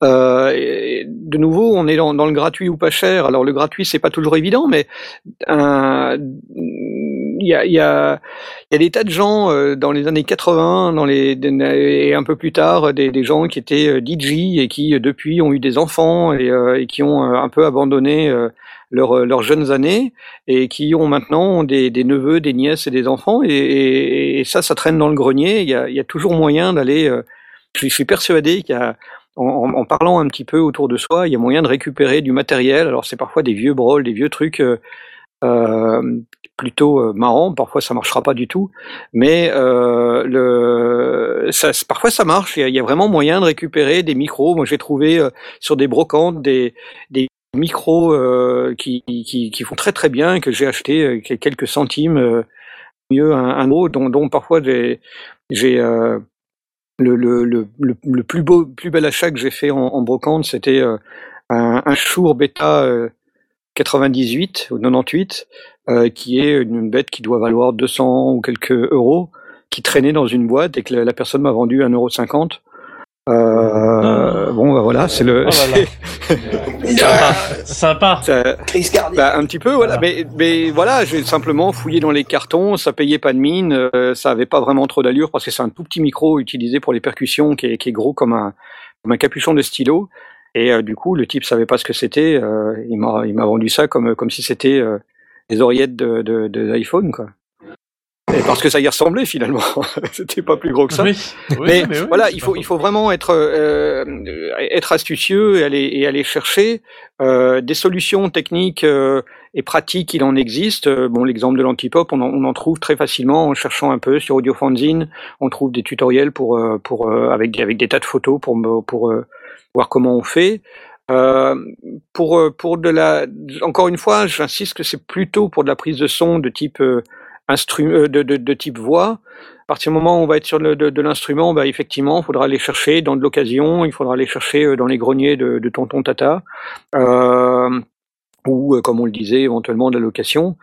Euh, de nouveau, on est dans, dans le gratuit ou pas cher. Alors le gratuit c'est pas toujours évident, mais un- il y a, y, a, y a des tas de gens euh, dans les années 80, dans les et un peu plus tard, des, des gens qui étaient euh, DJ et qui euh, depuis ont eu des enfants et, euh, et qui ont euh, un peu abandonné euh, leurs jeunes années et qui ont maintenant des, des neveux, des nièces et des enfants et, et, ça, ça traîne dans le grenier. Il y a, y a toujours moyen d'aller. je, suis- persuadé qu'il y a en, en- parlant un petit peu autour de soi, il y a moyen de récupérer du matériel. Alors c'est parfois des vieux brols, des vieux trucs euh, euh, plutôt euh, marrants. Parfois ça marchera pas du tout, mais euh, le, ça, parfois ça marche. Il y, a, vraiment moyen de récupérer des micros. Moi j'ai trouvé euh, sur des brocantes des, des micros euh, qui, qui, qui font très très bien que j'ai acheté euh, quelques centimes mieux un, un euro dont, dont parfois j'ai le, le, le, le, plus beau, plus bel achat que j'ai fait en, en brocante, c'était un, un Shure Beta 98 ou 98, euh, qui est une bête qui doit valoir 200 ou quelques euros, qui traînait dans une boîte et que la, la personne m'a vendu 1,50€. Euh, Bon, bah voilà, c'est le. Oh là là. Sympa. ça- Crise cardiaque. bah, un petit peu, voilà. Mais, mais voilà, j'ai simplement fouillé dans les cartons, ça payait pas de mine, euh, ça avait pas vraiment trop d'allure parce que c'est un tout petit micro utilisé pour les percussions qui est, qui est gros comme un, comme un capuchon de stylo. Et euh, du coup, le type savait pas ce que c'était. euh, il m'a, il m'a vendu ça comme, comme si c'était euh, des oreillettes de, de, de l'iPhone, quoi. Et parce que ça y ressemblait finalement. c'était pas plus gros que ça. Oui. Oui, mais, mais oui, voilà, il faut, il faut vraiment être, euh, être astucieux et aller, et aller chercher euh, des solutions techniques euh, et pratiques. Il en existe. Bon, l'exemple de l'antipop, on, en- on en trouve très facilement en cherchant un peu sur AudioFanzine. On trouve des tutoriels pour, pour euh, avec, des- avec des tas de photos pour, pour euh, voir comment on fait. Euh, pour euh, pour de la encore une fois, j'insiste que c'est plutôt pour de la prise de son de type euh, euh, de, de, type voix. À partir du moment où on va être sur de, de l'instrument, bah effectivement, il faudra aller chercher dans de l'occasion, il faudra aller chercher euh, dans les greniers de, tonton tata, euh, ou comme on le disait, éventuellement de la location.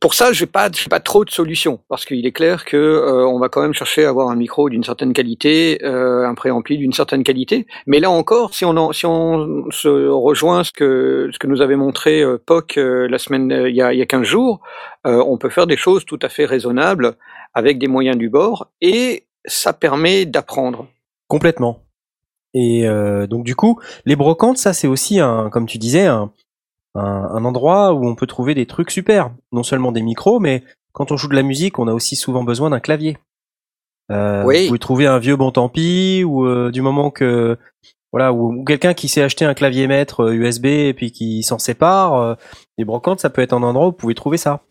Pour ça, j'ai pas, j'ai pas trop de solutions parce qu'il est clair que euh, on va quand même chercher à avoir un micro d'une certaine qualité, euh, un préampli d'une certaine qualité. Mais là encore, si on en, si on se rejoint ce que ce que nous avait montré euh, POC euh, la semaine euh, il y a il y a 15 jours, euh, on peut faire des choses tout à fait raisonnables avec des moyens du bord et ça permet d'apprendre. Complètement. Et donc du coup, les brocantes, ça c'est aussi un, comme tu disais, un, un, un endroit où on peut trouver des trucs super. Non seulement des micros, mais quand on joue de la musique, on a aussi souvent besoin d'un clavier. Euh, Oui. Vous pouvez trouver un vieux bon tant pis, ou euh, du moment que voilà, ou, quelqu'un qui s'est acheté un clavier maître euh, USB et puis qui s'en sépare. euh, les brocantes, ça peut être un endroit où vous pouvez trouver ça.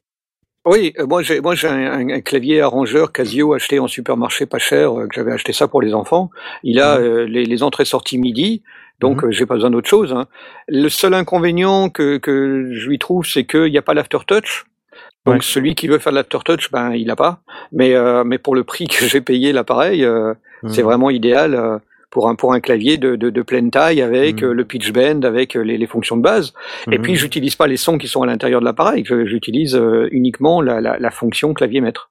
Oui, euh, moi j'ai moi j'ai un, un- clavier arrangeur Casio acheté en supermarché pas cher, euh, que j'avais acheté ça pour les enfants. Il a Mhm. euh, les, les entrées-sorties MIDI, donc Mhm. euh, j'ai pas besoin d'autre chose. hein. Le seul inconvénient que, que je lui trouve, c'est qu'il n'y a pas l'aftertouch. Donc Ouais. celui qui veut faire l'aftertouch, ben il l'a pas. Mais euh, mais pour le prix que j'ai payé l'appareil, euh, c'est Mhm. vraiment idéal euh, pour un pour un clavier de, de, de pleine taille avec Mhm. euh, le pitch bend, avec euh, les, les fonctions de base. Et Mhm. puis j'utilise pas les sons qui sont à l'intérieur de l'appareil, j'utilise uniquement la, la, la fonction clavier maître.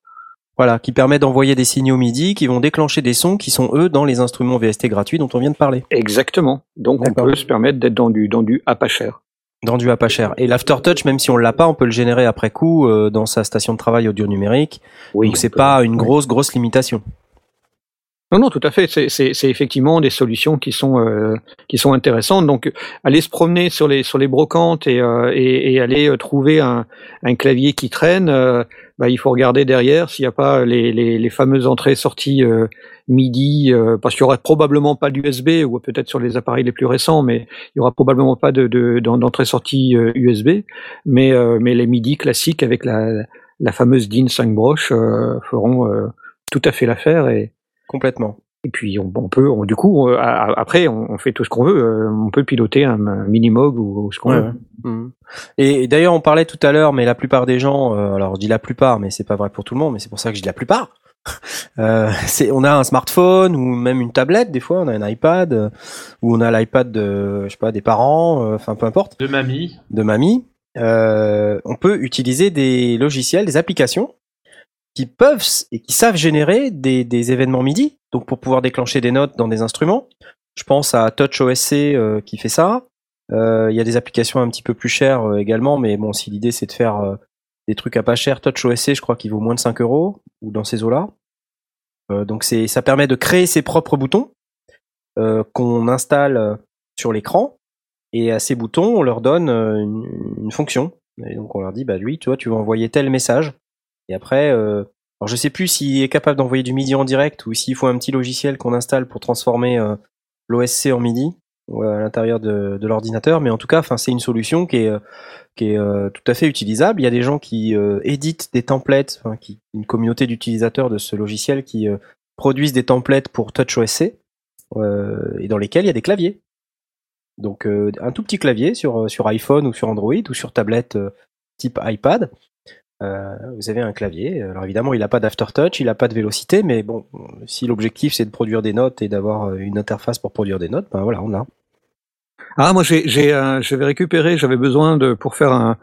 Voilà, qui permet d'envoyer des signaux MIDI qui vont déclencher des sons qui sont eux dans les instruments VST gratuits dont on vient de parler. Exactement. Donc on peut se permettre d'être dans du dans du à pas cher. Vendu à pas cher. Et l'aftertouch, même si on l'a pas, on peut le générer après coup euh, dans sa station de travail audio numérique. Oui. Donc c'est peut- pas une grosse grosse limitation. Non, non, tout à fait. C'est- effectivement des solutions qui sont euh, qui sont intéressantes. Donc, aller se promener sur les sur les brocantes et euh, et, et aller euh, trouver un, un clavier qui traîne, euh, bah, il faut regarder derrière s'il n'y a pas les, les, les fameuses entrées-sorties euh, MIDI, euh, parce qu'il y aura probablement pas d'USB ou peut-être sur les appareils les plus récents, mais il y aura probablement pas de de- d'en- d'entrée-sortie euh, USB, mais mais les MIDI classiques avec la la fameuse DIN 5 broches feront tout à fait l'affaire et Complètement. et puis on, on peut on- du coup euh, a- a- après on, on fait tout ce qu'on veut euh, on peut piloter un, un Minimog ou, ou ce qu'on Ouais, veut. Mhm. Et, et d'ailleurs, on parlait tout à l'heure, mais la plupart des gens, euh, alors je dis la plupart, mais c'est pas vrai pour tout le monde, mais c'est pour ça que je dis la plupart. Euh, c'est, on a un smartphone ou même une tablette, des fois, on a un iPad, euh, ou on a l'iPad de, je sais pas, des parents, euh, enfin peu importe, De mamie. de mamie. Euh, on peut utiliser des logiciels, des applications qui peuvent et qui savent générer des, événements MIDI, donc pour pouvoir déclencher des notes dans des instruments. Je pense à TouchOSC euh, qui fait ça. Euh, Il y a des applications un petit peu plus chères euh, également, mais bon, si l'idée c'est de faire des trucs à pas cher, TouchOSC, je crois qu'il vaut moins de 5 euros ou dans ces eaux-là. Donc c'est, ça permet de créer ses propres boutons qu'on installe sur l'écran et à ces boutons on leur donne une, fonction. Et donc on leur dit bah lui, toi tu vas envoyer tel message et après euh, alors je sais plus s'il est capable d'envoyer du MIDI en direct ou s'il faut un petit logiciel qu'on installe pour transformer euh, l'OSC en MIDI à l'intérieur de, l'ordinateur, mais en tout cas, enfin, c'est une solution qui est, euh, qui est euh, tout à fait utilisable. Il y a des gens qui éditent des templates, enfin, qui, une communauté d'utilisateurs de ce logiciel qui produisent des templates pour TouchOSC et dans lesquels il y a des claviers. Donc un tout petit clavier sur, sur iPhone ou sur Android ou sur tablette type iPad. Euh, vous avez un clavier. Alors évidemment, il n'a pas d'aftertouch, il n'a pas de vélocité, mais bon, si l'objectif c'est de produire des notes et d'avoir euh, une interface pour produire des notes, ben voilà, on l'a. Ah, moi, j'ai, euh, j'avais récupéré, j'avais besoin de, pour faire un,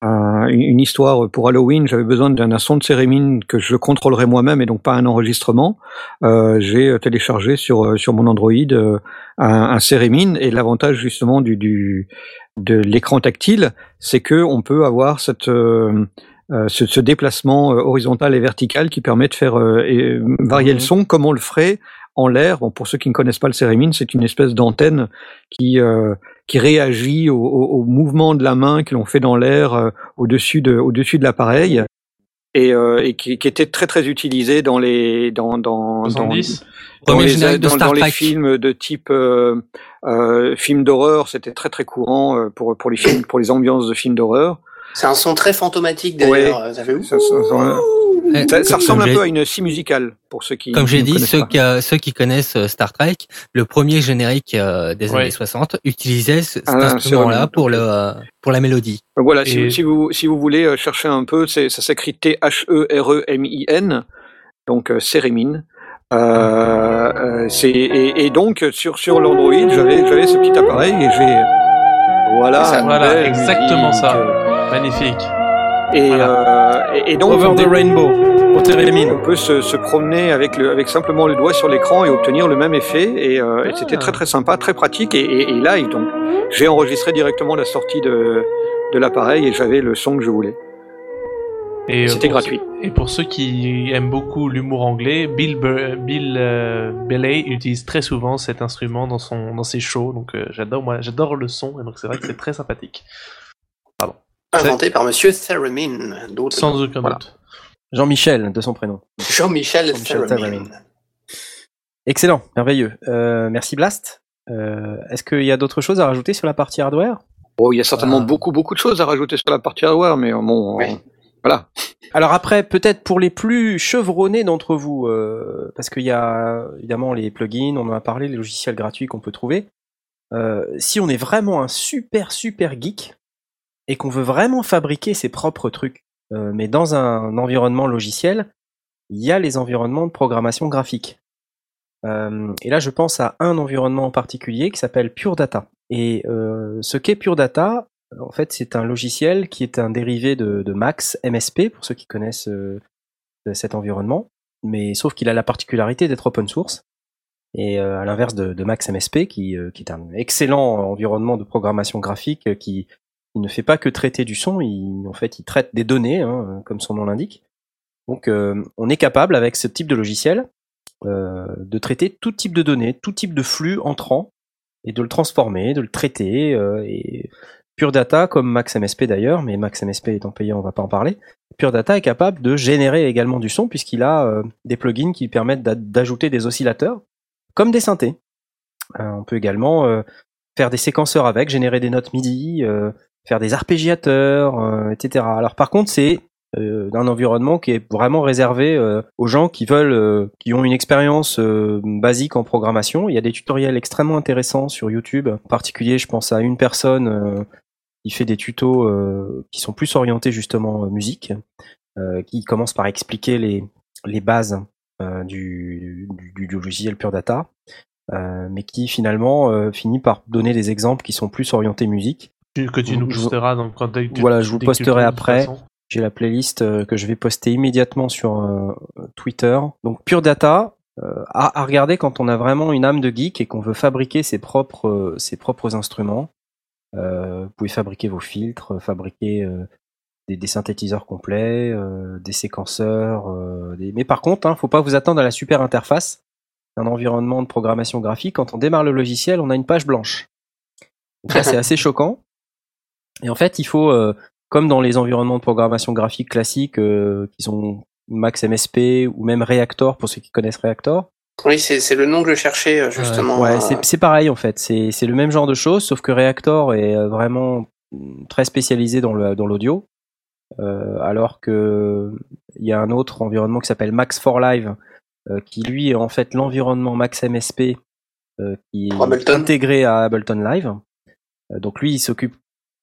un- une histoire pour Halloween, j'avais besoin d'un son de cérémine que je contrôlerais moi-même et donc pas un enregistrement. Euh, j'ai téléchargé sur, sur mon Android un, un et l'avantage justement du, du, de l'écran tactile, c'est que on peut avoir cette, ce, ce déplacement euh, horizontal et vertical qui permet de faire euh, et, varier le son comme on le ferait en l'air. Bon, pour ceux qui ne connaissent pas le cérémine, c'est une espèce d'antenne qui euh, qui réagit au, au, au mouvement de la main que l'on fait dans l'air euh, au-dessus de au-dessus de l'appareil et, euh, et qui, qui était très très utilisé dans les dans dans dans, 70 dans Premier les, dans, films de type euh, euh, film d'horreur, c'était très très courant euh, pour pour les films pour les ambiances de films d'horreur. C'est un son très fantomatique d'ailleurs. Ça fait ressemble un peu à une scie musicale pour ceux qui Comme j'ai dit, ceux qui, euh, ceux qui connaissent euh, Star Trek, le premier générique euh, des Ouais. années 60 utilisait ce- cet Ah, instrument-là pour le pour la mélodie. Voilà, si, vous si vous voulez chercher un peu, c'est ça s'écrit T H E R E M I N, donc cérémine. Euh, euh, c'est et, et donc sur sur l'Android, j'avais j'avais ce petit appareil et j'ai voilà Voilà, exactement musique, ça. Magnifique. Et, Voilà. euh, et, et donc Over on the Rainbow, on peut se, se promener avec le avec simplement le doigt sur l'écran et obtenir le même effet et, euh, et c'était très très sympa, très pratique et, live donc j'ai enregistré directement la sortie de de l'appareil et j'avais le son que je voulais. Et, euh, C'était gratuit. Et pour ceux qui aiment beaucoup l'humour anglais, Bill, Bur- Bill euh, Bailey utilise très souvent cet instrument dans son dans ses shows. Donc euh, j'adore moi, j'adore le son et donc c'est vrai que c'est très sympathique. Inventé par Monsieur Theremin. d'autres Sans aucun Voilà. doute. Jean-Michel, de son prénom. Jean-Michel Theremin. Excellent, merveilleux. Euh, merci Blast. Euh, Est-ce qu'il y a d'autres choses à rajouter sur la partie hardware? Bon, il y a certainement Ah. beaucoup beaucoup de choses à rajouter sur la partie hardware, mais euh, bon, Oui. euh, voilà. Alors après, peut-être pour les plus chevronnés d'entre vous, euh, parce qu'il y a évidemment les plugins, on en a parlé, les logiciels gratuits qu'on peut trouver. Euh, si on est vraiment un super super geek et qu'on veut vraiment fabriquer ses propres trucs, euh, mais dans un environnement logiciel, il y a les environnements de programmation graphique. Euh, et là, je pense à un environnement en particulier qui s'appelle Pure Data. Et euh, ce qu'est Pure Data, en fait, c'est un logiciel qui est un dérivé de, Max MSP, pour ceux qui connaissent cet environnement, mais sauf qu'il a la particularité d'être open source. Et à l'inverse de, Max MSP, qui, qui est un excellent environnement de programmation graphique, qui, qui ne fait pas que traiter du son, il, en fait, il traite des données, hein, comme son nom l'indique. Donc, euh, on est capable, avec ce type de logiciel, euh, de traiter tout type de données, tout type de flux entrant, et de le transformer, de le traiter, euh, et Pure Data, comme Max MSP d'ailleurs, mais Max MSP étant payant, on va pas en parler. Pure Data est capable de générer également du son puisqu'il a des plugins qui permettent d'a- d'ajouter des oscillateurs comme des synthés. On peut également faire des séquenceurs avec, générer des notes MIDI, faire des arpégiateurs, euh, etc. Alors par contre, c'est euh, environnement qui est vraiment réservé euh, aux gens qui veulent, euh, qui ont une expérience euh, basique en programmation. Il y a des tutoriels extrêmement intéressants sur YouTube. En particulier, je pense à une personne euh, qui fait des tutos qui sont plus orientés justement musique, qui commence par expliquer les, les bases du, du, du logiciel Pure Data, mais qui finalement finit par donner des exemples qui sont plus orientés musique. Que tu nous posteras donc quand tu- Voilà, je vous posterai après. J'ai la playlist euh, que je vais poster immédiatement sur euh, Twitter. Donc Pure Data, euh, à, à regarder quand on a vraiment une âme de geek et qu'on veut fabriquer ses propres, euh, ses propres instruments. Euh, vous pouvez fabriquer vos filtres, fabriquer des, des synthétiseurs complets, des séquenceurs. des... Mais par contre, hein, faut pas vous attendre à la super interface d'un environnement de programmation graphique. Quand on démarre le logiciel, on a une page blanche. Donc là, c'est assez choquant. Et en fait, il faut, euh, comme dans les environnements de programmation graphique classiques, euh, qui sont Max MSP ou même Reactor pour ceux qui connaissent Reactor, Oui, c'est c'est le nom que je cherchais euh, justement. Ouais, euh, c'est c'est pareil en fait. C'est c'est le même genre de choses, sauf que Reactor est vraiment mm, très spécialisé dans le dans l'audio, euh, alors que il y a un autre environnement qui s'appelle Max for Live, euh, qui lui est en fait l'environnement Max MSP euh, qui est Ableton. intégré à Ableton Live. Euh, donc lui, il s'occupe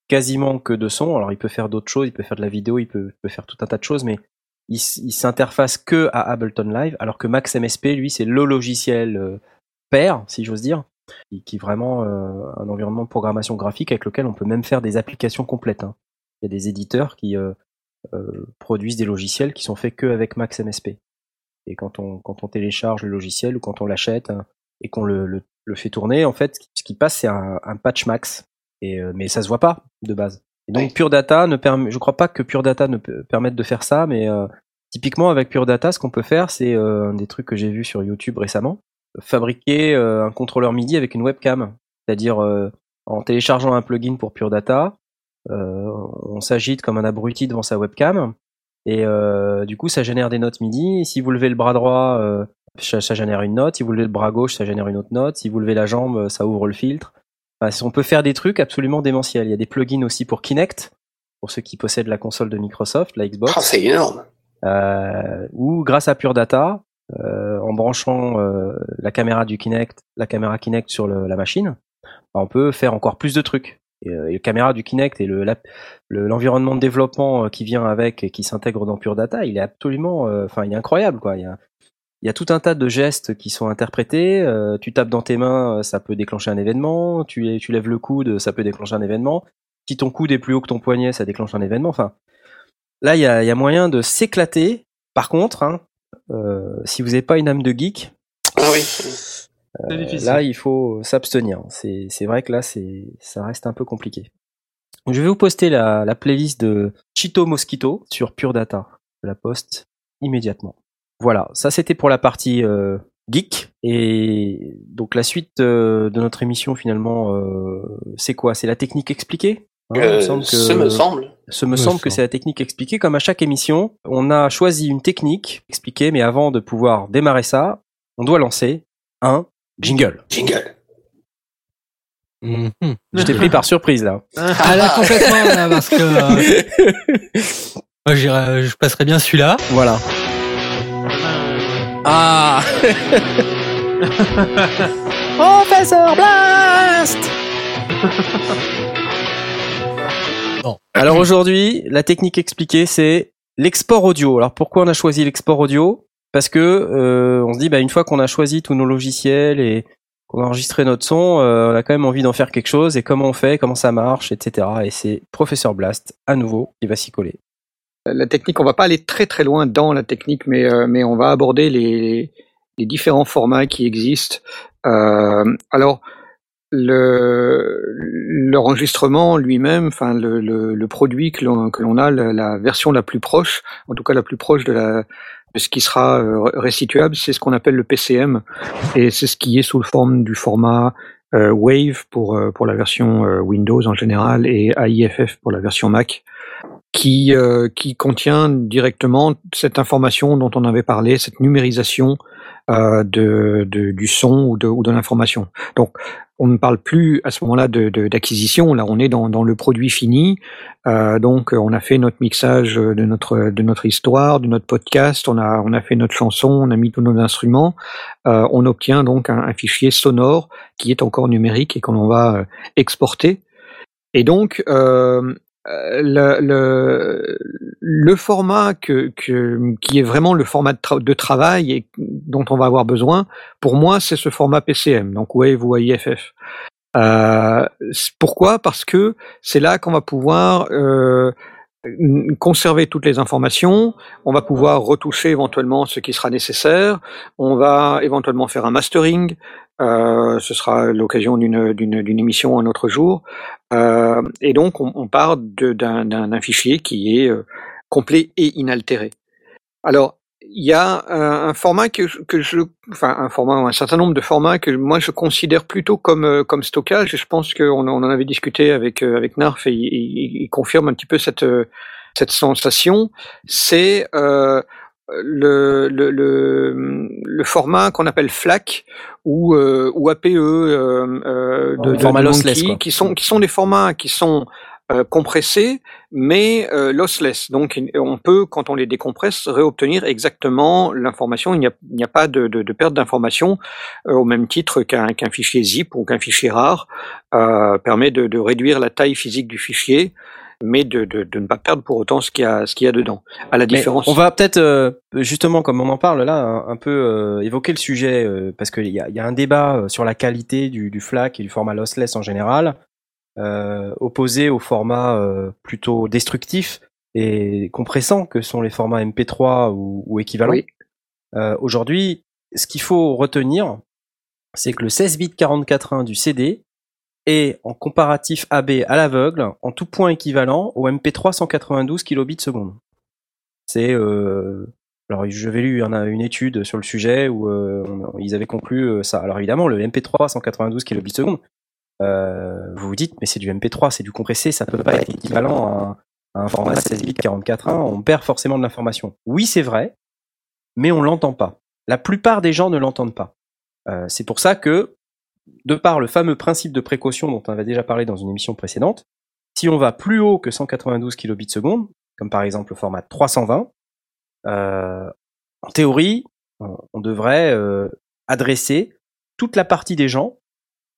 quasiment que de son. Alors il peut faire d'autres choses, il peut faire de la vidéo, il peut, peut faire tout un tas de choses, mais il, il s'interface que à Ableton Live, alors que Max MSP, lui, c'est le logiciel euh, père, si j'ose dire, qui, qui est vraiment euh, un environnement de programmation graphique avec lequel on peut même faire des applications complètes. hein. Il y a des éditeurs qui euh, euh, produisent des logiciels qui sont faits que avec Max MSP. Et quand on, quand on télécharge le logiciel ou quand on l'achète hein, et qu'on le, le, le fait tourner, en fait, ce qui passe, c'est un, un patch Max. Et, euh, mais ça se voit pas de base. Et donc Oui. Pure Data ne permet, je crois pas que Pure Data ne peut permette de faire ça, mais euh, typiquement avec Pure Data, ce qu'on peut faire, c'est euh, un des trucs que j'ai vu sur YouTube récemment, fabriquer euh, un contrôleur MIDI avec une webcam, c'est-à-dire euh, en téléchargeant un plugin pour Pure Data, euh, on s'agite comme un abruti devant sa webcam et euh, du coup ça génère des notes MIDI. Si vous levez le bras droit, euh, ça, ça génère une note. Si vous levez le bras gauche, ça génère une autre note. Si vous levez la jambe, ça ouvre le filtre. Enfin, on peut faire des trucs absolument démentiels. Il y a des plugins aussi pour Kinect, pour ceux qui possèdent la console de Microsoft, la Xbox oh, c'est énorme. euh, ou grâce à Pure Data, euh, en branchant euh, la caméra du Kinect, la caméra Kinect sur le- la machine, bah, on peut faire encore plus de trucs. Et, euh, et la caméra du Kinect et le la- le- l'environnement de développement euh, qui vient avec et qui s'intègre dans Pure Data, il est absolument, euh, enfin, il est incroyable quoi. Il y a, il y a tout un tas de gestes qui sont interprétés. euh, tu tapes dans tes mains, euh, ça peut déclencher un événement. Tu, tu lèves le coude, ça peut déclencher un événement. Si ton coude est plus haut que ton poignet, ça déclenche un événement. Enfin, là, il y a, il y a moyen de s'éclater. Par contre, hein, euh, si vous n'avez pas une âme de geek, Ah oui. C'est euh, difficile. là, il faut s'abstenir. C'est c'est vrai que là, c'est ça reste un peu compliqué. Donc, je vais vous poster la, la playlist de Chito Mosquito sur Pure Data. Je la poste immédiatement. Voilà, ça c'était pour la partie euh, geek. Et donc la suite euh, de notre émission finalement, euh, c'est quoi? C'est la technique expliquée? Hein, il me Euh, semble que- Ce me semble. ce me Me semble que c'est la technique expliquée. Comme à chaque émission, on a choisi une technique expliquée, mais avant de pouvoir démarrer ça, on doit lancer un jingle. Jingle. Mhm. Je t'ai pris par surprise là. Ah là complètement là, parce que euh, moi, je passerais bien celui-là. Voilà. Ah Professeur Blast Bon. Alors aujourd'hui, la technique expliquée, c'est l'export audio. Alors pourquoi on a choisi l'export audio? Parce que euh, on se dit, bah, une fois qu'on a choisi tous nos logiciels et qu'on a enregistré notre son, euh, on a quand même envie d'en faire quelque chose. Et comment on fait? Comment ça marche? Etc. Et c'est Professeur Blast, à nouveau, qui va s'y coller. La technique, on va pas aller très très loin dans la technique, mais, euh, mais on va aborder les, différents formats qui existent. Euh, alors, le l'enregistrement lui-même, enfin le, produit que l'on a, la, version la plus proche, en tout cas la plus proche de ce qui sera euh, restituable, c'est ce qu'on appelle le PCM, et c'est ce qui est sous le forme du format euh, Wave pour pour la version Windows en général et AIFF pour la version Mac. Qui, euh, qui contient directement cette information dont on avait parlé, cette numérisation euh, de, de, du son ou de, ou de l'information. Donc, on ne parle plus à ce moment-là de, d'acquisition. Là, on est dans, dans le produit fini. Euh, donc, on a fait notre mixage de notre de notre histoire, de notre podcast. On a on a fait notre chanson. On a mis tous nos instruments. Euh, on obtient donc un, un, fichier sonore qui est encore numérique et qu'on va euh, exporter. Et donc, euh, le, le, format qui est vraiment le format de, travail et dont on va avoir besoin, pour moi, c'est ce format PCM, donc Wave ou IFF. Euh, pourquoi? Parce que c'est là qu'on va pouvoir euh, conserver toutes les informations, on va pouvoir retoucher éventuellement ce qui sera nécessaire, on va éventuellement faire un mastering, euh, ce sera l'occasion d'une émission un autre jour, euh, et donc on, on part d'un fichier qui est euh, complet et inaltéré. Alors, il y a un, format que, que je, enfin un format, un certain nombre de formats que moi je considère plutôt comme euh, comme stockage. Je pense qu'on on en avait discuté avec euh, avec Narf et il, confirme un petit peu cette cette sensation. C'est euh, le, le, le, le, format qu'on appelle FLAC ou, euh, ou APE euh, de, de, format lossless, qui sont qui sont des formats qui sont euh, compressés, mais euh, lossless. Donc, on peut, quand on les décompresse, réobtenir exactement l'information. Il n'y a, a, pas de, de, de perte d'information euh, au même titre qu'un qu'un fichier zip ou qu'un fichier rare euh, permet de, de, réduire la taille physique du fichier mais de, de, de, ne pas perdre pour autant ce qu'il y a, ce qu'il y a dedans. À la différence. Mais on va peut-être euh, justement, comme on en parle là, un, un peu euh, évoquer le sujet euh, parce qu'il y a, y a un débat sur la qualité du, du FLAC et du format lossless en général euh, opposé au format euh, plutôt destructif et compressant que sont les formats MP3 ou, ou équivalents. Oui. Euh, Aujourd'hui, ce qu'il faut retenir, c'est que le 16 bits 44.1 du CD est en comparatif AB à l'aveugle en tout point équivalent au MP3 192 kilobits seconde. C'est euh, alors j'avais lu une, une étude sur le sujet où euh, on, ils avaient conclu euh, ça. Alors évidemment le MP3 192 kilobits seconde euh, vous vous dites, mais c'est du MP3, c'est du compressé, ça peut pas être équivalent à un, à un format 16 bits 44.1, on perd forcément de l'information. Oui, c'est vrai, mais on l'entend pas. La plupart des gens ne l'entendent pas. Euh, c'est pour ça que, de par le fameux principe de précaution dont on avait déjà parlé dans une émission précédente, si on va plus haut que 192 kilobits seconde, comme par exemple le format 320, euh, en théorie, on devrait euh, adresser toute la partie des gens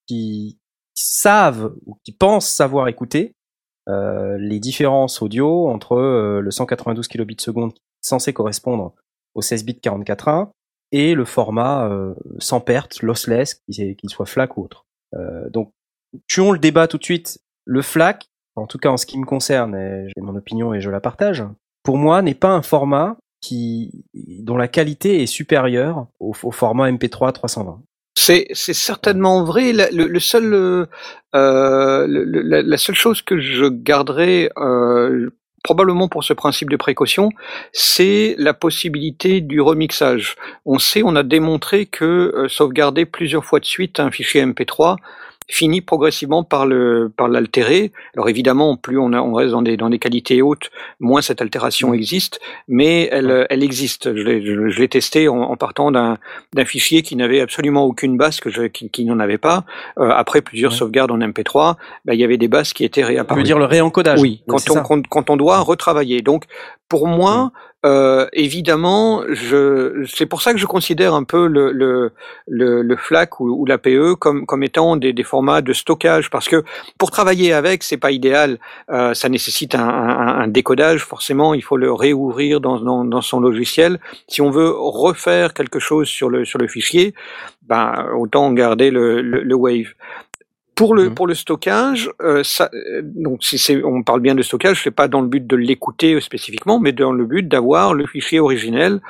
qui, savent ou qui pensent savoir écouter euh, les différences audio entre le 192 kilobits seconde censé correspondre au 16 bits 44.1 et le format euh, sans perte, lossless, qu'il soit FLAC ou autre. Euh, donc, tuons le débat tout de suite. Le FLAC, en tout cas en ce qui me concerne, j'ai mon opinion et je la partage, pour moi n'est pas un format qui, dont la qualité est supérieure au, format MP3 320. C'est, certainement vrai. Le, le seul, euh, le, la, la, seule chose que je garderai euh, probablement pour ce principe de précaution, c'est la possibilité du remixage. On sait, on a démontré que euh, sauvegarder plusieurs fois de suite un fichier MP3 finit progressivement par le par l'altérer. Alors évidemment, plus on, a, on reste dans des dans des qualités hautes, moins cette altération existe, mais elle elle existe. Je l'ai je, testé en, en partant d'un d'un fichier qui n'avait absolument aucune base que je qui, qui n'en avait pas. Euh, après plusieurs ouais. sauvegardes en MP3, ben, il y avait des bases qui étaient réapparues. Tu veux dire le réencodage Oui, quand on quand, quand, on doit retravailler. Donc pour moi, euh, évidemment, je, c'est pour ça que je considère un peu le, le, le, le FLAC ou, ou l'APE comme, comme étant des, des, formats de stockage, parce que pour travailler avec, c'est pas idéal. Euh, ça nécessite un, un, un, décodage. Forcément, il faut le réouvrir dans, dans, dans, son logiciel. Si on veut refaire quelque chose sur le, sur le fichier, ben, autant garder le, le, le Wave. Pour le, mmh. pour le stockage, euh, ça, donc si c'est, on parle bien de stockage, c'est pas dans le but de l'écouter spécifiquement, mais dans le but d'avoir le fichier originel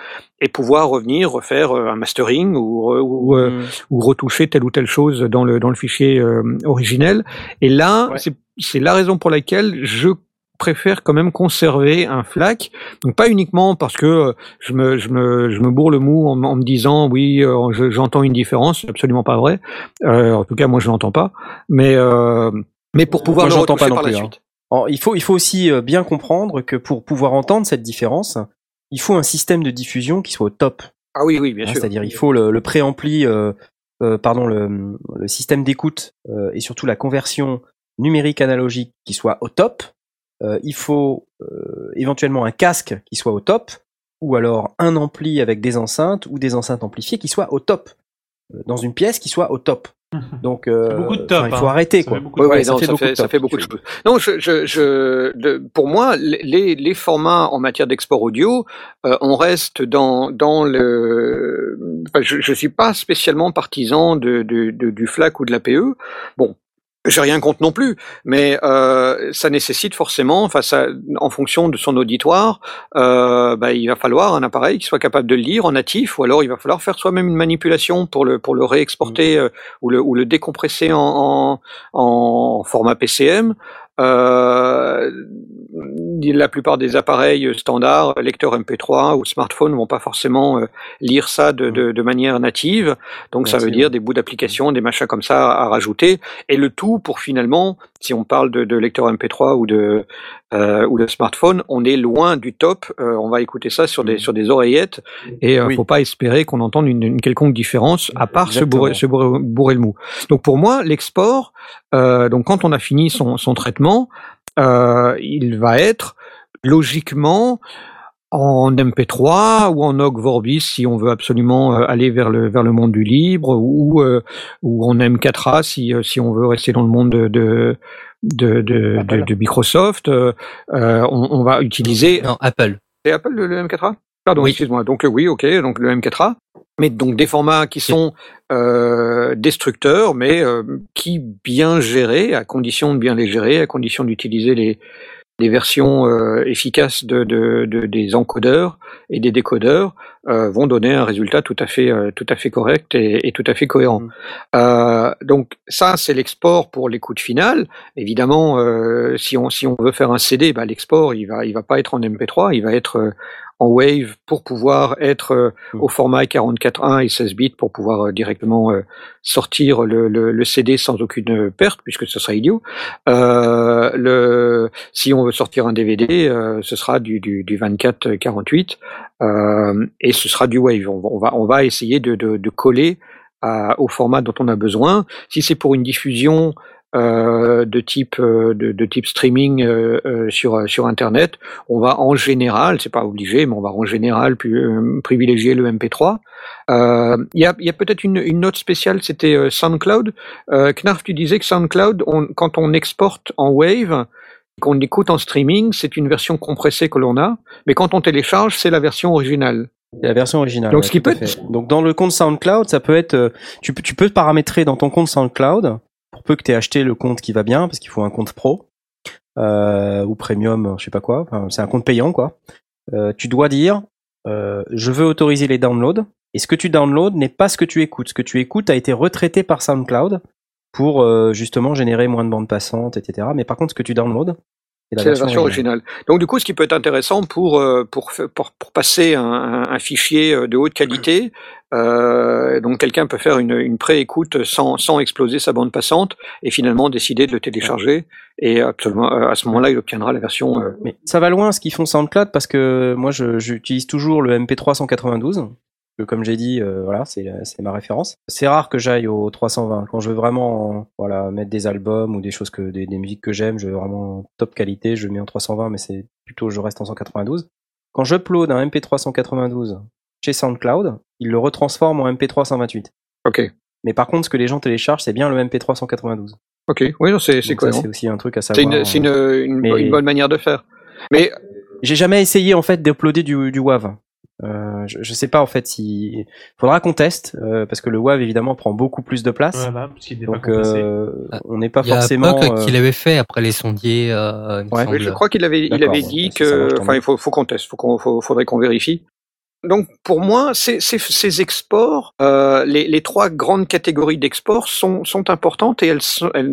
et pouvoir revenir refaire un mastering ou, ou, mmh. ou retoucher telle ou telle chose dans le, dans le fichier euh, originel. Et là, ouais. c'est la raison pour laquelle je préfère quand même conserver un FLAC. Donc pas uniquement parce que euh, je me, je me, je me bourre le mou en, en me disant oui, euh, j'entends une différence, c'est absolument pas vrai. Euh, en tout cas, moi je l'entends pas. Mais, euh, mais pour pouvoir moi, le retoucher pas par plus, la hein. suite. Alors, il faut il faut aussi bien comprendre que pour pouvoir entendre cette différence, il faut un système de diffusion qui soit au top. Ah oui, oui, bien Hein, sûr. C'est-à-dire il faut le, le préampli, pardon, le, le système d'écoute et surtout la conversion numérique analogique qui soit au top. Euh, il faut euh, éventuellement un casque qui soit au top, ou alors un ampli avec des enceintes ou des enceintes amplifiées qui soient au top Euh, dans une pièce qui soit au top. Donc euh, beaucoup de top, enfin, il faut hein. arrêter Ça quoi. fait Ouais, non, ça, beaucoup fait, de ça top. fait beaucoup de choses. Non, je, je, je, de- pour moi, les, les formats en matière d'export audio, euh, on reste dans, dans le. enfin, je, je suis pas spécialement partisan de, de, de- du FLAC ou de l'APE. Bon. J'ai rien contre non plus, mais euh, ça nécessite forcément, enfin, ça, en fonction de son auditoire, euh, bah, il va falloir un appareil qui soit capable de le lire en natif, ou alors il va falloir faire soi-même une manipulation pour le pour le réexporter euh, ou le ou le décompresser en, en, en format PCM. Euh, la plupart des appareils standards, lecteurs MP3 ou smartphones, vont pas forcément euh, lire ça de, de, de manière native. Donc ça veut dire des bouts d'application, des machins comme ça à, rajouter. Et le tout pour finalement, si on parle de, de lecteur MP3 ou de euh, ou de smartphone, on est loin du top. Euh, on va écouter ça sur des sur des oreillettes et euh, Oui. faut pas espérer qu'on entende une, une quelconque différence à part se bourrer, se bourrer, bourrer le mou. Donc pour moi, l'export, euh, donc quand on a fini son, son traitement, euh, il va être logiquement en MP3 ou en OGG Vorbis si on veut absolument euh, aller vers le vers le monde du libre ou euh, ou en M4A si euh, si on veut rester dans le monde de de de, de, de- de Microsoft, euh, euh, on, on va utiliser Non, Apple. c'est Apple le, le M4A Pardon, Oui. excuse-moi. Donc euh, oui, ok, donc le M4A, mais donc des formats qui sont euh, destructeurs, mais euh, qui bien gérés, à condition de bien les gérer, à condition d'utiliser les les versions euh, efficaces de, de, de- des encodeurs et des décodeurs vont donner un résultat tout à fait tout à fait correct et, et tout à fait cohérent. Mm. Donc ça c'est l'export pour l'écoute finale. Évidemment, si on si on veut faire un CD, bah, l'export il va il va pas être en MP3, il va être en Wave pour pouvoir être euh, Mm. au format 44.1 et 16 bits pour pouvoir euh, directement euh, sortir le, le, le CD sans aucune perte puisque ce serait idiot. Euh, le, si on veut sortir un DVD, euh, ce sera du, du, du 24-48 euh, et ce sera du Wave. On va, on va, on va essayer de, de, de coller à- au format dont on a besoin. Si c'est pour une diffusion euh, de type euh, de, de type streaming euh, euh, sur euh, sur internet, on va en général, c'est pas obligé, mais on va en général euh, privilégier le MP3. Euh, Il y a, il y a peut-être une, une note spéciale, c'était SoundCloud. Euh, Knarf, tu disais que SoundCloud, on, quand on exporte en Wave, qu'on écoute en streaming, c'est une version compressée que l'on a, mais quand on télécharge, c'est la version originale. La version originale. Donc, ouais, ce qui peut être-. Donc dans le compte SoundCloud, ça peut être, tu peux, tu peux paramétrer dans ton compte SoundCloud pour peu que tu aies acheté le compte qui va bien, parce qu'il faut un compte pro euh, ou premium, je sais pas quoi. Enfin, c'est un compte payant quoi. Euh, tu dois dire, euh, je veux autoriser les downloads. Et ce que tu downloads n'est pas ce que tu écoutes. Ce que tu écoutes a été retraité par SoundCloud pour justement générer moins de bandes passantes, etc. Mais par contre, ce que tu downloads, C'est la version originale. Donc du coup, ce qui peut être intéressant pour pour pour, pour passer un, fichier de haute qualité, euh, donc quelqu'un peut faire une, une pré-écoute sans sans exploser sa bande passante et finalement décider de le télécharger et absolument euh, à ce moment-là, il obtiendra la version. euh, Mais ça va loin ce qu'ils font SoundCloud parce que moi je- j'utilise toujours le MP3 192. Que comme j'ai dit, euh, voilà, c'est c'est ma référence. C'est rare que j'aille au 320 quand je veux vraiment euh, voilà mettre des albums ou des choses que des, des musiques que j'aime, je veux vraiment top qualité, je mets en 320 mais c'est plutôt je reste en 192. Quand j'upload un MP3 192 chez SoundCloud, il le retransforme en MP3 128. Ok, Mais par contre, ce que les gens téléchargent, c'est bien le MP3 192. ok, oui, c'est c'est aussi un truc à C'est savoir. une c'est une, une, bonne manière de faire. Mais J'ai jamais essayé en fait d'uploader du, du WAV. Euh, je, je sais pas en fait si faudra qu'on teste euh, parce que le WAV évidemment prend beaucoup plus de place. Voilà, parce qu'il n'est pas donc euh, on n'est pas Il y a forcément. Puck euh, qui l'avait fait après les sondiers. Euh, il Ouais. je crois qu'il avait, il avait dit marche, que, enfin, il faut, faut qu'on teste, faut qu'on, faut- faudrait qu'on vérifie. Donc, pour moi, ces, ces, ces exports, euh, les, les trois grandes catégories d'exports sont, sont importantes et elles,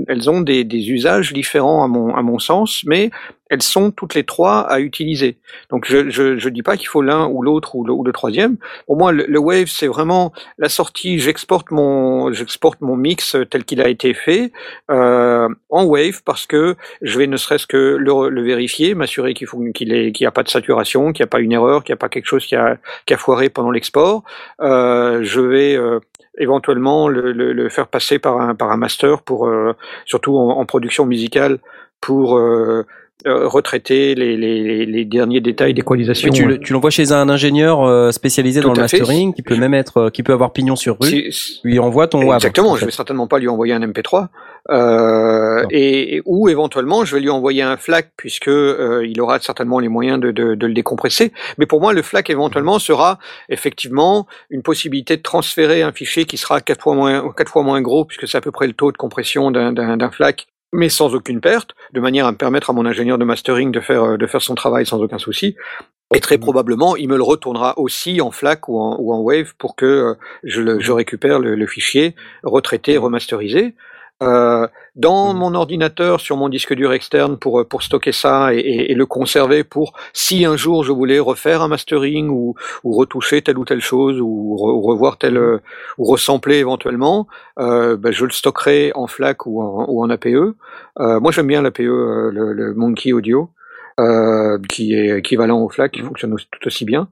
elles ont des, des usages différents à mon, à mon sens, mais elles sont toutes les trois à utiliser. Donc je je, je dis pas qu'il faut l'un ou l'autre ou le, ou le troisième. Pour moi, le, le Wave c'est vraiment la sortie. J'exporte mon j'exporte mon mix tel qu'il a été fait euh, en Wave parce que je vais ne serait-ce que le, le vérifier, m'assurer qu'il n'y a pas de saturation, qu'il n'y a pas une erreur, qu'il n'y a pas quelque chose qui a qui a foiré pendant l'export. Euh, je vais euh, éventuellement le, le, le, faire passer par un par un master pour euh, surtout en, en, production musicale pour euh, retraiter les, les, les, derniers détails d'équalisation. Tu, tu l'envoies chez un ingénieur euh, spécialisé Tout dans le mastering, fait. qui peut même être, euh, qui peut avoir pignon sur rue. Lui envoie ton WAV. Exactement. Je vais certainement pas lui envoyer un MP3, euh, et, ou éventuellement je vais lui envoyer un FLAC puisque euh, il aura certainement les moyens de, de, de, le décompresser. Mais pour moi, le FLAC éventuellement sera effectivement une possibilité de transférer un fichier qui sera quatre fois moins quatre fois moins gros puisque c'est à peu près le taux de compression d'un FLAC mais sans aucune perte, de manière à me permettre à mon ingénieur de mastering de faire, de faire son travail sans aucun souci. Et très probablement, il me le retournera aussi en FLAC ou en, ou en Wave pour que euh, je, le, je récupère le, le, fichier retraité, remasterisé. Euh, dans mon ordinateur, sur mon disque dur externe, pour, pour stocker ça et, et, et, le conserver pour si un jour je voulais refaire un mastering ou, ou retoucher telle ou telle chose ou, re, ou revoir telle ou ressembler éventuellement, euh, ben je le stockerai en FLAC ou en, ou en APE. Euh, moi j'aime bien l'APE, euh, le, le Monkey Audio. Euh, qui est équivalent au FLAC, qui fonctionne tout aussi bien.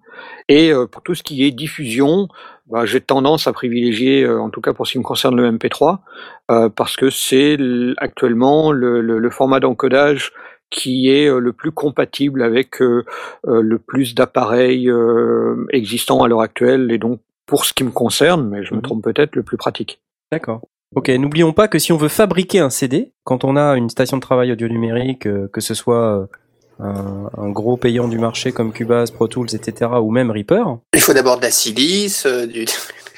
Et euh, pour tout ce qui est diffusion, bah, j'ai tendance à privilégier, euh, en tout cas pour ce qui me concerne le MP3, euh, parce que c'est actuellement le, le, le format d'encodage qui est le plus compatible avec le plus d'appareils existants à l'heure actuelle, et donc pour ce qui me concerne, mais je me trompe peut-être, le plus pratique. D'accord. Ok, n'oublions pas que si on veut fabriquer un CD, quand on a une station de travail audio numérique, que ce soit un, un, gros payant du marché comme Cubase, Pro Tools, etc., ou même Reaper. Il faut d'abord de la silice, euh, du...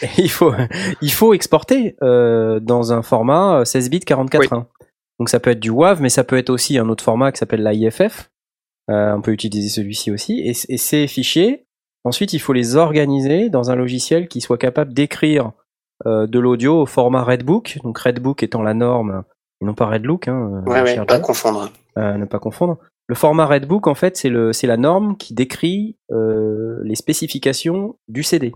il faut il faut exporter euh, dans un format 16 bits 44 oui. Donc ça peut être du WAV, mais ça peut être aussi un autre format qui s'appelle l'IFF. Euh, on peut utiliser celui-ci aussi. Et, et, ces fichiers, ensuite, il faut les organiser dans un logiciel qui soit capable d'écrire euh, de l'audio au format Redbook. Donc Redbook étant la norme, et non pas Redlook. Hein, ouais, ouais, pas confondre. ne pas confondre. Le format Redbook, en fait, c'est la norme qui décrit euh, les spécifications du CD.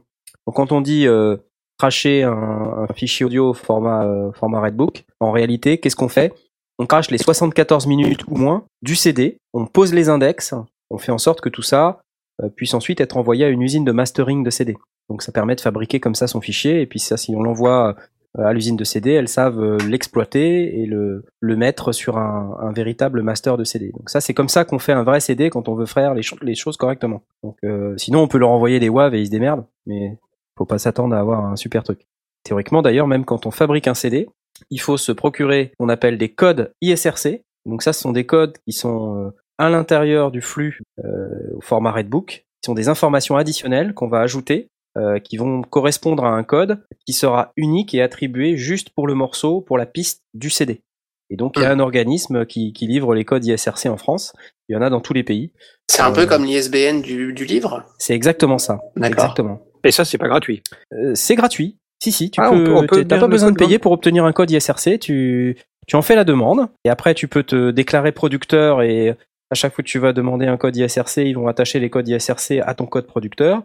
Donc quand on dit euh, cracher un, fichier audio format euh, format Redbook, en réalité, qu'est-ce qu'on fait? On crache les 74 minutes ou moins du CD, on pose les index, on fait en sorte que tout ça euh, puisse ensuite être envoyé à une usine de mastering de CD. Donc ça permet de fabriquer comme ça son fichier, et puis ça, si on l'envoie à l'usine de CD, elles savent euh, l'exploiter et le, le mettre sur un, un, véritable master de CD. Donc ça, c'est comme ça qu'on fait un vrai CD quand on veut faire les, choses correctement. Donc euh, sinon, on peut leur envoyer des WAV et ils se démerdent, mais faut pas s'attendre à avoir un super truc. Théoriquement, d'ailleurs, même quand on fabrique un CD, il faut se procurer qu'on appelle des codes ISRC. Donc ça, ce sont des codes qui sont à l'intérieur du flux euh, au format Redbook, qui sont des informations additionnelles qu'on va ajouter euh, qui vont correspondre à un code qui sera unique et attribué juste pour le morceau, pour la piste du CD. Et donc il y a un organisme qui, qui, livre les codes ISRC en France. Il y en a dans tous les pays. C'est un euh, peu comme l'ISBN du, du, livre? C'est exactement ça. Exactement. Et ça c'est pas gratuit. Euh, c'est gratuit. Si si, tu ah, peux. T'as pas besoin de payer pour obtenir un code ISRC. Tu tu en fais la demande et après tu peux te déclarer producteur et à chaque fois que tu vas demander un code ISRC, ils vont attacher les codes ISRC à ton code producteur.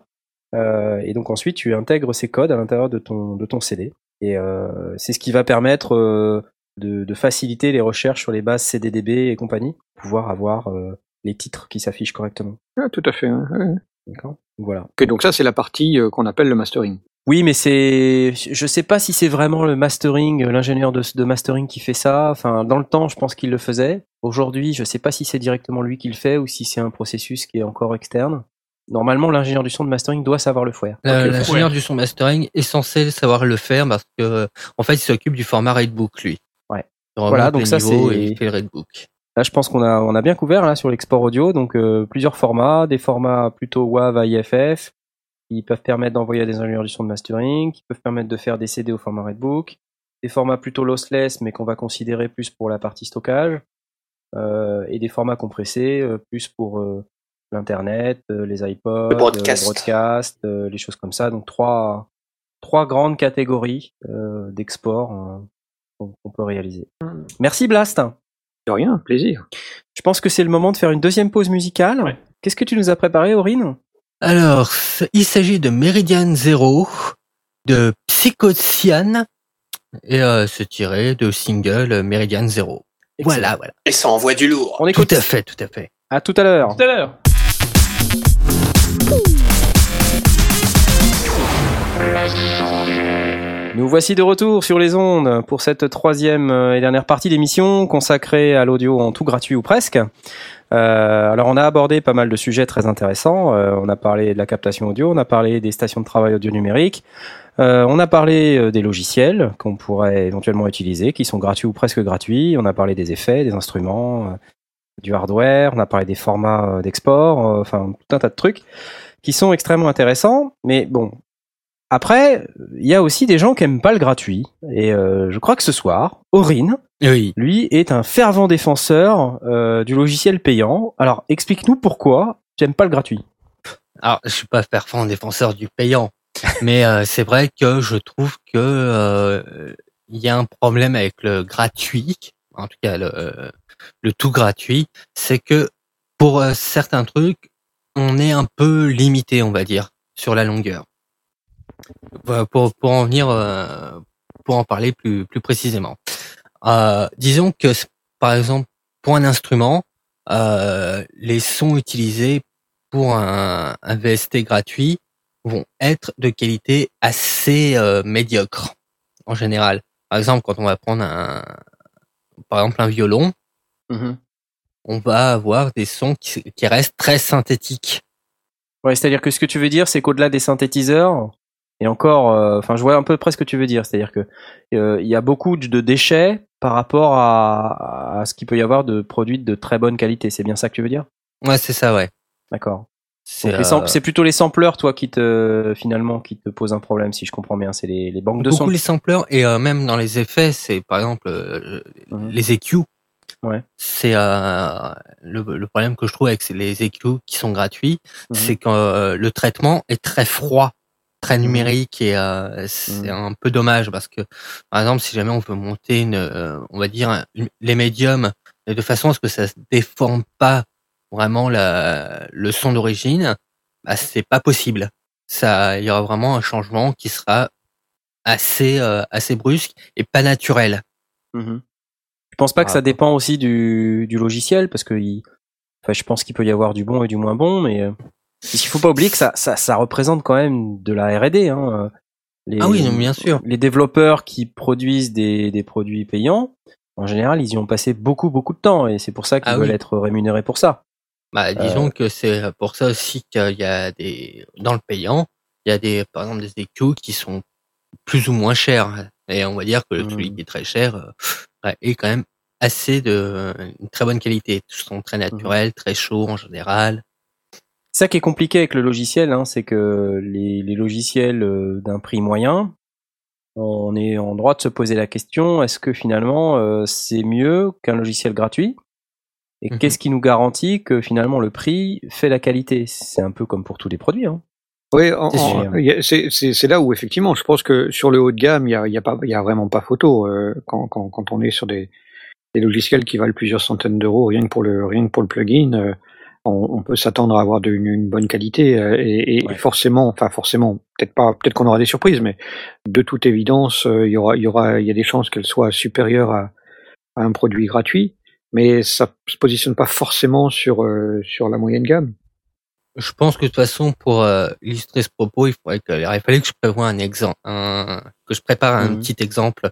Euh, et donc ensuite, tu intègres ces codes à l'intérieur de ton, de ton CD. Et euh, c'est ce qui va permettre euh, de, de, faciliter les recherches sur les bases CDDB et compagnie, pouvoir avoir euh, les titres qui s'affichent correctement. Ah, tout à fait. Ouais. D'accord. Voilà. Okay, donc ça, c'est la partie euh, qu'on appelle le mastering. Oui, mais c'est, je sais pas si c'est vraiment le mastering, l'ingénieur de, de, mastering qui fait ça. Enfin, dans le temps, je pense qu'il le faisait. Aujourd'hui, je sais pas si c'est directement lui qui le fait ou si c'est un processus qui est encore externe. Normalement, l'ingénieur du son de mastering doit savoir le faire. L'ingénieur du son mastering est censé savoir le faire parce que, en fait, il s'occupe du format Redbook, lui. Ouais. Voilà, donc ça c'est. Il fait Redbook. Là, je pense qu'on a on a bien couvert là sur l'export audio, donc euh, plusieurs formats, des formats plutôt WAV à IFF, qui peuvent permettre d'envoyer à des ingénieurs du son de mastering, qui peuvent permettre de faire des CD au format Redbook, des formats plutôt lossless, mais qu'on va considérer plus pour la partie stockage, euh, et des formats compressés, euh, plus pour euh, l'internet, euh, les iPods, le broadcast, le broadcast euh, les choses comme ça. Donc trois trois grandes catégories euh, d'export qu'on peut réaliser. Merci Blast. De rien, plaisir. Je pense que c'est le moment de faire une deuxième pause musicale. Ouais. Qu'est-ce que tu nous as préparé, Aurine? Alors, il s'agit de Meridian Zero, de Psychocian, et euh, c'est tiré de single euh, Meridian Zero. Voilà, voilà. Et ça envoie du lourd. On Tout écoute. à fait, tout à fait. À tout à l'heure. Tout à l'heure. Nous voici de retour sur les ondes pour cette troisième euh, et dernière partie d'émission consacrée à l'audio en tout gratuit ou presque. Euh, alors on a abordé pas mal de sujets très intéressants. Euh, on a parlé de la captation audio, on a parlé des stations de travail audio numérique, on a parlé des logiciels qu'on pourrait éventuellement utiliser, qui sont gratuits ou presque gratuits. On a parlé des effets, des instruments, du hardware, on a parlé des formats euh, d'export, euh, enfin tout un tas de trucs qui sont extrêmement intéressants. Mais bon, après, il y a aussi des gens qui aiment pas le gratuit. Et euh, je crois que ce soir, Aurine, Oui. lui, est un fervent défenseur euh, du logiciel payant. Alors, explique-nous pourquoi tu aimes pas le gratuit. Alors, je suis pas fervent défenseur du payant, mais euh, c'est vrai que je trouve que euh, il y a un problème avec le gratuit, en tout cas le, euh, le tout gratuit, c'est que pour euh, certains trucs, on est un peu limité, on va dire, sur la longueur. Pour pour en venir, euh, pour en parler plus plus précisément, Euh, disons que par exemple pour un instrument, euh, les sons utilisés pour un, un VST gratuit vont être de qualité assez euh, médiocre en général. Par exemple, quand on va prendre un, par exemple un violon, on va avoir des sons qui, qui restent très synthétiques. Ouais, c'est-à-dire que ce que tu veux dire, c'est qu'au-delà des synthétiseurs, et encore, euh, enfin, je vois un peu près ce que tu veux dire, c'est-à-dire que euh, il y a beaucoup de déchets par rapport à, à ce qu'il peut y avoir de produits de très bonne qualité. C'est bien ça que tu veux dire? Ouais, c'est ça, ouais. D'accord. C'est euh, C'est plutôt les sampleurs, toi, qui te finalement qui te posent un problème, si je comprends bien. C'est les, les banques de beaucoup sons. les sampleurs et euh, même dans les effets, c'est par exemple euh, Mhm. les EQ. Ouais. C'est euh, le, le problème que je trouve avec les EQ qui sont gratuits, Mhm. c'est que euh, le traitement est très froid, très numérique et euh, c'est Mhm. un peu dommage parce que par exemple si jamais on veut monter une, euh, on va dire une- les médiums de façon à ce que ça se déforme pas vraiment la, le son d'origine, bah, c'est pas possible. Ça, il y aura vraiment un changement qui sera assez euh, assez brusque et pas naturel. Je pense pas que ça dépend aussi du, du logiciel, parce que il- enfin, je pense qu'il peut y avoir du bon et du moins bon, mais euh, il faut pas oublier que ça, ça, ça représente quand même de la R&D. Hein. euh, Les, Ah oui, non, bien sûr. Les développeurs qui produisent des, des produits payants, en général, ils y ont passé beaucoup, beaucoup de temps, et c'est pour ça qu'ils Ah veulent oui. être rémunérés pour ça. Bah, disons que c'est pour ça aussi qu'il y a des dans le payant, il y a des par exemple des EQ qui sont plus ou moins chers et on va dire que Mhm. celui qui est très cher euh, ouais, est quand même assez de une très bonne qualité. Ils sont très naturels, très chauds en général. Ça qui est compliqué avec le logiciel, hein, c'est que les, les logiciels euh, d'un prix moyen, on est en droit de se poser la question est-ce que finalement euh, c'est mieux qu'un logiciel gratuit? Et Mhm. qu'est-ce qui nous garantit que finalement le prix fait la qualité? C'est un peu comme pour tous les produits. Hein. Oui, C'est là où effectivement, je pense que sur le haut de gamme, il y a, y a pas, il y a vraiment pas photo euh, quand, quand, quand on est sur des, des logiciels qui valent plusieurs centaines d'euros rien que pour le rien que pour le plugin. euh, on, on peut s'attendre à avoir de- une, une bonne qualité euh, et, et Ouais. forcément, enfin forcément, peut-être pas, peut-être qu'on aura des surprises, mais de toute évidence, euh, il y aura, il y aura, il y a des chances qu'elle soit supérieure à, à un produit gratuit, mais ça se positionne pas forcément sur euh, sur la moyenne gamme. Je pense que de toute façon pour euh, illustrer ce propos, il faudrait que il fallait que je prévoie un exemple, un, que je prépare un Mhm. petit exemple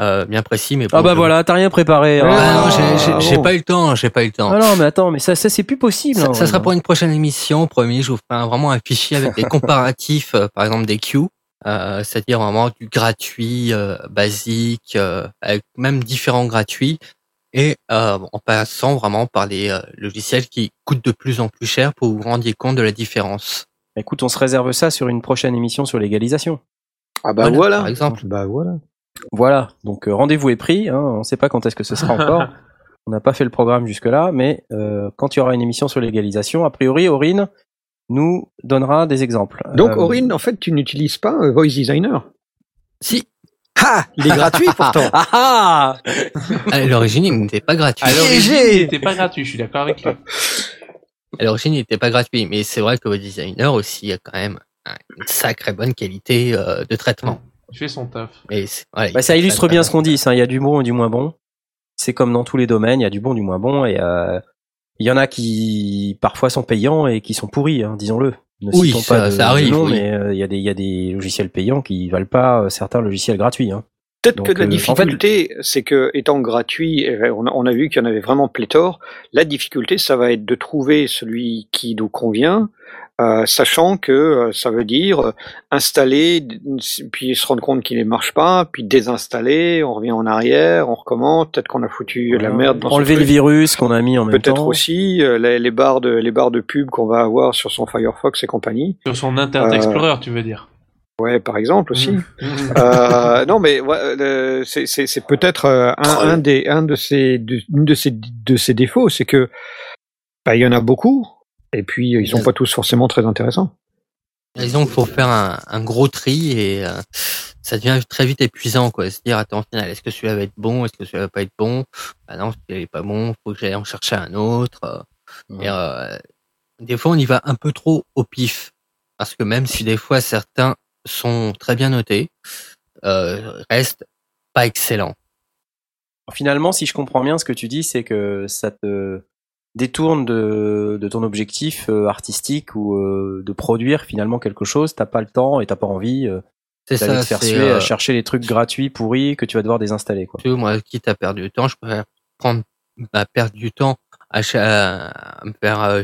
euh, bien précis. Mais Ah bon, bah je- voilà, t'as rien préparé. Hein. Ah non, Ah, j'ai- j'ai j'ai bon. pas eu le temps, j'ai pas eu le temps. Ah non, mais attends, mais ça, ça c'est plus possible. Ça, hein. ça sera pour une prochaine émission, promis. Je vous ferai vraiment un fichier avec des comparatifs, euh, par exemple des queues, euh, c'est-à-dire vraiment du gratuit, euh, basique, euh, avec même différents gratuits, et euh, en passant vraiment par les euh, logiciels qui coûtent de plus en plus cher pour que vous vous rendiez compte de la différence. Écoute, on se réserve ça sur une prochaine émission sur l'égalisation. Ah bah Voilà, voilà, par exemple. Bah voilà. Voilà, donc euh, rendez-vous est pris. Hein, on ne sait pas quand est-ce que ce sera encore. On n'a pas fait le programme jusque-là, mais euh, quand il y aura une émission sur l'égalisation, a priori, Aurine nous donnera des exemples. Donc Euh, Aurine, en fait, tu n'utilises pas euh, Voice Designer? Si, Ah il est gratuit pourtant. Ah ah À l'origine, il n'était pas gratuit. À l'origine, il n'était pas gratuit, je suis d'accord avec lui. À l'origine, il n'était pas gratuit, mais c'est vrai que le designer aussi a quand même une sacrée bonne qualité euh, de traitement. Il fait son taf. C'est- voilà, Bah, il ça illustre bien ce qu'on dit. ça. Il y a du bon et du moins bon. C'est comme dans tous les domaines, il y a du bon, du moins bon, et euh, il y en a qui parfois sont payants et qui sont pourris, hein, disons-le. Ne Oui, citons ça- pas de, ça arrive, de nom, oui. mais euh, il y a des il y a des logiciels payants qui valent pas euh, certains logiciels gratuits. Hein. Peut-être que la euh, en fait- difficulté, c'est que étant gratuit, on a, on a vu qu'il y en avait vraiment pléthore. La difficulté, ça va être de trouver celui qui nous convient, euh, sachant que euh, ça veut dire euh, installer, puis se rendre compte qu'il ne marche pas, puis désinstaller, on revient en arrière, on recommence. Peut-être qu'on a foutu la merde dans Enlever le virus qu'on a mis en même temps. Peut-être aussi euh, les, les barres de les barres de pub qu'on va avoir sur son Firefox et compagnie. Sur son Internet Euh, Explorer, tu veux dire. Ouais, par exemple aussi. Mhm. Euh, non, mais ouais, euh, c'est- c'est c'est peut-être un, des un de ces de, une de ces de ces défauts, c'est que bah, il y en a beaucoup et puis euh, ils sont pas tous forcément très intéressants. Disons qu'il faut faire un, un gros tri et euh, ça devient très vite épuisant, quoi. Se dire, attends, au final, est-ce que celui-là va être bon, est-ce que celui-là va pas être bon? Bah non, celui-là est pas bon, faut que j'aille en chercher un autre. euh. Et, euh, des fois, on y va un peu trop au pif, parce que même si des fois certains sont très bien notés, euh, restent pas excellents. Finalement, si je comprends bien, ce que tu dis, c'est que ça te détourne de, de ton objectif euh, artistique ou euh, de produire finalement quelque chose. T'as pas le temps et t'as pas envie euh, C'est ça, te faire suer à chercher les trucs gratuits pourris que tu vas devoir désinstaller. Quoi. tu vois, moi, quitte à perdre du temps, je préfère prendre, bah, perdre du temps à, à me faire, euh,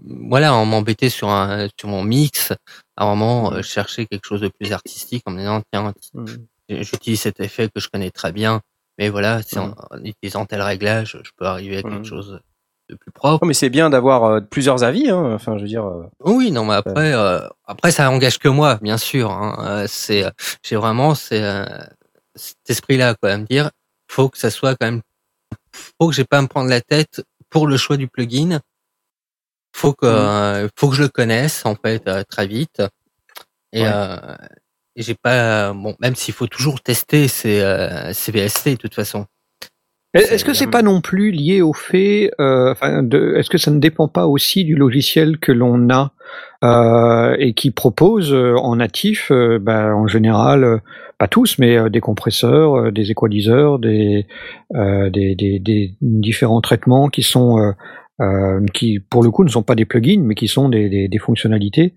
voilà, en m'embêter sur un, sur mon mix, à vraiment euh, chercher quelque chose de plus artistique en me disant, tiens, Mm. j'utilise cet effet que je connais très bien, mais voilà, c'est en, Mm. en utilisant tel réglage, je peux arriver à quelque Mm. chose de plus propre. Non, mais c'est bien d'avoir euh, plusieurs avis. Hein. Enfin, je veux dire. euh, Oui, non, mais après, euh, après ça engage que moi, bien sûr. Hein. Euh, C'est, euh, j'ai vraiment c'est, euh, cet esprit-là, quoi, à me dire, faut que ça soit quand même, faut que j'ai pas à me prendre la tête pour le choix du plugin. Faut que, euh, faut que je le connaisse en fait euh, très vite. Et, Ouais. euh, et j'ai pas, bon, même s'il faut toujours tester ces, euh, ces VST de toute façon. Est-ce que c'est pas non plus lié au fait, euh, est-ce que ça ne dépend pas aussi du logiciel que l'on a euh, et qui propose euh, en natif, euh, bah, en général, euh, pas tous, mais euh, des compresseurs, euh, des équaliseurs, des, euh, des, des, des différents traitements qui sont euh, euh, qui pour le coup ne sont pas des plugins, mais qui sont des, des, des fonctionnalités.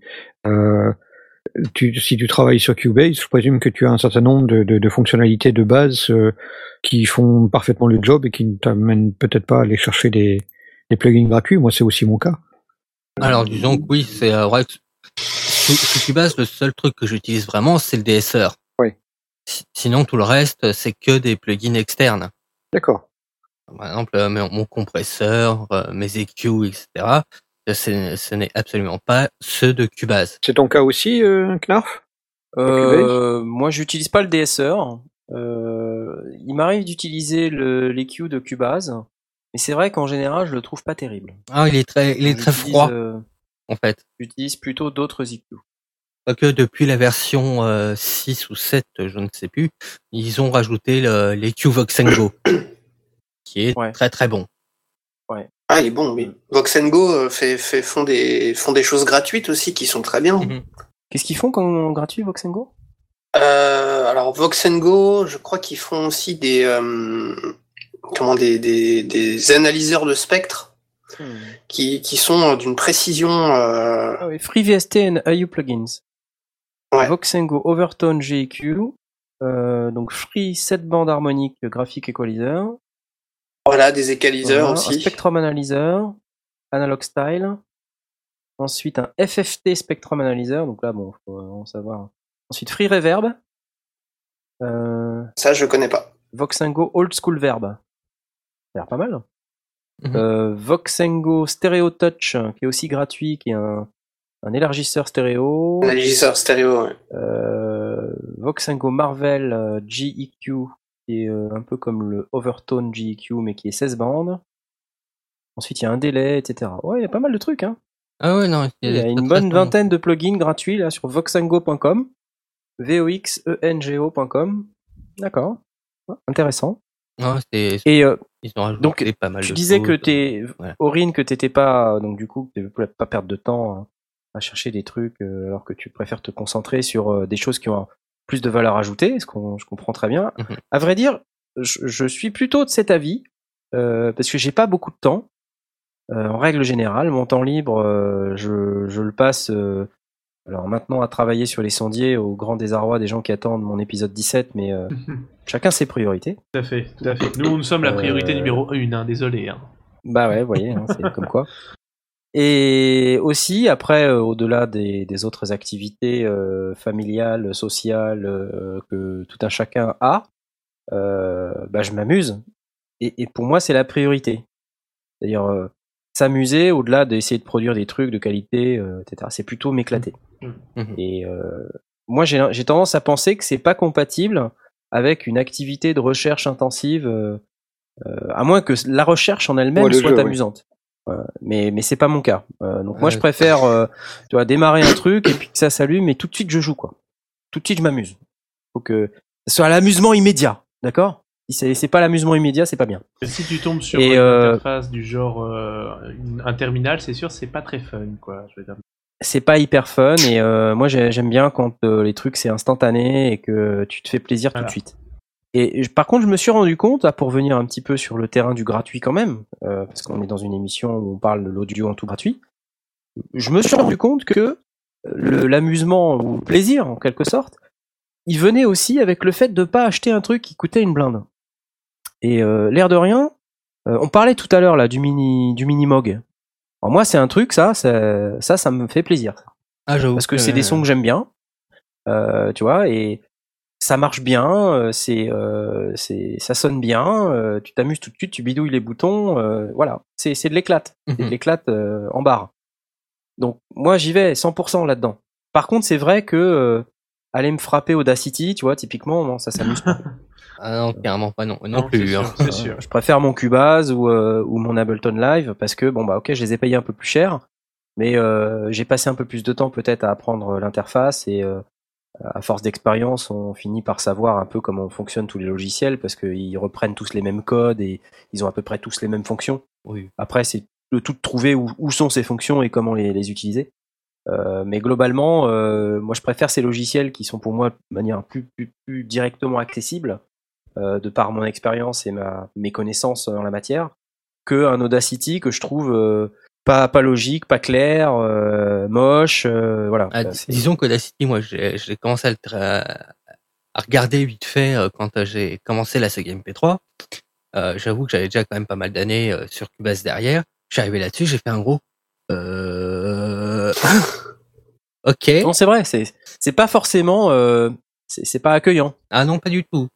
Tu, si tu travailles sur Cubase, je présume que tu as un certain nombre de, de, de fonctionnalités de base euh, qui font parfaitement le job et qui ne t'amènent peut-être pas à aller chercher des, des plugins gratuits. Moi, c'est aussi mon cas. Alors disons que oui, c'est euh, vrai que sous, sous Cubase, le seul truc que j'utilise vraiment, c'est le DSR. Oui. Si- Sinon, tout le reste, c'est que des plugins externes. D'accord. Par exemple, euh, mon mon compresseur, euh, mes EQ, etc. euh, c'est- Ce n'est absolument pas ceux de Cubase. C'est ton cas aussi, euh, Knarf Euh, moi, j'utilise pas le DSR. Euh, il m'arrive d'utiliser le l'EQ de Cubase, mais c'est vrai qu'en général, je le trouve pas terrible. Ah, il est très, il est très froid euh, en fait. J'utilise plutôt d'autres EQ. Quoique depuis la version euh, 6 ou 7, je ne sais plus, ils ont rajouté le- l'EQ Voxengo, qui est Ouais. très très bon. Ah, il est bon, oui. Voxengo euh, fait, fait, font, des, font des choses gratuites aussi qui sont très bien. Mhm. Qu'est-ce qu'ils font comme gratuit Voxengo Euh, alors Voxengo, je crois qu'ils font aussi des euh, comment des, des, des analyseurs de spectre qui, qui sont d'une précision. Euh, Ah oui, FreeVST and IU plugins. Ouais. Voxengo Overtone GEQ. Euh, donc Free 7 bandes harmoniques Graphic Equalizer. Voilà, des équaliseurs Voilà, Un aussi. Spectrum Analyzer. Analog Style. Ensuite un FFT Spectrum Analyzer. Donc là, bon, faut en savoir. Ensuite Free Reverb. Euh, Ça, je connais pas. Voxengo Old School Verb. Ça a l'air pas mal. Mhm. Euh, Voxengo Stereo Touch, qui est aussi gratuit, qui est un, un élargisseur stéréo. Analyseur stéréo. ouais. Euh, Voxengo Marvel euh, GEQ, qui est euh, un peu comme le Overtone GEQ, mais qui est 16 bandes. Ensuite, il y a un délai, etc. Ouais, il y a pas mal de trucs. Hein. Ah ouais, non, Il y a des une très, bonne vingtaine de plugins gratuits là sur voxengo.com, voxengo.com. D'accord. Ouais, Intéressant. Non, c'est- Et euh, ils ont donc, pas mal tu de disais que choses. t'es, Ouais. Aurine, que t'étais pas, donc du coup, que tu pas perdre de temps hein, à chercher des trucs, euh, alors que tu préfères te concentrer sur euh, des choses qui ont plus de valeur ajoutée, ce qu'on, je comprends très bien. Mhm. À vrai dire, je, je suis plutôt de cet avis, euh, parce que j'ai pas beaucoup de temps. Euh, en règle générale, mon temps libre, euh, je, je le passe alors maintenant à travailler sur les sondiers au grand désarroi des gens qui attendent mon épisode 17, mais euh, chacun ses priorités. Tout à fait, tout à fait. Nous, nous sommes la priorité numéro une, hein, désolé. Hein. Bah ouais, vous voyez, hein, c'est comme quoi. Et aussi, après, euh, au-delà des, des autres activités euh, familiales, sociales euh, que tout un chacun a, euh, bah, je m'amuse. Et, et pour moi, c'est la priorité. C'est-à-dire euh, s'amuser au-delà d'essayer de produire des trucs de qualité, euh, etc. C'est plutôt m'éclater. Mhm. Et euh, moi, j'ai j'ai tendance à penser que c'est pas compatible avec une activité de recherche intensive, euh, euh, à moins que la recherche en elle-même Ouais, soit jeu, amusante. Mais mais c'est pas mon cas. Euh, donc moi, Ouais. je préfère, euh, tu vois, démarrer un truc et puis que ça s'allume et tout de suite je joue quoi. Tout de suite je m'amuse. Faut que ce soit l'amusement immédiat, d'accord? Si c'est c'est pas l'amusement immédiat, c'est pas bien. Et Si tu tombes sur Et, une euh, interface du genre euh, un terminal, c'est sûr, c'est pas très fun, quoi. Je veux dire. c'est pas hyper fun et euh, moi j'ai- j'aime bien quand euh, les trucs c'est instantané et que tu te fais plaisir tout de suite. Et je- par contre, je me suis rendu compte, là, pour venir un petit peu sur le terrain du gratuit quand même, euh, parce qu'on est dans une émission où on parle de l'audio en tout gratuit, je me suis rendu compte que le- l'amusement ou le plaisir, en quelque sorte, il venait aussi avec le fait de pas acheter un truc qui coûtait une blinde. Et euh, l'air de rien, euh, on parlait tout à l'heure là du mini du mini mog. Alors moi, c'est un truc ça, ça, ça, ça me fait plaisir Ah, parce que c'est des sons que j'aime bien, euh, tu vois, et ça marche bien, euh, c'est, euh, c'est, ça sonne bien, euh, tu t'amuses tout de suite, tu bidouilles les boutons, euh, voilà, c'est, c'est de l'éclate, c'est de Mhm. l'éclate euh, en barre. Donc moi j'y vais 100% là-dedans. Par contre c'est vrai que euh, aller me frapper Audacity, tu vois, typiquement, non, ça s'amuse pas. Ah non, clairement pas non, non, Non, plus. c'est hein. sûr, c'est sûr. Je préfère mon Cubase ou, euh, ou mon Ableton Live parce que bon bah ok je les ai payés un peu plus cher, mais euh, j'ai passé un peu plus de temps peut-être à apprendre l'interface et euh, à force d'expérience on finit par savoir un peu comment fonctionnent tous les logiciels parce qu'ils reprennent tous les mêmes codes et ils ont à peu près tous les mêmes fonctions. Oui. Après c'est de tout trouver où, où sont ces fonctions et comment les, les utiliser. Euh, mais globalement, euh, moi je préfère ces logiciels qui sont pour moi de manière plus, plus, plus directement accessible, euh, de par mon expérience et ma, mes connaissances en la matière, que un Audacity que je trouve euh, pas, pas logique, pas clair, euh, moche, euh, voilà. Ah, disons que la City, moi, j'ai commencé à, le tra- à regarder vite fait euh, quand j'ai commencé la saga MP3. Euh, J'avoue que j'avais déjà quand même pas mal d'années euh, sur Cubase derrière. Je suis arrivé là-dessus, j'ai fait un gros. Euh... ok. Non, c'est vrai, c'est c'est pas forcément, euh, c'est c'est pas accueillant. Ah non, pas du tout.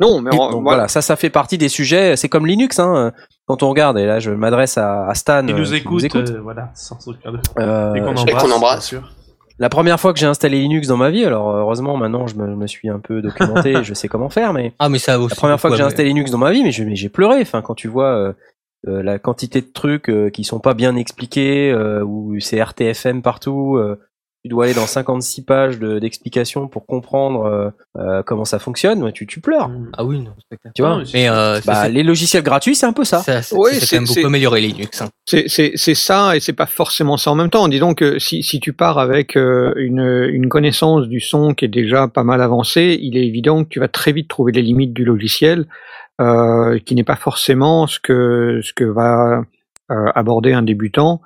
Non, mais en- Donc voilà. voilà, ça, ça fait partie des sujets. C'est comme Linux, hein. Quand on regarde, et là, je m'adresse à, à Stan, euh, nous qui écoutent, euh, voilà, sans aucun doute. Euh, Et qu'on embrasse. qu'on embrasse. bien sûr. La première fois que j'ai installé Linux dans ma vie, alors heureusement maintenant je me, me suis un peu documenté, et je sais comment faire, mais Ah, mais ça aussi. la première fois que j'ai installé Linux dans ma vie, mais j'ai pleuré. Enfin, quand tu vois euh, euh, la quantité de trucs euh, qui sont pas bien expliqués, euh, où c'est RTFM partout, euh, tu dois aller dans 56 pages de- d'explications pour comprendre euh, euh, comment ça fonctionne, tu, tu pleures. Ah oui, non, c'est clair. Tu vois Non, mais euh, Bah, les logiciels gratuits, c'est un peu ça. ça, ça, Oui, c'est- quand même c'est- beaucoup amélioré Linux. Hein. C'est- ça et c'est pas forcément ça en même temps. Disons que si, si tu pars avec euh, une, une connaissance du son qui est déjà pas mal avancée, il est évident que tu vas très vite trouver les limites du logiciel, euh, qui n'est pas forcément ce que ce que va euh, aborder un débutant.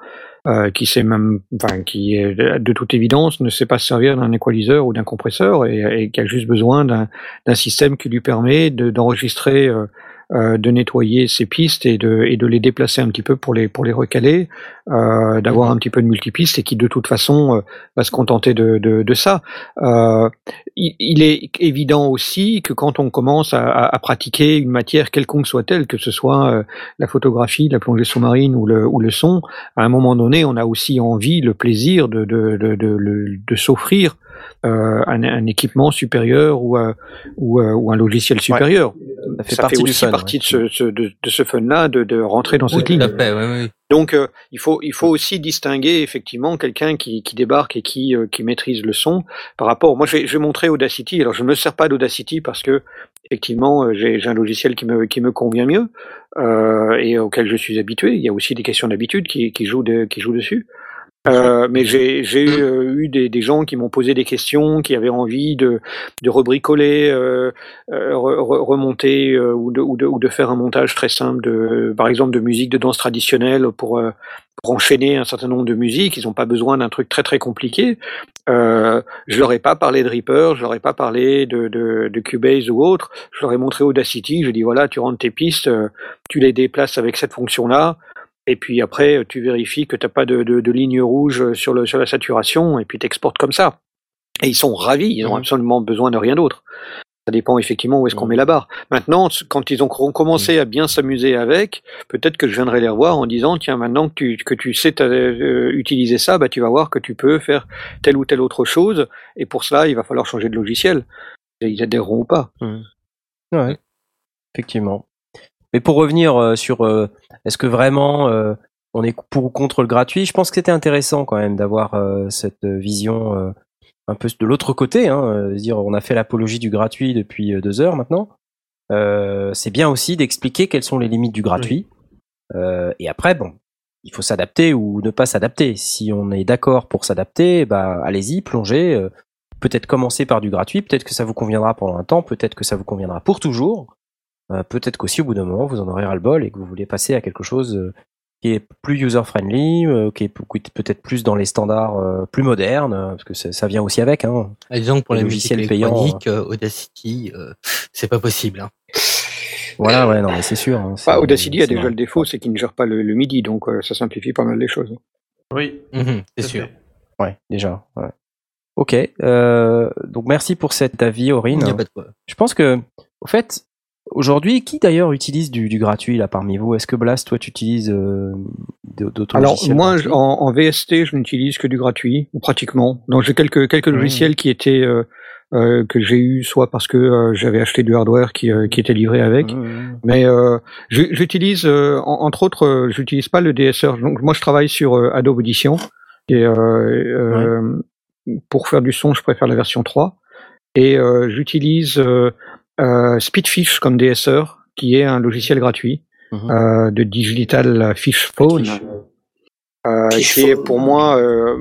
Euh, qui sait même, enfin, qui de toute évidence ne sait pas se servir d'un équaliseur ou d'un compresseur et, et qui a juste besoin d'un système qui lui permet de- d'enregistrer euh, euh, de nettoyer ses pistes et de, et de les déplacer un petit peu pour les, pour les recaler, euh, d'avoir un petit peu de multipiste et qui de toute façon euh, va se contenter de, de, de ça. Euh, il, il est évident aussi que quand on commence à, à, pratiquer une matière quelconque soit-elle, que ce soit euh, la photographie, la plongée sous-marine ou le, ou le son, à un moment donné, on a aussi envie, le plaisir de, de, de, de, de, s'offrir un, un équipement supérieur ou, euh, ou, euh, ou un logiciel supérieur. Ça fait Ça partie fait du aussi fun, partie ouais. de ce, de, de ce fun-là, de, de rentrer dans Oui, cette ligne. à fait, ouais, ouais. Donc euh, il faut il faut aussi distinguer effectivement quelqu'un qui, qui débarque et qui euh, qui maîtrise le son par rapport. Moi je vais, je vais montrer Audacity. Alors je ne me sers pas d'Audacity parce que effectivement, euh, j'ai j'ai un logiciel qui me, qui me convient mieux euh, et auquel je suis habitué. Il y a aussi des questions d'habitude qui, qui, jouent de, qui jouent dessus. Euh, mais j'ai j'ai eu, euh, eu des, des gens qui m'ont posé des questions, qui avaient envie de, de rebricoler, euh, euh, re- re- remonter euh, ou, de, ou, de, ou de faire un montage très simple, de, par exemple de musique de danse traditionnelle pour, pour enchaîner un certain nombre de musiques. Ils n'ont pas besoin d'un truc très très compliqué. Euh, je leur ai pas parlé de Reaper, je leur ai pas parlé de, de, de Cubase ou autre. Je leur ai montré Audacity. Je dis voilà, tu rentres tes pistes, tu les déplaces avec cette fonction-là. Et puis après, tu vérifies que t'as pas de, de, de ligne rouge sur, le, sur la saturation, et puis t'exportes comme ça. Et ils sont ravis, ils ont Mhm. absolument besoin de rien d'autre. Ça dépend effectivement où est-ce qu'on Mhm. met la barre. Maintenant, quand ils ont co- commencé à bien s'amuser avec, peut-être que je viendrai les revoir en disant tiens maintenant que tu, que tu sais euh, utiliser ça, bah tu vas voir que tu peux faire telle ou telle autre chose. Et pour cela, il va falloir changer de logiciel. Et ils adhéreront ou pas. Ouais, effectivement. Mais pour revenir euh, sur euh, est-ce que vraiment euh, on est pour ou contre le gratuit, je pense que c'était intéressant quand même d'avoir cette vision un peu de l'autre côté, hein, dire on a fait l'apologie du gratuit depuis deux heures maintenant. Euh, c'est bien aussi d'expliquer quelles sont les limites du gratuit. Euh, et après, bon, il faut s'adapter ou ne pas s'adapter. Si on est d'accord pour s'adapter, bah allez-y, plongez. euh, peut-être commencer par du gratuit, peut-être que ça vous conviendra pendant un temps, peut-être que ça vous conviendra pour toujours. Euh, peut-être qu'aussi au bout d'un moment vous en aurez ras le bol et que vous voulez passer à quelque chose euh, qui est plus user friendly, euh, qui est pe- peut-être plus dans les standards plus modernes, parce que ça, ça vient aussi avec. Hein. Ah, Disons que pour Les la musique logiciels payants, Audacity, euh, c'est pas possible. Hein. Voilà, ouais, non, mais c'est sûr. Hein, Bah, Audacity a déjà vrai. le défaut, c'est qu'il ne gère pas le, le MIDI, donc euh, ça simplifie pas mal les choses. Oui, Mhm, c'est sûr. Ouais, déjà. Ouais. Ok. Euh, donc merci pour cet avis, Aurine. Il y a pas de quoi. Je pense que, au fait, aujourd'hui, qui d'ailleurs utilise du, du gratuit là parmi vous? Est-ce que Blast, toi, tu utilises euh, d'autres Alors moi, je- en, en VST, je n'utilise que du gratuit, pratiquement. Donc j'ai quelques quelques logiciels qui étaient euh, euh, que j'ai eu soit parce que euh, j'avais acheté du hardware qui, euh, qui était livré avec, Mmh. mais euh, j'utilise euh, en- entre autres, j'utilise pas le DSR. Donc moi, je travaille sur Adobe Audition. Et euh, euh, pour faire du son, je préfère la version 3 et euh, j'utilise euh, Speedfish comme DSR, qui est un logiciel gratuit Mhm. euh, de Digital Fish Phone. Euh, Fish qui est pour moi euh,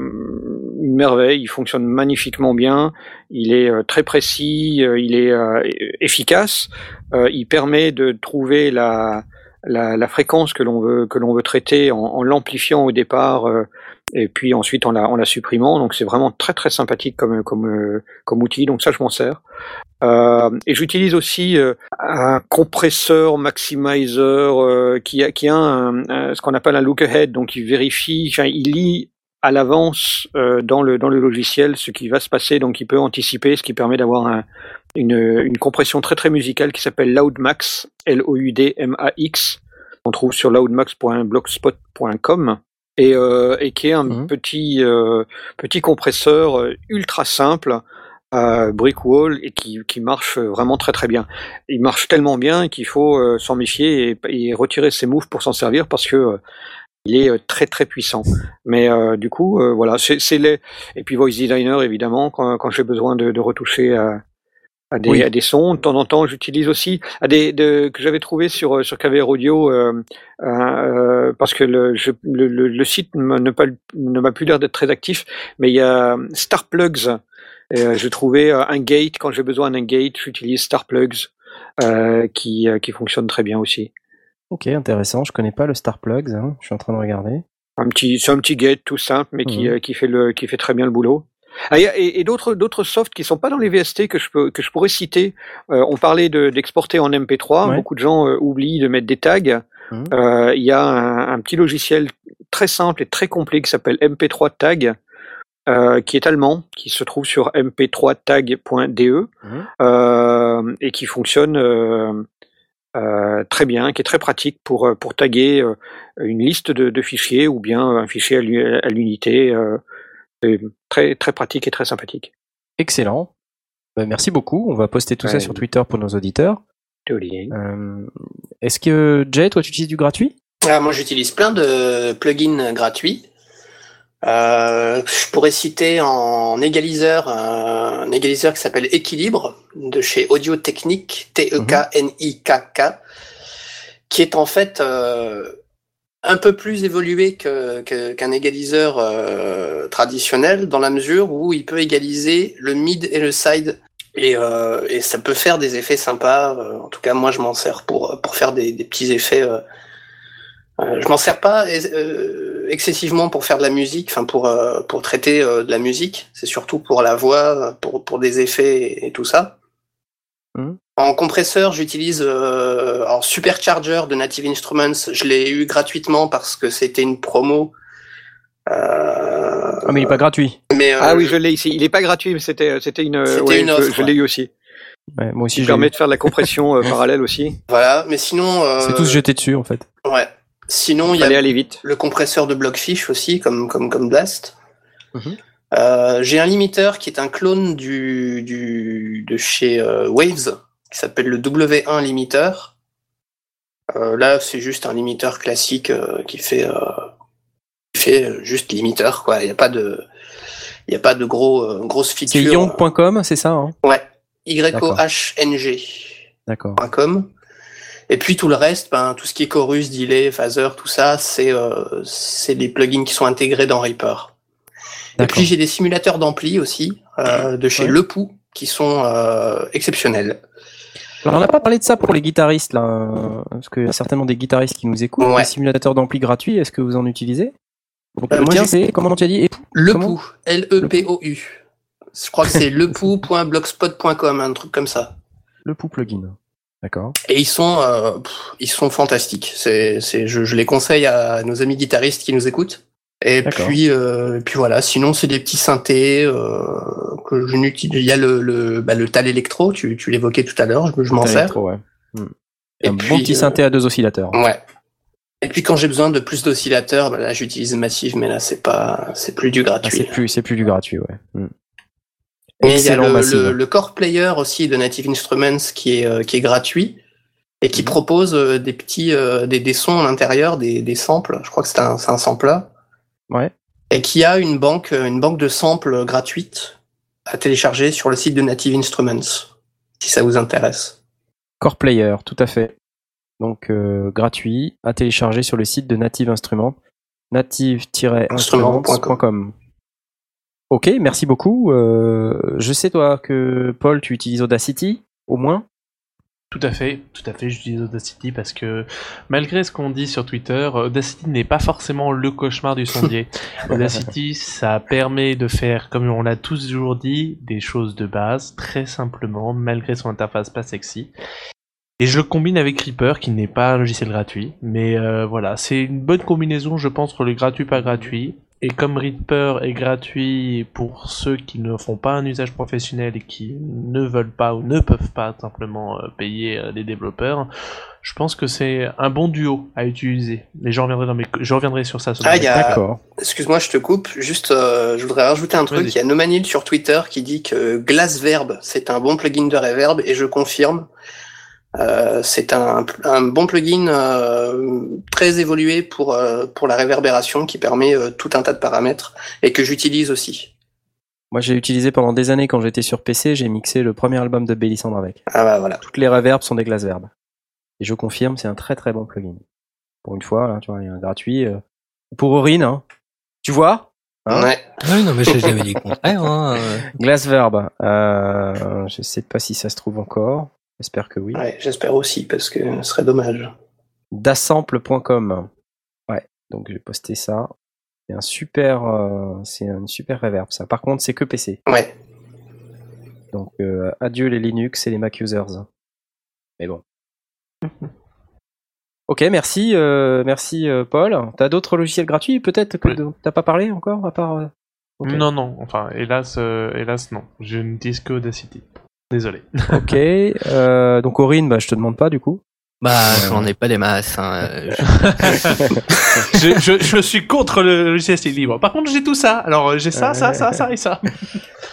une merveille. Il fonctionne magnifiquement bien. Il est très précis. il est efficace. Il permet de trouver la, la, la fréquence que l'on veut que l'on veut traiter en, en l'amplifiant au départ euh, et puis ensuite en la, en la supprimant. Donc c'est vraiment très très sympathique comme comme euh, comme outil. Donc ça je m'en sers. Euh, et j'utilise aussi euh, un compresseur maximizer euh, qui a, qui a un, un- ce qu'on appelle un look ahead, donc il vérifie, il lit à l'avance euh, dans le dans le logiciel ce qui va se passer, donc il peut anticiper, ce qui permet d'avoir un, une, une compression très très musicale qui s'appelle Loudmax, L-O-U-D-M-A-X, on trouve sur loudmax.blogspot.com et, euh, et qui est un Mhm. petit euh, petit compresseur euh, ultra simple euh, brick wall et qui, qui marche vraiment très très bien. Il marche tellement bien qu'il faut euh, s'en méfier et, et retirer ses moves pour s'en servir parce que euh, il est très très puissant. Mais euh, du coup, euh, voilà, c'est c'est les et puis voice designer évidemment quand, quand j'ai besoin de, de retoucher à, à des, Oui. à des sons. De temps en temps, j'utilise aussi à des de, que j'avais trouvé sur sur KVR Audio euh, euh, parce que le, je, le, le, le site ne, ne pas- ne m'a plus l'air d'être très actif, mais il y a Star Plugs. Euh, trouvé euh, un gate quand j'ai besoin d'un gate, j'utilise Star Plugs euh, qui euh, qui fonctionne très bien aussi. Ok, intéressant. Je connais pas le Star Plugs. hein. Je suis en train de regarder. Un petit, c'est un petit gate tout simple, mais qui, Mhm. euh, qui fait le, qui fait très bien le boulot. Ah, et et d'autres, d'autres softs qui sont pas dans les VST que je peux, que je pourrais citer. Euh, on parlait de, d'exporter en MP3. Ouais. Beaucoup de gens euh, oublient de mettre des tags. Mhm. Euh, Il y a un, un petit logiciel très simple et très complet qui s'appelle MP3 Tag, euh, qui est allemand, qui se trouve sur mp3tag.de Mhm. euh, et qui fonctionne euh, très bien, qui est très pratique pour pour taguer une liste de, de fichiers ou bien un fichier à l'unité. C'est très très pratique et très sympathique. Excellent. Bah, merci beaucoup. On va poster tout ça sur Twitter pour nos auditeurs. Euh, Est-ce que Jay, toi, tu utilises du gratuit? Ah, moi, j'utilise plein de plugins gratuits. Euh, je pourrais citer en égaliseur un égaliseur qui s'appelle Équilibre, de chez Audio Technique, T-E-K-N-I-K-K, qui est en fait euh, un peu plus évolué que- que- qu'un égaliseur euh, traditionnel dans la mesure où il peut égaliser le mid et le side et, euh, et ça peut faire des effets sympas. Euh, en tout cas, moi, je m'en sers pour pour faire des, des petits effets. Euh, euh, je m'en sers pas euh, excessivement pour faire de la musique, enfin pour pour traiter de la musique. C'est surtout pour la voix, pour pour des effets et, tout ça. Mhm. En compresseur, j'utilise euh, alors Supercharger de Native Instruments. Je l'ai eu gratuitement parce que c'était une promo. Euh, Ah, mais il est pas gratuit. mais euh, Ah oui, je l'ai ici. Il est pas gratuit, mais c'était c'était une. C'était ouais, une je- offre, je l'ai eu aussi. Ouais, moi aussi, l'ai permet eu. de faire de la compression euh, parallèle aussi. voilà. Mais sinon, euh, C'est tous jeté dessus, en fait. ouais. Sinon, il Il y a aller vite. le compresseur de Blockfish aussi, comme comme comme Blast. Mhm. Euh, J'ai un limiteur qui est un clone du, du de chez euh, Waves, qui s'appelle le W1 limiteur. Euh, là, c'est juste un limiteur classique euh, qui fait euh, qui fait juste limiteur quoi. Il n'y a pas de il y a pas de gros euh, grosses C'est features. yong.com, c'est ça, hein? Ouais. D'accord. YOHNG.com. D'accord. Et puis tout le reste, ben, tout ce qui est chorus, delay, phaser, tout ça, c'est euh, c'est des plugins qui sont intégrés dans Reaper. Et puis j'ai des simulateurs d'ampli aussi euh, de chez Ouais. Lepou qui sont euh, exceptionnels. Alors, on n'a pas parlé de ça pour les guitaristes, là, parce qu'il y a certainement des guitaristes qui nous écoutent. Ouais. Les simulateurs d'ampli gratuits, est-ce que vous en utilisez Donc, Euh, le moi, tien, j'ai- c'est, comment tu as dit Epou Comment Lepou, L-E-P-O-U. Je crois que c'est lepou.blogspot.com, un truc comme ça. Le Pou plugin. D'accord. Et ils sont, euh, pff, ils sont fantastiques. C'est, c'est, je, je les conseille à nos amis guitaristes qui nous écoutent. Et puis, euh, et puis voilà. Sinon, c'est des petits synthés euh, que je n'utilise. Il y a le, le, bah, le Tal Electro. Tu, tu l'évoquais tout à l'heure. Je, je m'en sers. ouais. Et un bon puis, petit euh, synthé à deux oscillateurs. Ouais. Et puis quand j'ai besoin de plus d'oscillateurs, bah, là j'utilise Massive, mais là c'est pas, c'est plus du Ah, gratuit. c'est plus, c'est plus du gratuit, ouais. Mm. Mais il y a Excellent le, le, le Core Player aussi de Native Instruments qui est, euh, qui est gratuit et qui Mhm. propose des petits euh, des, des sons à l'intérieur, des, des samples. Je crois que c'est un, c'est un sampler. Ouais. Et qui a une banque, euh, une banque de samples gratuite à télécharger sur le site de Native Instruments, si ça vous intéresse. Core Player, tout à fait. Donc euh, gratuit à télécharger sur le site de Native Instruments, native-instruments.com. Ok, merci beaucoup. Euh, je sais toi que Paul, tu utilises Audacity, au moins? Tout à fait, tout à fait, j'utilise Audacity parce que malgré ce qu'on dit sur Twitter, Audacity n'est pas forcément le cauchemar du sondier. Audacity, ça permet de faire, comme on l'a tous toujours dit, des choses de base, très simplement, malgré son interface pas sexy. Et je le combine avec Reaper, qui n'est pas un logiciel gratuit, mais euh, voilà, c'est une bonne combinaison, je pense, entre le gratuit pas gratuit. Et comme Reaper est gratuit pour ceux qui ne font pas un usage professionnel et qui ne veulent pas ou ne peuvent pas simplement euh, payer euh, les développeurs, je pense que c'est un bon duo à utiliser. Mais je reviendrai, dans mes... je reviendrai sur ça. sur Ah, y a- D'accord. Excuse-moi, je te coupe. Juste, euh, je voudrais rajouter un truc. Vas-y. Il y a Nomanil sur Twitter qui dit que Glassverb, c'est un bon plugin de reverb, et je confirme. Euh, c'est un, un bon plugin euh, très évolué pour euh, pour la réverbération qui permet euh, tout un tas de paramètres et que j'utilise aussi. Moi, j'ai utilisé pendant des années quand j'étais sur PC, j'ai mixé le premier album de Bélissandre avec. Ah bah voilà. Toutes les reverbs sont des glaces verbes. Et je confirme, c'est un très très bon plugin. Pour une fois, là, tu vois, il y a un gratuit. euh, Pour Aurine, hein. Tu vois? Hein? Ouais. Oui, non, mais j'ai jamais dit le contraire. Hein. euh. Glass Verb. Euh, je sais pas si ça se trouve encore. J'espère que oui. ouais J'espère aussi parce que ce serait dommage. Dasample.com. Ouais, donc j'ai posté ça. C'est un super, euh, c'est une super reverb ça. Par contre, c'est que PC. Ouais. Donc euh, adieu les Linux et les Mac users. Mais bon. Ok, merci, euh, merci euh, Paul. T'as d'autres logiciels gratuits peut-être que Oui. t'as pas parlé encore à part. euh. Non, non, enfin, hélas, euh, hélas, non. Je n'utilise que Audacity. Désolé. Ok. euh, donc Aurine, bah je te demande pas du coup. Bah, j'en ai pas des masses. Hein. euh, je, je, je suis contre le logiciel libre. Par contre, j'ai tout ça. Alors, j'ai ça, ça, ça, ça et ça.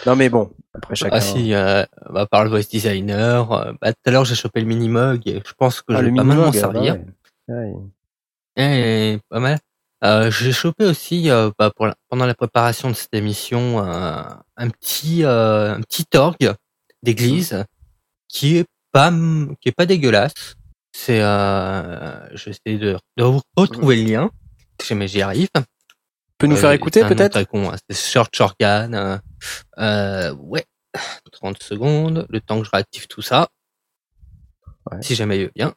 Non mais bon, après chacun. Ah si, euh, bah, par le voice designer. euh, bah, tout à l'heure, j'ai chopé le Minimog et je pense que Ah, je vais pas mal m'en servir. ouais. Ouais. Eh, pas mal. Euh, j'ai chopé aussi euh, bah, pour la- pendant la préparation de cette émission euh, un petit euh, un petit orgue d'église qui est pas qui est pas dégueulasse. C'est euh, j'essaie de, de retrouver le lien. Si jamais j'y arrive. Tu peux nous faire Euh, écouter c'est peut-être? très con, hein. C'est Short. Euh, euh, ouais. 30 secondes, le temps que je réactive tout ça. Ouais. Si jamais il veut bien.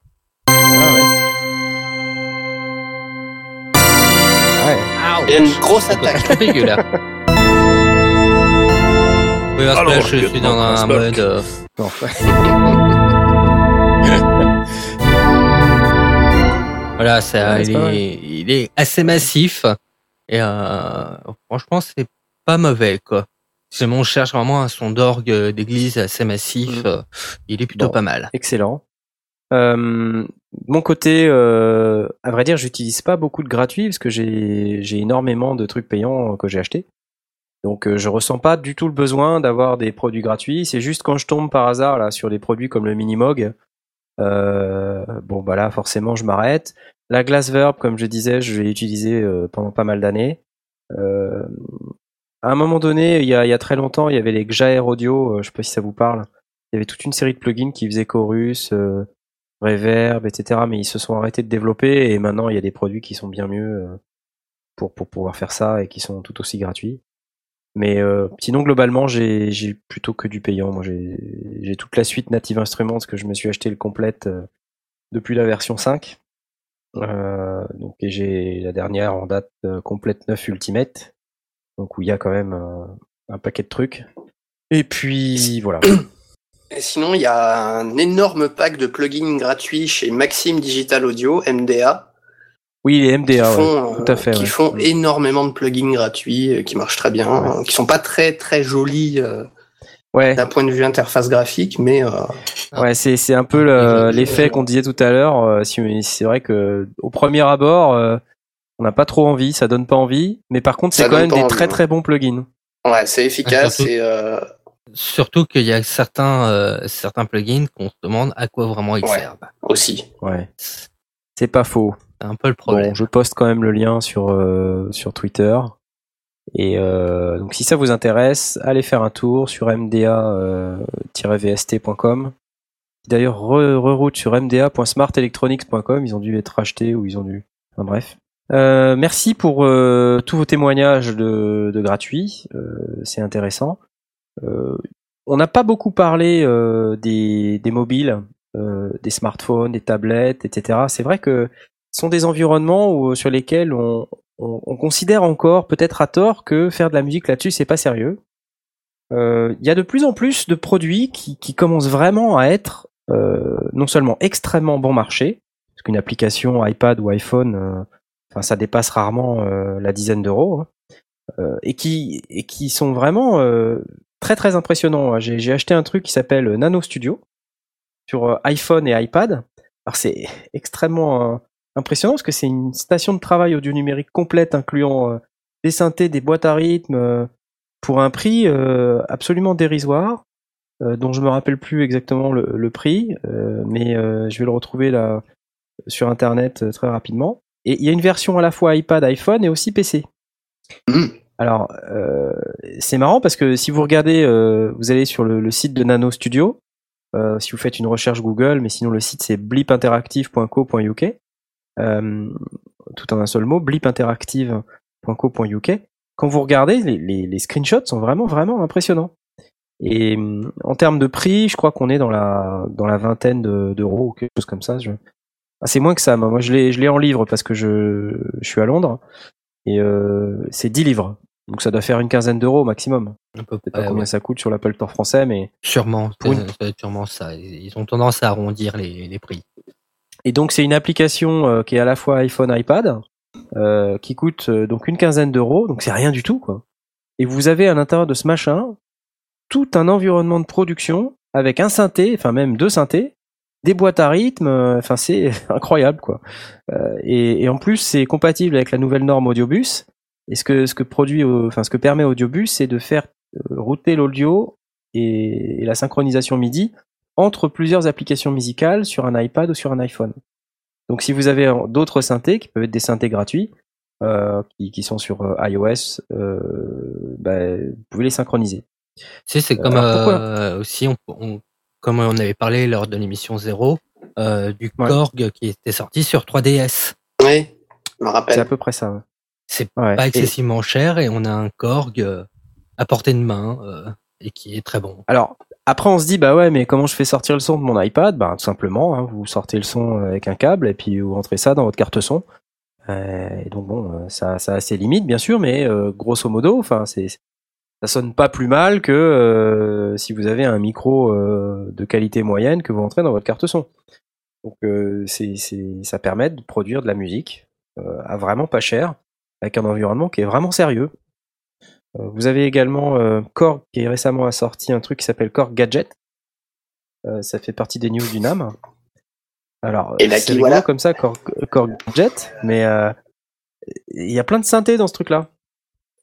Ah ouais. Ouais. Il y a une grosse C'est attaque. dégueulasse. Oui, que là, je suis dans un mode. euh. Voilà, ça, Ouais, il, est, il est assez massif et euh, franchement c'est pas mauvais quoi. Si on cherche vraiment un son d'orgue euh, d'église assez massif, Mhm. euh, il est plutôt Bon. pas mal. Excellent. Euh, mon côté, euh, à vrai dire, j'utilise pas beaucoup de gratuits parce que j'ai j'ai énormément de trucs payants que j'ai achetés. Donc euh, je ressens pas du tout le besoin d'avoir des produits gratuits. C'est juste quand je tombe par hasard là sur des produits comme le Minimog, euh, bon bah là forcément je m'arrête. La Glass Verb, comme je disais, je l'ai utilisé euh, pendant pas mal d'années. Euh, à un moment donné, il y a, très longtemps, il y avait les Xaer Audio, euh, je sais pas si ça vous parle. Il y avait toute une série de plugins qui faisaient chorus, reverb, etc. Mais ils se sont arrêtés de développer et maintenant il y a des produits qui sont bien mieux pour, pour pouvoir faire ça et qui sont tout aussi gratuits. Mais euh, sinon globalement j'ai plutôt que du payant. Moi j'ai toute la suite Native Instruments parce que je me suis acheté le complète euh, depuis la version 5. Euh, donc et j'ai la dernière en date euh, complète 9 Ultimate. Donc où il y a quand même un paquet de trucs. Et puis voilà. Et sinon, il y a un énorme pack de plugins gratuits chez Maxim Digital Audio, MDA, Oui, les qui MDA, ouais. font, tout à fait, qui ouais. font énormément de plugins gratuits, euh, qui marchent très bien, Ouais. qui sont pas très très jolis euh, Ouais, d'un point de vue interface graphique, mais euh, ouais, c'est c'est un peu le- l'effet qu'on disait tout à l'heure. euh, si- C'est vrai que au premier abord, euh, on n'a pas trop envie, ça donne pas envie. Mais par contre, c'est quand même des envie, très hein. très bons plugins. ouais, c'est efficace surtout- et euh, Surtout qu'il y a certains euh, certains plugins qu'on se demande à quoi vraiment ils Ouais. servent. aussi. Ouais, c'est pas faux. Un peu le problème. Bon, je poste quand même le lien sur euh, sur Twitter. Et euh, donc si ça vous intéresse, allez faire un tour sur mda-vst.com. qui D'ailleurs, re- reroute sur mda.smartelectronics.com. Ils ont dû être rachetés ou ils ont dû. Enfin bref. Euh, merci pour euh, tous vos témoignages de, de gratuits. Euh, c'est intéressant. Euh, on n'a pas beaucoup parlé euh, des, des mobiles, euh, des smartphones, des tablettes, etc. C'est vrai que sont des environnements sur lesquels on, on, on considère encore, peut-être à tort, que faire de la musique là-dessus, c'est pas sérieux. Euh, Il y a de plus en plus de produits qui, commencent vraiment à être euh, non seulement extrêmement bon marché, parce qu'une application iPad ou iPhone, euh, ça dépasse rarement euh, la dizaine d'euros, hein, euh, et qui et qui sont vraiment euh, très très impressionnants. J'ai acheté un truc qui s'appelle Nano Studio sur euh, iPhone et iPad. Alors c'est extrêmement euh, impressionnant parce que c'est une station de travail audio numérique complète incluant euh, des synthés, des boîtes à rythme euh, pour un prix euh, absolument dérisoire euh, dont je me rappelle plus exactement le, le prix mais je vais le retrouver là sur internet très rapidement et il y a une version à la fois iPad, iPhone et aussi PC. Mm. Alors c'est marrant parce que si vous regardez vous allez sur le, le site de Nano Studio si vous faites une recherche Google mais sinon le site c'est blipinteractive.co.uk tout en un seul mot, blipinteractive.co.uk. Quand vous regardez, les, les, les screenshots sont vraiment vraiment impressionnants. Et hum, en termes de prix, je crois qu'on est dans la dans la vingtaine de- d'euros ou quelque chose comme ça. Je... Ah, c'est moins que ça. Moi, Moi, je l'ai je l'ai en livre parce que je, je suis à Londres et euh, c'est 10 livres. Donc ça doit faire une quinzaine d'euros au maximum. Je sais près, pas combien ouais. ça coûte sur l'Apple Store français, mais Sûrement, Pour une- ça sûrement ça. Ils ont tendance à arrondir les, les prix. Et donc c'est une application euh, qui est à la fois iPhone, iPad, euh, qui coûte euh, donc une quinzaine d'euros, donc c'est rien du tout quoi. Et vous avez à l'intérieur de ce machin tout un environnement de production avec un synthé, enfin même deux synthés, des boîtes à rythme, enfin c'est incroyable quoi. Euh, et, et en plus c'est compatible avec la nouvelle norme Audiobus. Et ce que ce que produit, enfin ce que permet Audiobus, c'est de faire euh, router l'audio et, et la synchronisation MIDI entre plusieurs applications musicales sur un iPad ou sur un iPhone. Donc si vous avez euh, d'autres synthés, qui peuvent être des synthés gratuits, euh, qui, qui sont sur euh, iOS, euh, bah, vous pouvez les synchroniser. Sais, c'est comme euh, aussi, on, on- comme on avait parlé lors de l'émission 0, euh, du Ouais. Korg qui était sorti sur 3DS. Oui, je me C'est à rappelle. peu près ça. ouais. C'est Ouais. pas Et- excessivement cher et on a un Korg à portée de main euh, et qui est très bon. Alors, après, on se dit, bah ouais, mais comment je fais sortir le son de mon iPad? Bah, tout simplement, hein, vous sortez le son avec un câble et puis vous rentrez ça dans votre carte son. Euh, et donc, bon, euh, ça, ça a ses limites, bien sûr, mais euh, grosso modo, enfin, ça sonne pas plus mal que euh, si vous avez un micro euh, de qualité moyenne que vous rentrez dans votre carte son. Donc, euh, c'est, ça permet de produire de la musique euh, à vraiment pas cher, avec un environnement qui est vraiment sérieux. Euh, Vous avez également euh, Korg qui récemment a sorti un truc qui s'appelle Korg Gadget. Euh, ça fait partie des news du NAM. Alors, Et là, c'est qui voilà. comme ça, Korg, Korg Gadget, mais euh, il y a plein de synthés dans ce truc-là.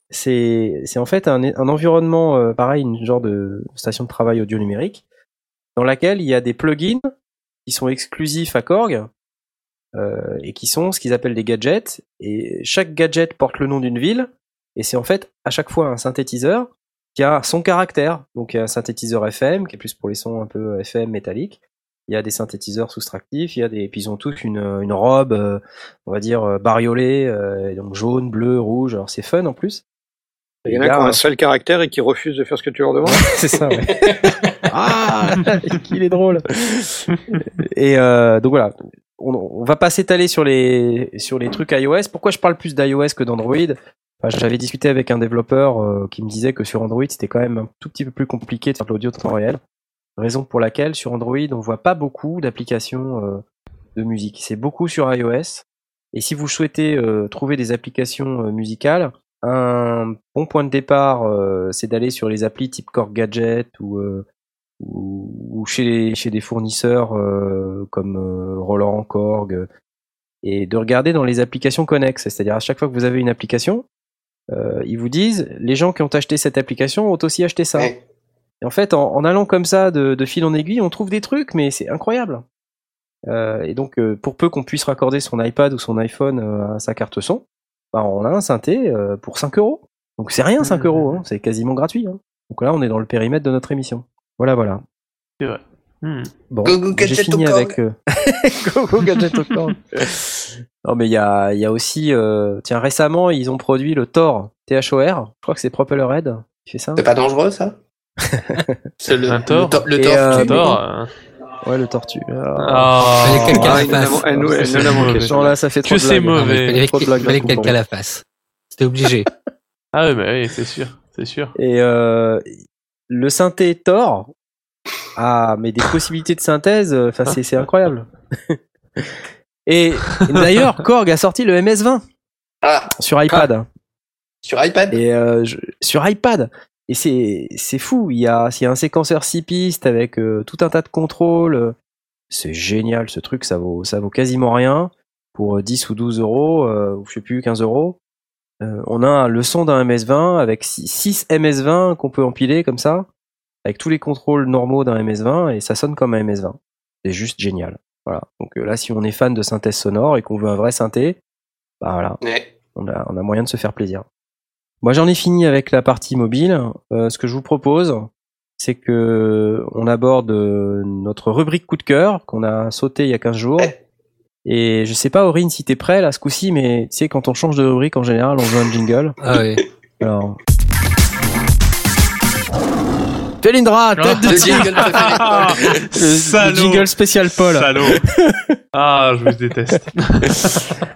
C'est en fait un, un environnement pareil, une genre de station de travail audio numérique, dans laquelle il y a des plugins qui sont exclusifs à Korg et qui sont ce qu'ils appellent des gadgets. Et chaque gadget porte le nom d'une ville. Et c'est en fait à chaque fois un synthétiseur qui a son caractère. Donc il y a un synthétiseur FM qui est plus pour les sons un peu FM métalliques. Il y a des synthétiseurs soustractifs, il y a des, puis ils ont tous une, une robe, euh, on va dire euh, bariolée, euh, et donc jaune, bleu, rouge. Alors c'est fun en plus. Il y en Et a qui ont un seul caractère et qui refusent de faire ce que tu leur demandes. c'est ça, ouais. ah, qu'il est drôle. Et euh, donc voilà, on, on va pas s'étaler sur les sur les trucs iOS. Pourquoi je parle plus d'iOS que d'Android? J'avais discuté avec un développeur euh, qui me disait que sur Android c'était quand même un tout petit peu plus compliqué de faire de l'audio en temps réel. Raison pour laquelle sur Android on voit pas beaucoup d'applications euh, de musique. C'est beaucoup sur iOS. Et si vous souhaitez euh, trouver des applications musicales, un bon point de départ, c'est d'aller sur les applis type Korg Gadget ou, chez, des fournisseurs comme Roland, Korg, et de regarder dans les applications connexes. C'est-à-dire à chaque fois que vous avez une application, euh, ils vous disent les gens qui ont acheté cette application ont aussi acheté ça. Ouais. Et en fait, en, en allant comme ça de, de fil en aiguille, on trouve des trucs, mais c'est incroyable. Euh, et donc, euh, pour peu qu'on puisse raccorder son iPad ou son iPhone euh, à sa carte son, bah, on a un synthé euh, pour 5 euros. Donc c'est rien 5 Mhm. euros, hein, c'est quasiment gratuit. hein. Donc là, on est dans le périmètre de notre émission. Voilà, voilà. Hmm. Bon, Go, go, j'ai fini avec... euh, go, go, gadget. non, mais il y a, il y a aussi... euh, Tiens, récemment, ils ont produit le Thor, THOR. Je crois que c'est Propellerhead qui fait ça. C'est pas dangereux, ça C'est le, Un Thor le, tor- le Et, tortue. euh, euh, Ouais, le tortue. Ah. Ah, Fallait quelqu'un Ah, la elle nous a- fasse. elle nous- elle nous a C'est manqué. mauvais. Genre là, ça fait trop Que c'est mais mauvais. il fallait quelqu'un la fasse. C'était obligé. Ah oui, bah oui, c'est sûr, c'est sûr. Et euh, le synthé Thor a mais des possibilités de synthèse, enfin c'est c'est incroyable. et d'ailleurs, Korg a sorti le MS-20 Ah, sur iPad. sur iPad Et euh, je- sur iPad. Et c'est c'est fou. Il y a il y a un séquenceur 6 pistes avec euh, tout un tas de contrôles. C'est génial ce truc. Ça vaut ça vaut quasiment rien pour euh, 10 ou 12 euros euh, ou je sais plus 15 euros. Euh, on a le son d'un MS-20 avec 6 MS-20 qu'on peut empiler comme ça avec tous les contrôles normaux d'un MS-20 et ça sonne comme un MS-20. C'est juste génial. Voilà. Donc euh, là, si on est fan de synthèse sonore et qu'on veut un vrai synthé, bah voilà, Ouais. on a, on a moyen de se faire plaisir. Moi, j'en ai fini avec la partie mobile. Euh, ce que je vous propose, c'est que on aborde euh, notre rubrique coup de cœur qu'on a sauté il y a 15 jours. Ouais. Et je sais pas, Aurine, si t'es prêt là ce coup-ci, mais tu sais, quand on change de rubrique, en général, on veut un jingle. Ah oui. Alors. Felindra, tête de tigre. Le- jingle spécial Paul. Salaud. ah, je vous déteste.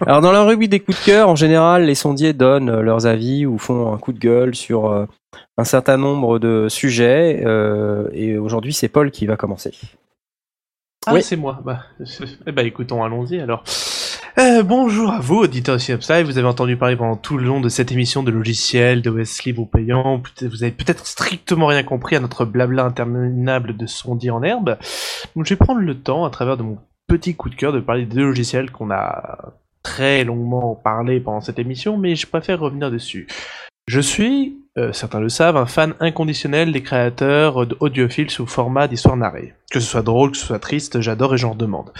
Alors dans la rubrique des coups de cœur, en général, les sondiers donnent euh, leurs avis ou font un coup de gueule sur euh, un certain nombre de sujets. euh, et aujourd'hui, c'est Paul qui va commencer. Ah, Oui. c'est moi. Bah, eh bah, écoutons, allons-y alors. Euh, bonjour à vous, auditeurs de Synapside. Vous avez entendu parler pendant tout le long de cette émission de logiciels, d'OS libre ou payant. Peut-être- Vous avez peut-être strictement rien compris à notre blabla interminable de sondier en herbe. Donc, je vais prendre le temps, à travers de mon petit coup de cœur, de parler des deux logiciels qu'on a très longuement parlé pendant cette émission, mais je préfère revenir dessus. Je suis, euh, certains le savent, un fan inconditionnel des créateurs audiophiles sous format d'histoire narrée. Que ce soit drôle, que ce soit triste, j'adore et j'en demande.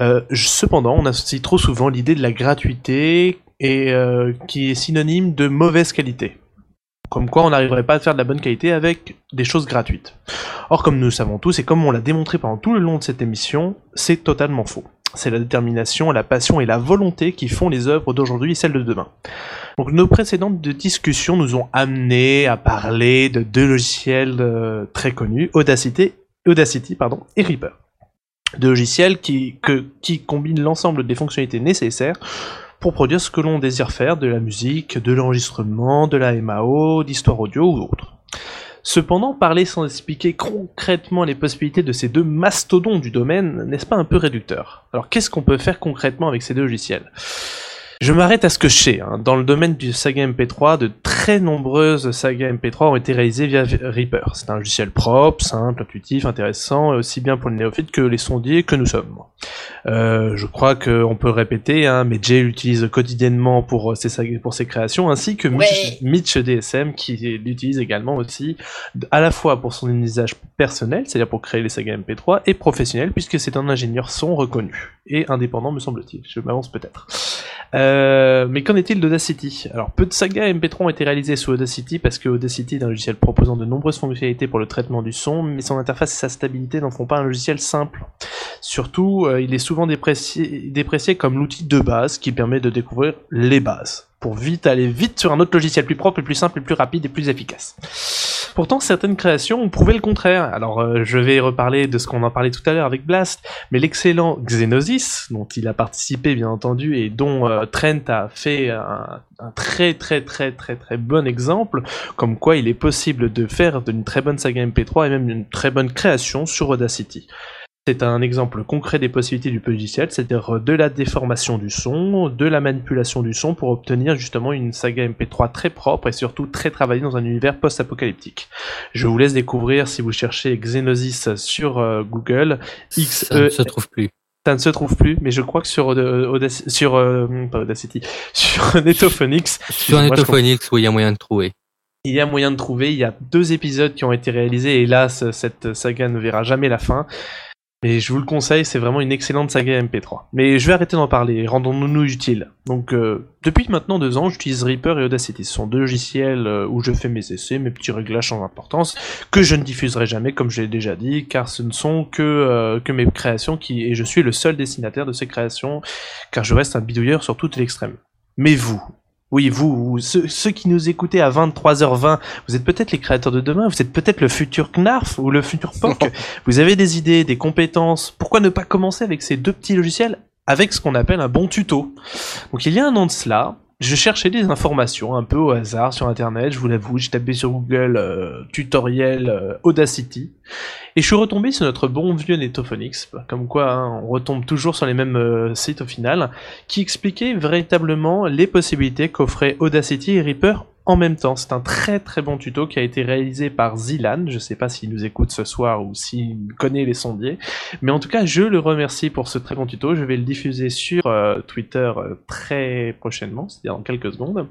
Euh, cependant, on associe trop souvent l'idée de la gratuité et euh, qui est synonyme de mauvaise qualité. Comme quoi on n'arriverait pas à faire de la bonne qualité avec des choses gratuites. Or, comme nous le savons tous, et comme on l'a démontré pendant tout le long de cette émission, c'est totalement faux. C'est la détermination, la passion et la volonté qui font les œuvres d'aujourd'hui et celles de demain. Donc nos précédentes discussions nous ont amené à parler de deux logiciels euh, très connus, Audacity, et Reaper. Deux logiciels qui, qui combinent l'ensemble des fonctionnalités nécessaires pour produire ce que l'on désire faire, de la musique, de l'enregistrement, de la MAO, d'histoire audio ou autre. Cependant, parler sans expliquer concrètement les possibilités de ces deux mastodons du domaine, n'est-ce pas un peu réducteur? Alors qu'est-ce qu'on peut faire concrètement avec ces deux logiciels? Je m'arrête à ce que je sais. Hein. Dans le domaine du saga MP3, de très nombreuses sagas MP3 ont été réalisées via Reaper. C'est un logiciel propre, simple, intuitif, intéressant, aussi bien pour les néophytes que les sondiers que nous sommes. Euh, je crois qu'on peut répéter, hein, mais Jay l'utilise quotidiennement pour ses, pour ses créations, ainsi que Mitch, DSM qui l'utilise également aussi, à la fois pour son usage personnel, c'est-à-dire pour créer les sagas MP3, et professionnel, puisque c'est un ingénieur son reconnu, et indépendant me semble-t-il. Je m'avance peut-être. Euh, mais qu'en est-il d'Audacity? Alors, peu de sagas MP3 ont été réalisées sous Audacity parce que Audacity est un logiciel proposant de nombreuses fonctionnalités pour le traitement du son, mais son interface et sa stabilité n'en font pas un logiciel simple. Surtout, euh, il est souvent déprécié comme l'outil de base qui permet de découvrir les bases pour vite aller vite sur un autre logiciel plus propre, plus simple, plus rapide et plus efficace. Pourtant, certaines créations ont prouvé le contraire. Alors, euh, je vais reparler de ce qu'on en parlait tout à l'heure avec Blast, mais l'excellent Xenosis, dont il a participé bien entendu et dont euh, Trent a fait un, très très très très très bon exemple, comme quoi il est possible de faire d'une très bonne saga MP3 et même une très bonne création sur Audacity. C'est un exemple concret des possibilités du logiciel, c'est-à-dire de la déformation du son, de la manipulation du son pour obtenir justement une saga MP3 très propre et surtout très travaillée dans un univers post-apocalyptique. Je vous laisse découvrir si vous cherchez Xenosis sur euh, Google. X Ça ne se trouve plus. Ça ne se trouve plus, mais je crois que sur Audacity, sur euh, pas Audacity, sur Netophonix. Sur Netophonix, oui, il y a moyen de trouver. Il y a moyen de trouver. Il y a deux épisodes qui ont été réalisés. Et hélas, cette saga ne verra jamais la fin. Mais je vous le conseille, c'est vraiment une excellente saga MP3. Mais je vais arrêter d'en parler, rendons-nous utiles. Donc, euh, depuis maintenant deux ans, j'utilise Reaper et Audacity. Ce sont deux logiciels euh, où je fais mes essais, mes petits réglages sans importance, que je ne diffuserai jamais, comme je l'ai déjà dit, car ce ne sont que, euh, que mes créations qui, et je suis le seul destinataire de ces créations, car je reste un bidouilleur sur toute l'extrême. Mais vous, oui, vous, ceux, qui nous écoutez à 23h20, vous êtes peut-être les créateurs de demain, vous êtes peut-être le futur Knarf ou le futur POC. vous avez des idées, des compétences. Pourquoi ne pas commencer avec ces deux petits logiciels avec ce qu'on appelle un bon tuto? Donc il y a un an de cela, je cherchais des informations un peu au hasard sur internet, je vous l'avoue, j'ai tapé sur Google euh, tutoriel euh, Audacity et je suis retombé sur notre bon vieux Netophonix, comme quoi hein, on retombe toujours sur les mêmes euh, sites au final, qui expliquait véritablement les possibilités qu'offraient Audacity et Reaper en même temps. C'est un très très bon tuto qui a été réalisé par Zilan. Je sais pas s'il nous écoute ce soir ou s'il connaît les sondiers. Mais en tout cas, je le remercie pour ce très bon tuto. Je vais le diffuser sur euh, Twitter euh, très prochainement, c'est-à-dire dans quelques secondes.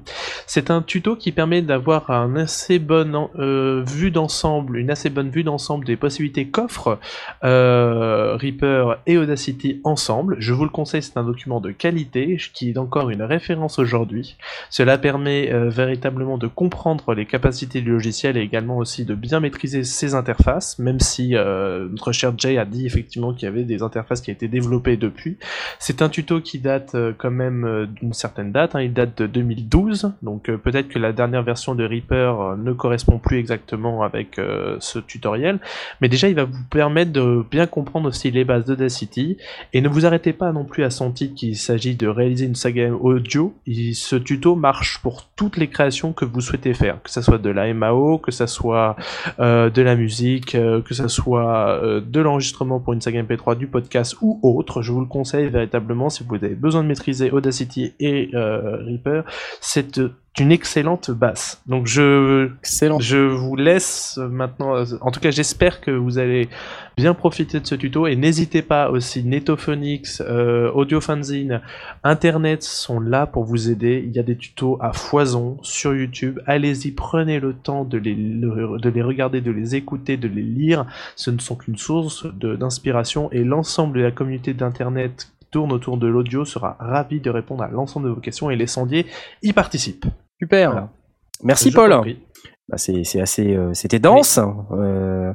C'est un tuto qui permet d'avoir assez bonne euh, vue d'ensemble, une assez bonne vue d'ensemble des possibilités qu'offrent Reaper et Audacity ensemble. Je vous le conseille, c'est un document de qualité qui est encore une référence aujourd'hui. Cela permet véritablement de comprendre les capacités du logiciel et également aussi de bien maîtriser ses interfaces, même si euh, notre cher Jay a dit effectivement qu'il y avait des interfaces qui a été développées depuis. C'est un tuto qui date euh, quand même euh, d'une certaine date, hein. il date de 2012, donc peut-être que la dernière version de Reaper ne correspond plus exactement avec ce tutoriel, mais déjà il va vous permettre de bien comprendre aussi les bases d'Audacity, et ne vous arrêtez pas non plus à son titre qu'il s'agit de réaliser une saga audio, ce tuto marche pour toutes les créations que vous souhaitez faire, que ce soit de la MAO, que ce soit euh, de la musique, euh, que ce soit euh, de l'enregistrement pour une saga MP3, du podcast ou autre. Je vous le conseille véritablement si vous avez besoin de maîtriser Audacity et Reaper. C'est une excellente basse. Donc je, je vous laisse maintenant. En tout cas, j'espère que vous allez bien profiter de ce tuto et n'hésitez pas aussi. Netophonix, euh, Audiofanzine, Internet sont là pour vous aider. Il y a des tutos à foison sur YouTube. Allez-y, prenez le temps de les, de les regarder, de les écouter, de les lire. Ce ne sont qu'une source d'inspiration et l'ensemble de la communauté d'Internet tourne autour de l'audio sera ravi de répondre à l'ensemble de vos questions et les sondiers y participent. Super. Merci Paul. bah, c'est assez, euh, c'était dense. Euh,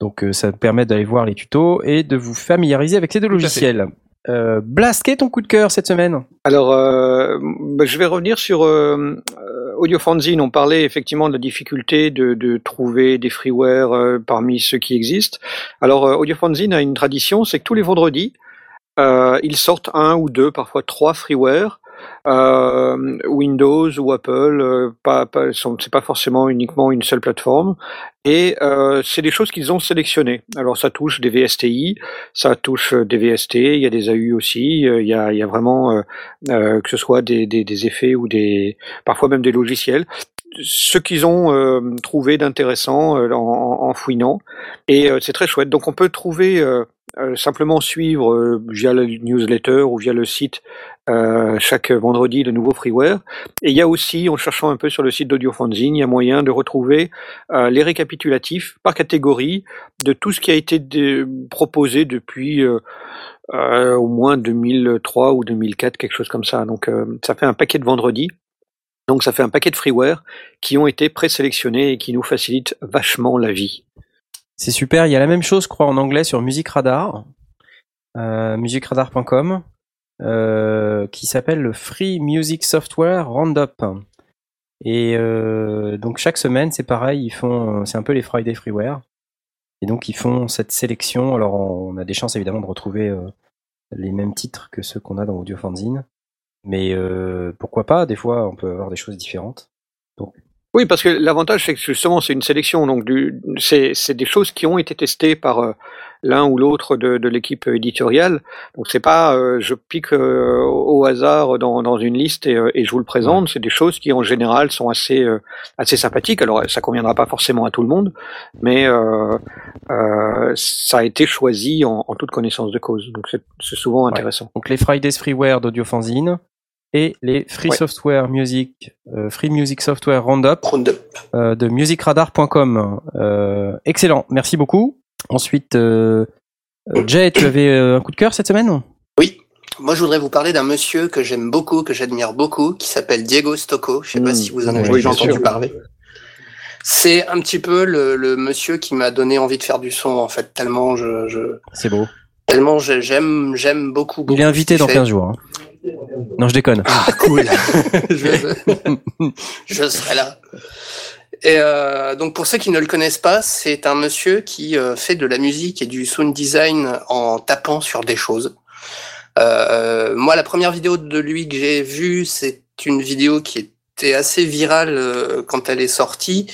donc euh, ça permet d'aller voir les tutos et de vous familiariser avec ces deux Tout logiciels. Euh, Blast, quel est ton coup de cœur cette semaine? Alors, euh, bah, je vais revenir sur euh, euh, Audio Fanzine. On parlait effectivement de la difficulté de, de trouver des freeware euh, parmi ceux qui existent. Alors, euh, Audio Fanzine a une tradition, c'est que tous les vendredis, euh, ils sortent un ou deux, parfois trois freeware. Euh, Windows ou Apple, euh, pas, pas, c'est pas forcément uniquement une seule plateforme, et euh, c'est des choses qu'ils ont sélectionnées. Alors ça touche des VSTI, ça touche des VST, il y a des AU aussi, il y a, vraiment que ce soit des, effets ou des parfois même des logiciels. Ce qu'ils ont trouvé d'intéressant en, fouinant. Et c'est très chouette. Donc on peut trouver euh, simplement suivre euh, via le newsletter ou via le site euh, chaque vendredi le nouveau freeware et il y a aussi en cherchant un peu sur le site d'AudioFanzine il y a moyen de retrouver les récapitulatifs par catégorie de tout ce qui a été proposé depuis au moins 2003 ou 2004, quelque chose comme ça. Donc ça fait un paquet de vendredis. Donc ça fait un paquet de freeware qui ont été présélectionnés et qui nous facilitent vachement la vie. C'est super. Il y a la même chose, je crois, en anglais sur Music Radar, euh, musicradar.com, euh, qui s'appelle le Free Music Software Roundup. Et euh, donc chaque semaine, c'est pareil, ils font, c'est un peu les Friday Freeware. Et donc ils font cette sélection. Alors on a des chances évidemment de retrouver les mêmes titres que ceux qu'on a dans Audio Fanzine. Mais pourquoi pas Des fois, on peut avoir des choses différentes. Oui, parce que l'avantage, c'est que justement, c'est une sélection. Donc, c'est des choses qui ont été testées par euh, l'un ou l'autre de, de l'équipe éditoriale. Donc, c'est pas euh, je pique euh, au hasard dans, dans une liste et, euh, et je vous le présente. C'est des choses qui, en général, sont assez euh, assez sympathiques. Alors, ça conviendra pas forcément à tout le monde, mais euh, euh, ça a été choisi en, en toute connaissance de cause. Donc, c'est souvent intéressant. Donc les Fridays Freeware d'Audio Fanzine et les Free Ouais. Software Music, euh, Free Music Software Roundup Roundup. euh, de musicradar.com. Euh, excellent, merci beaucoup. Ensuite, Jay, tu avais euh, un coup de cœur cette semaine? Oui. Moi, je voudrais vous parler d'un monsieur que j'aime beaucoup, que j'admire beaucoup, qui s'appelle Diego Stocco. Je sais pas Mm. si vous en avez Oui, déjà entendu sûr. parler. C'est un petit peu le, le monsieur qui m'a donné envie de faire du son, en fait, tellement je, je C'est beau. tellement j'aime, j'aime beaucoup, beaucoup. Il est invité dans qu'il fait. 15 jours. hein. Non, je déconne. Ah, cool. je, je serai là. Et euh, donc pour ceux qui ne le connaissent pas, c'est un monsieur qui euh, fait de la musique et du sound design en tapant sur des choses. Euh, moi, la première vidéo de lui que j'ai vue, c'est une vidéo qui était assez virale euh, quand elle est sortie.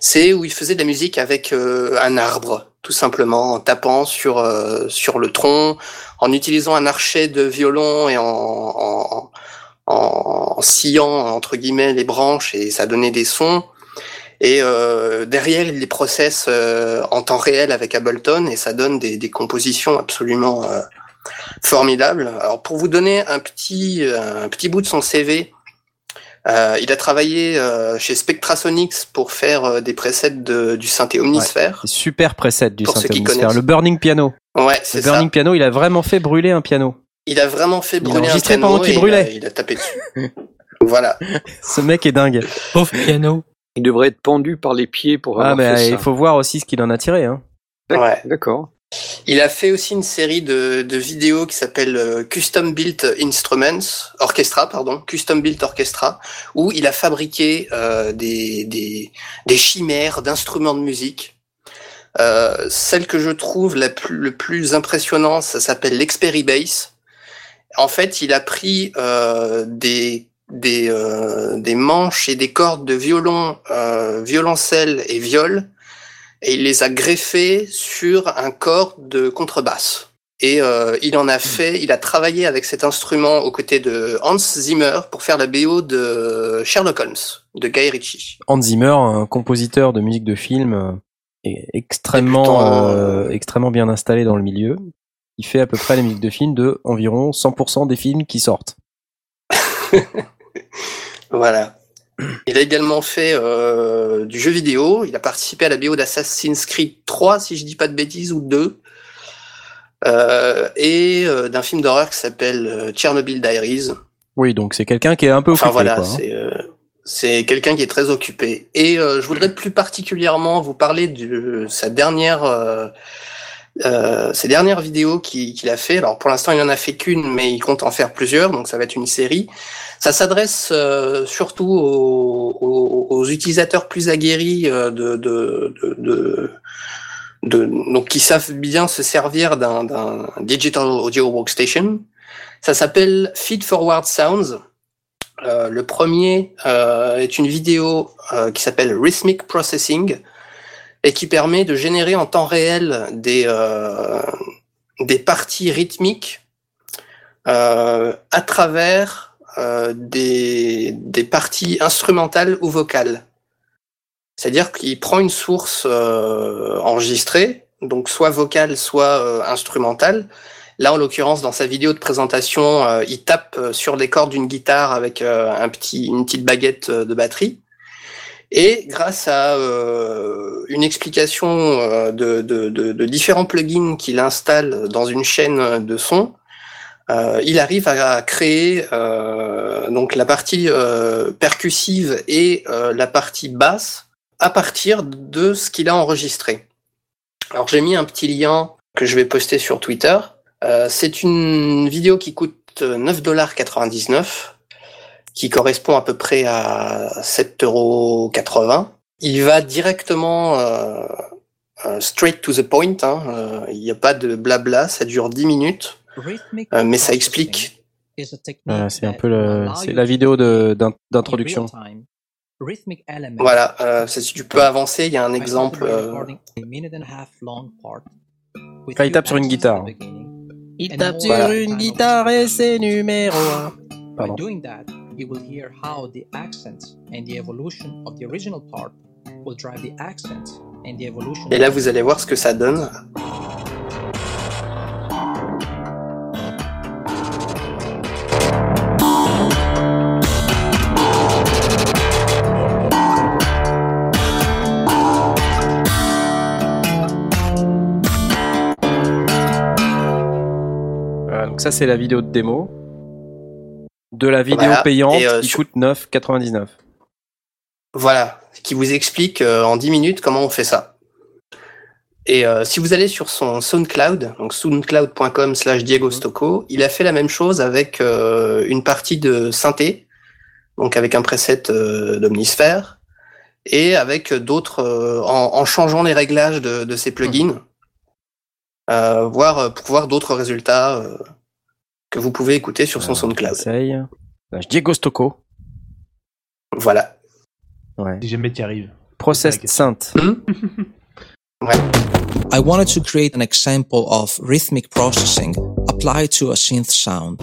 C'est où il faisait de la musique avec euh, un arbre, tout simplement, en tapant sur euh, sur le tronc, en utilisant un archet de violon et en, en, en, en sciant entre guillemets les branches et ça donnait des sons. Et euh, derrière, il les processe euh, en temps réel avec Ableton et ça donne des, des compositions absolument euh, formidables. Alors pour vous donner un petit un petit bout de son CV, euh, il a travaillé euh, chez Spectrasonics pour faire euh, des presets de, du synthé Omnisphere. Super preset du Saint-Hémisphère. connaissent. Le Burning Piano. Ouais, Le c'est ça. Burning Piano, il a vraiment fait brûler un piano. Il a vraiment fait a brûler un enregistré piano pendant qu'il il a- brûlait. Il a, tapé dessus. voilà. Ce mec est dingue. Pauvre piano. Il devrait être pendu par les pieds pour Ah, avoir mais fait il ça. faut voir aussi ce qu'il en a tiré. Hein. Ouais. D'accord. Il a fait aussi une série de, vidéos qui s'appelle euh, Custom Built Instruments, Orchestra, pardon, Custom Built Orchestra, où il a fabriqué euh, des, chimères d'instruments de musique. Euh, celle que je trouve la plus, le plus impressionnant, ça s'appelle l'Experibass. En fait, il a pris des des, manches et des cordes de violon, violoncelle et viol, et il les a greffés sur un corps de contrebasse. Et euh, il en a fait, il a travaillé avec cet instrument aux côtés de Hans Zimmer pour faire la BO de Sherlock Holmes de Guy Ritchie. Hans Zimmer, un compositeur de musique de film euh, est extrêmement, euh, euh, extrêmement bien installé dans le milieu. Il fait à peu près les musiques de film de environ 100% des films qui sortent. Voilà. Il a également fait euh, du jeu vidéo. Il a participé à la BO d'Assassin's Creed 3, si je dis pas de bêtises, ou 2. Euh, et euh, d'un film d'horreur qui s'appelle euh, Chernobyl Diaries. Oui, donc c'est quelqu'un qui est un peu Enfin occupé. voilà, quoi, hein. c'est euh, C'est quelqu'un qui est très occupé. Et euh, je voudrais plus particulièrement vous parler de sa dernière, euh, euh, ses dernières vidéos qu'il qu'il a fait. Alors pour l'instant, il en a fait qu'une, mais il compte en faire plusieurs, donc ça va être une série. Ça s'adresse euh, surtout aux, aux- utilisateurs plus aguerris euh, de, de, de, de- donc qui savent bien se servir d'un digital audio workstation. Ça s'appelle Feed Forward Sounds. Euh, le premier euh, est une vidéo euh, qui s'appelle Rhythmic Processing et qui permet de générer en temps réel des, euh, des parties rythmiques à travers euh, des, des parties instrumentales ou vocales. C'est-à-dire qu'il prend une source euh, enregistrée, donc soit vocale, soit euh, instrumentale, Là, en l'occurrence, dans sa vidéo de présentation, euh, il tape sur les cordes d'une guitare avec un petit, une petite baguette de batterie. Et grâce à euh, une explication de, de, de, de différents plugins qu'il installe dans une chaîne de son, euh, il arrive à créer euh, donc la partie euh, percussive et euh, la partie basse à partir de ce qu'il a enregistré. Alors j'ai mis un petit lien que je vais poster sur Twitter. Euh, c'est une vidéo qui coûte 9,99$, qui correspond à peu près à 7,80€. Il va directement euh, euh, straight to the point. hein, euh, Il n'y a pas de blabla, ça dure 10 minutes, euh, mais ça explique. Voilà, c'est un peu le, c'est la vidéo d'introduction. Voilà, euh, si tu peux avancer, il y a un exemple. euh, Enfin, il tape sur une guitare. Il tape sur une guitare et c'est numéro 1. By Pardon. doing that, you will hear how the accent and the evolution of the original part will drive the accent and the evolution. Et là, vous allez voir ce que ça donne. Ça c'est la vidéo de démo. De la vidéo Voilà, payante euh, qui sur- coûte 9,99. Voilà, qui vous explique euh, en 10 minutes comment on fait ça. Et euh, si vous allez sur son SoundCloud, donc soundcloud.com slash Diego Stocco, il a fait la même chose avec euh, une partie de synthé, donc avec un preset euh, d'Omnisphere, et avec d'autres, en, en changeant les réglages de, de ses plugins, euh, voir, pour voir d'autres résultats que vous pouvez écouter sur son SoundCloud. Essaye. Euh, Diego Stocco. Voilà. Ouais. Si jamais t'y arrives. Processed Synth. Hmm? I wanted to create an example of rhythmic processing applied to a synth sound.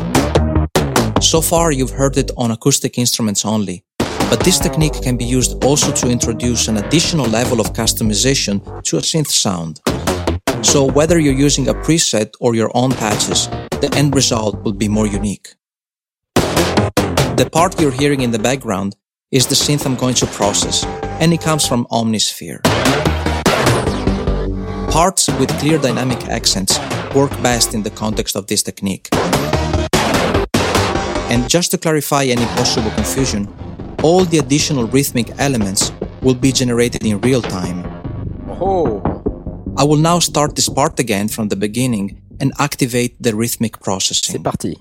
So far, you've heard it on acoustic instruments only, but this technique can be used also to introduce an additional level of customization to a synth sound. So whether you're using a preset or your own patches, the end result will be more unique. The part you're hearing in the background is the synth I'm going to process, and it comes from Omnisphere. Parts with clear dynamic accents work best in the context of this technique. And just to clarify any possible confusion, all the additional rhythmic elements will be generated in real time. Oh. I will now start this part again from the beginning and activate the rhythmic processing. C'est parti.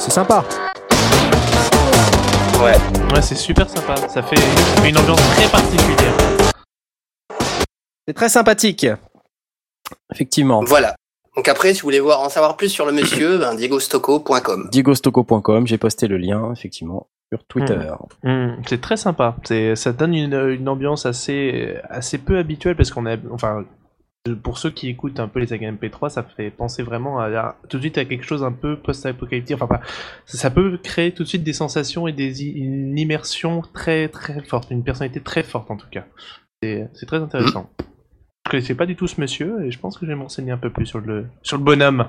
C'est sympa. Ouais. Ouais, c'est super sympa. Ça fait, ça fait une ambiance très particulière. C'est très sympathique. Effectivement. Voilà. Donc après, si vous voulez voir, en savoir plus sur le monsieur, ben, diegostocco.com. DiegoStocco.com, j'ai posté le lien, effectivement, sur Twitter. Hmm, c'est très sympa. C'est, ça donne une, une ambiance assez, assez peu habituelle parce qu'on a, enfin, pour ceux qui écoutent un peu les sagas MP3, ça fait penser vraiment à, à- tout de suite à quelque chose un peu post-apocalyptique. Enfin, pas- ça, ça peut créer tout de suite des sensations et des, une immersion très très forte, une personnalité très forte en tout cas. C'est, c'est très intéressant. Je connaissais pas du tout ce monsieur et je pense que je vais m'enseigner un peu plus sur le, sur le bonhomme.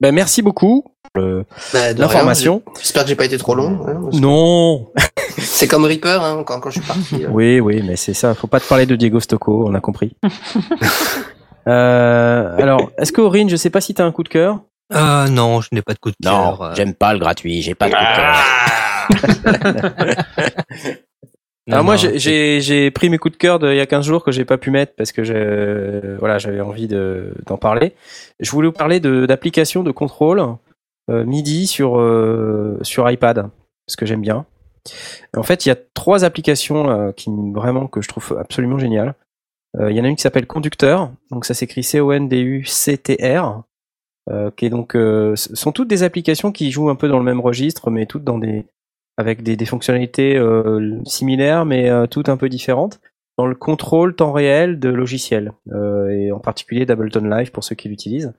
Ben, merci beaucoup pour le- Bah, de l'information. rien, J'espère que j'ai pas été trop long. hein, Non. C'est comme Reaper hein, quand, quand je suis parti. euh. Oui, oui, mais c'est ça. Faut pas te parler de Diego Stocco, on a compris. Euh, alors, est-ce que Aurine, je sais pas si t'as un coup de cœur? Ah non, je n'ai pas de coup de cœur. euh. j'aime pas le gratuit, j'ai pas de Non, Alors moi, non, j'ai- j'ai j'ai pris mes coups de cœur d'il y a 15 jours que j'ai pas pu mettre parce que je, voilà, j'avais envie de- d'en parler. Je voulais vous parler d'applications de, contrôle euh, MIDI sur euh, sur iPad, ce que j'aime bien. En fait, il y a trois applications euh, qui vraiment que je trouve absolument géniales. Euh, Il y en a une qui s'appelle Conducteur, donc ça s'écrit C-O-N-D-U-C-T-R, euh, qui est donc euh, sont toutes des applications qui jouent un peu dans le même registre, mais toutes dans des avec des, des fonctionnalités euh, similaires, mais euh, toutes un peu différentes dans le contrôle temps réel de logiciels euh, et en particulier d'Ableton Live pour ceux qui l'utilisent.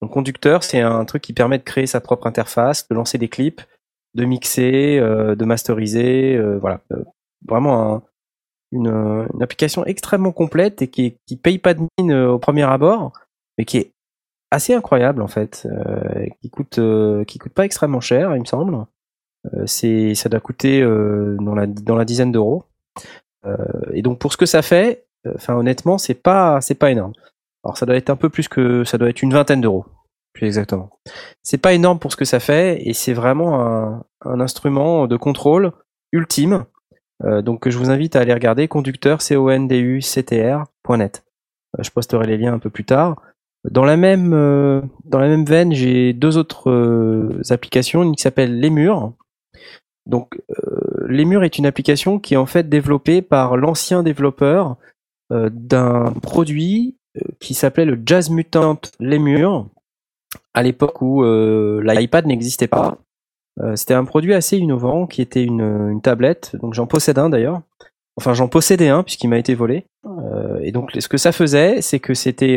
Donc Conducteur, c'est un truc qui permet de créer sa propre interface, de lancer des clips, de mixer, euh, de masteriser, euh, voilà, Euh, vraiment un- une, une application extrêmement complète et qui, qui paye pas de mine au premier abord, mais qui est assez incroyable en fait, qui coûte qui coûte pas extrêmement cher, il me semble. Euh, c'est ça doit coûter euh, dans la dans la dizaine d'euros. Euh, et donc pour ce que ça fait, enfin honnêtement, c'est pas c'est pas énorme. Alors ça doit être un peu plus que ça doit être une vingtaine d'euros, plus exactement. C'est pas énorme pour ce que ça fait et c'est vraiment un, instrument de contrôle ultime. Euh, donc je vous invite à aller regarder conducteur c o n d u c t r.net. Je posterai les liens un peu plus tard. Dans la même dans la même veine, j'ai deux autres applications, une qui s'appelle Lemur. Donc euh, Lemur est une application qui est en fait développée par l'ancien développeur euh, d'un produit euh, qui s'appelait le Jazz Mutant Lemur à l'époque où euh, l'iPad n'existait pas. C'était un produit assez innovant qui était une, tablette, donc j'en possède un d'ailleurs. Enfin, j'en possédais un puisqu'il m'a été volé. Et donc, ce que ça faisait, c'est que c'était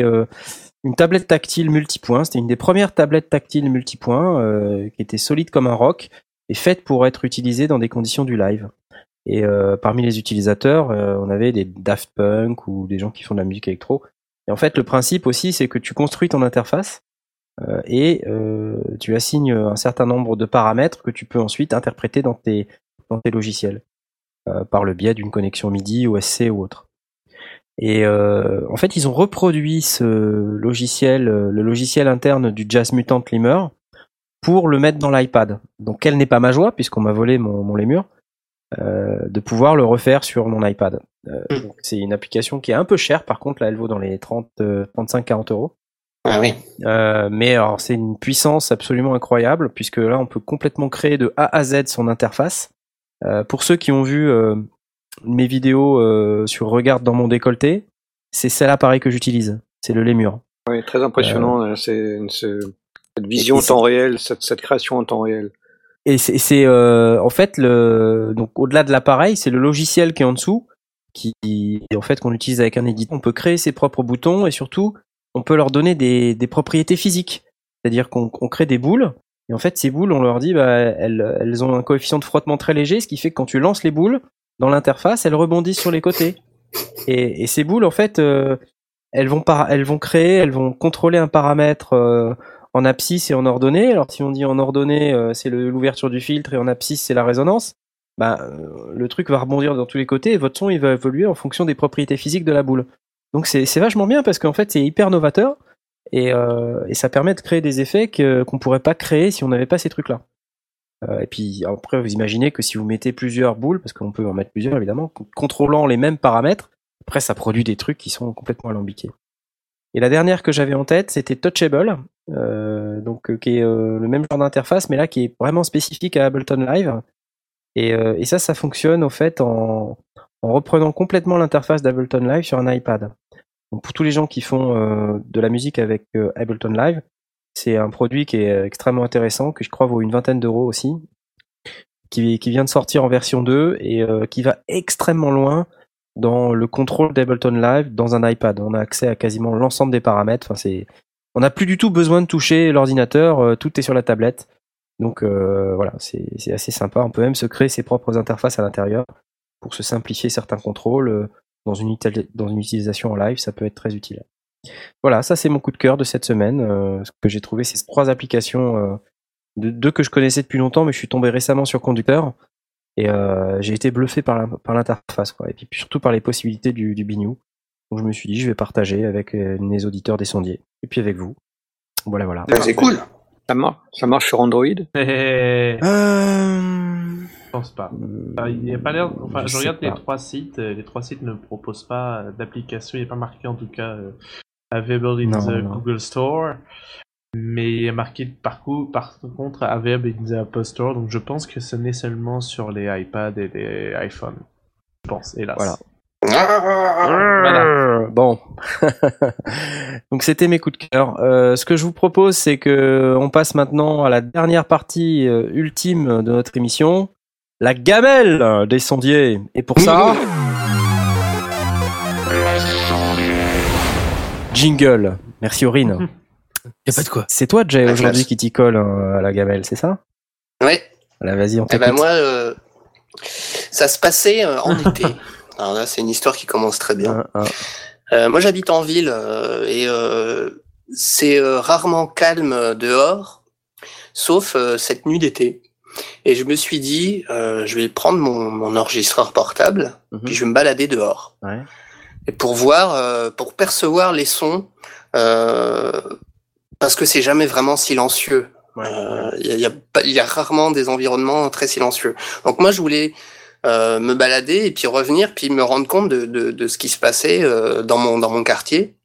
une tablette tactile multipoint. C'était une des premières tablettes tactiles multipoint euh, qui était solide comme un roc et faite pour être utilisée dans des conditions du live. Et euh, parmi les utilisateurs, euh, on avait des Daft Punk ou des gens qui font de la musique électro. Et en fait, le principe aussi, c'est que tu construis ton interface euh, et tu assignes un certain nombre de paramètres que tu peux ensuite interpréter dans tes, dans tes logiciels par le biais d'une connexion MIDI, OSC ou autre. Et en fait, ils ont reproduit ce logiciel, le logiciel interne du Jazz Mutant Lemur, pour le mettre dans l'iPad. Donc, quelle n'est pas ma joie, puisqu'on m'a volé mon, mon Lemur, euh, de pouvoir le refaire sur mon iPad. Euh, donc, c'est une application qui est un peu chère, par contre, là, elle vaut dans les 30, 35-40 euros. Ah oui. Euh, mais alors c'est une puissance absolument incroyable puisque là on peut complètement créer de A à Z son interface. Euh, pour ceux qui ont vu euh, mes vidéos euh, sur Regarde dans mon décolleté, c'est cet appareil que j'utilise. C'est le Lemur. Oui, très impressionnant. euh, c'est c'est- cette vision en temps réel, cette, cette création en temps réel. Et c'est c'est, euh, en fait le donc au-delà de l'appareil, c'est le logiciel qui est en dessous qui en fait qu'on utilise avec un éditeur. On peut créer ses propres boutons et surtout on peut leur donner des, des propriétés physiques. C'est-à-dire qu'on on crée des boules et en fait ces boules on leur dit bah elles elles ont un coefficient de frottement très léger, ce qui fait que quand tu lances les boules dans l'interface, elles rebondissent sur les côtés. Et, et ces boules en fait euh, elles vont par, elles vont créer, elles vont contrôler un paramètre euh, en abscisse et en ordonnée. Alors si on dit en ordonnée, euh, c'est l'ouverture du filtre et en abscisse, c'est la résonance. Bah, euh, le truc va rebondir dans tous les côtés et votre son il va évoluer en fonction des propriétés physiques de la boule. Donc c'est vachement bien parce qu'en fait c'est hyper novateur et, euh, ça permet de créer des effets qu'on pourrait pas créer si on n'avait pas ces trucs-là. Et puis après vous imaginez que si vous mettez plusieurs boules, parce qu'on peut en mettre plusieurs évidemment, contrôlant les mêmes paramètres, après ça produit des trucs qui sont complètement alambiqués. Et la dernière que j'avais en tête, c'était Touchable, euh, donc euh, qui est euh, le même genre d'interface, mais là qui est vraiment spécifique à Ableton Live. Et, euh, et ça, ça fonctionne au fait en, en reprenant complètement l'interface d'Ableton Live sur un iPad. Donc pour tous les gens qui font euh, de la musique avec Ableton Live, c'est un produit qui est extrêmement intéressant, que je crois vaut une vingtaine d'euros aussi, qui, qui vient de sortir en version 2 et qui va extrêmement loin dans le contrôle d'Ableton Live dans un iPad. On a accès à quasiment l'ensemble des paramètres. Enfin, c'est, on n'a plus du tout besoin de toucher l'ordinateur, euh, tout est sur la tablette. Donc euh, voilà, c'est c'est assez sympa. On peut même se créer ses propres interfaces à l'intérieur pour se simplifier certains contrôles euh, dans une, dans une utilisation en live. Ça peut être très utile. Voilà, ça c'est mon coup de cœur de cette semaine. euh, ce que j'ai trouvé, ces trois applications, euh, de- deux que je connaissais depuis longtemps, mais je suis tombé récemment sur Conducteur. Et euh, j'ai été bluffé par la- par l'interface, quoi. Et puis surtout par les possibilités du, du Bignou. Donc je me suis dit, je vais partager avec euh, les auditeurs des sondiers. Et puis avec vous. Voilà, voilà. C'est cool. Ça marche, ça marche sur Android Euh... Je pense pas. Enfin, il n'y a pas l'air. Enfin, Je regarde les trois sites. euh, Les trois sites ne proposent pas euh, d'application. Il n'y a pas marqué en tout cas euh, available in Non, the non. Google Store. Mais il y a marqué par, coup, par contre available in the Apple Store. Donc je pense que ce n'est seulement sur les iPads et les iPhones. Je pense, hélas. Voilà. Voilà. Bon. Donc c'était mes coups de cœur. Euh, ce que je vous propose, c'est que on passe maintenant à la dernière partie euh, ultime de notre émission, la gamelle des sondiers. Et pour ça, jingle. Merci Aurine. Y a pas de quoi. C'est toi, Jay, aujourd'hui qui t'y colle euh, à la gamelle, c'est ça? Ouais. Là, vas-y, on Eh ben moi, euh, ça se passait euh, en été. Alors là, c'est une histoire qui commence très bien. Euh, moi, j'habite en ville euh, et euh, c'est euh, rarement calme dehors, sauf euh, cette nuit d'été. Et je me suis dit, euh, je vais prendre mon, mon enregistreur portable, Mhm. puis je vais me balader dehors. Ouais. Et pour voir, euh, pour percevoir les sons, euh, parce que c'est jamais vraiment silencieux. Ouais. Euh, Il y, a, il y a pas- il y a rarement des environnements très silencieux. Donc moi, je voulais euh, me balader et puis revenir, puis me rendre compte de, de, de ce qui se passait euh, dans mon dans mon quartier.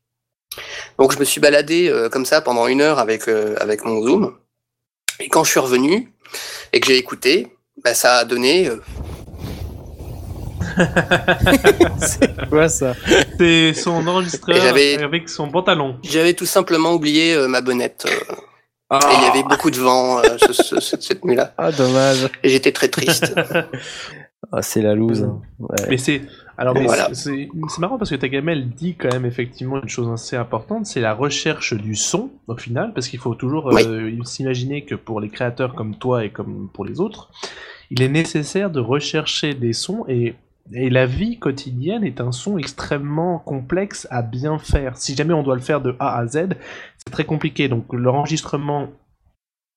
Donc je me suis baladé comme ça pendant une heure avec avec mon zoom. Et quand je suis revenu et que j'ai écouté, bah, ça a donné. C'est quoi ça C'est son enregistreur avec son pantalon. J'avais tout simplement oublié euh, ma bonnette. euh, Ah, et il y avait beaucoup de vent euh, ce- ce- ce- cette nuit-là. ah, dommage. Et j'étais très triste. Ah, c'est la loose. Ouais. Mais c'est alors Voilà. c'est- marrant parce que ta gamelle dit quand même effectivement une chose assez importante, c'est la recherche du son au final, parce qu'il faut toujours Oui. euh, s'imaginer que pour les créateurs comme toi et comme pour les autres, il est nécessaire de rechercher des sons et et la vie quotidienne est un son extrêmement complexe à bien faire. Si jamais on doit le faire de A à Z, c'est très compliqué. Donc l'enregistrement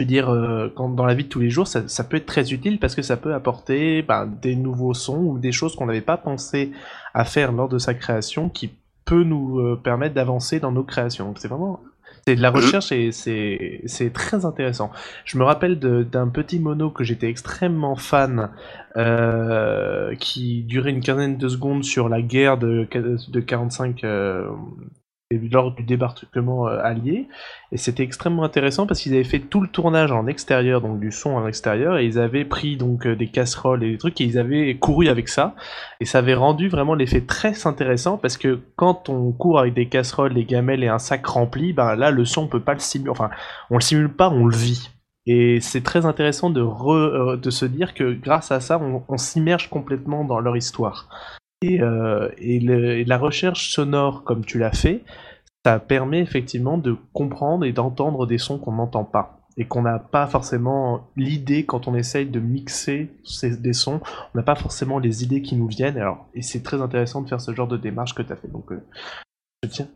je veux dire, euh, dans la vie de tous les jours, ça, ça peut être très utile parce que ça peut apporter ben, des nouveaux sons ou des choses qu'on n'avait pas pensé à faire lors de sa création qui peut nous euh, permettre d'avancer dans nos créations. Donc c'est vraiment c'est de la recherche et c'est très intéressant. Je me rappelle d'un petit mono que j'étais extrêmement fan euh, qui durait une quinzaine de secondes sur la guerre de, de 45 euh, lors du débarquement euh, allié et c'était extrêmement intéressant parce qu'ils avaient fait tout le tournage en extérieur, donc du son en extérieur, et ils avaient pris donc euh, des casseroles et des trucs et ils avaient couru avec ça. Et ça avait rendu vraiment l'effet très intéressant parce que quand on court avec des casseroles, des gamelles et un sac rempli, ben là le son on peut pas le simuler, enfin on le simule pas, on le vit. Et c'est très intéressant de, euh, se dire que grâce à ça, on s'immerge complètement dans leur histoire. Et, euh, et, le- et la recherche sonore, comme tu l'as fait, ça permet effectivement de comprendre et d'entendre des sons qu'on n'entend pas et qu'on n'a pas forcément l'idée quand on essaye de mixer ces, des sons, on n'a pas forcément les idées qui nous viennent. Alors, et c'est très intéressant de faire ce genre de démarche que tu as fait. Donc, euh, je tiens.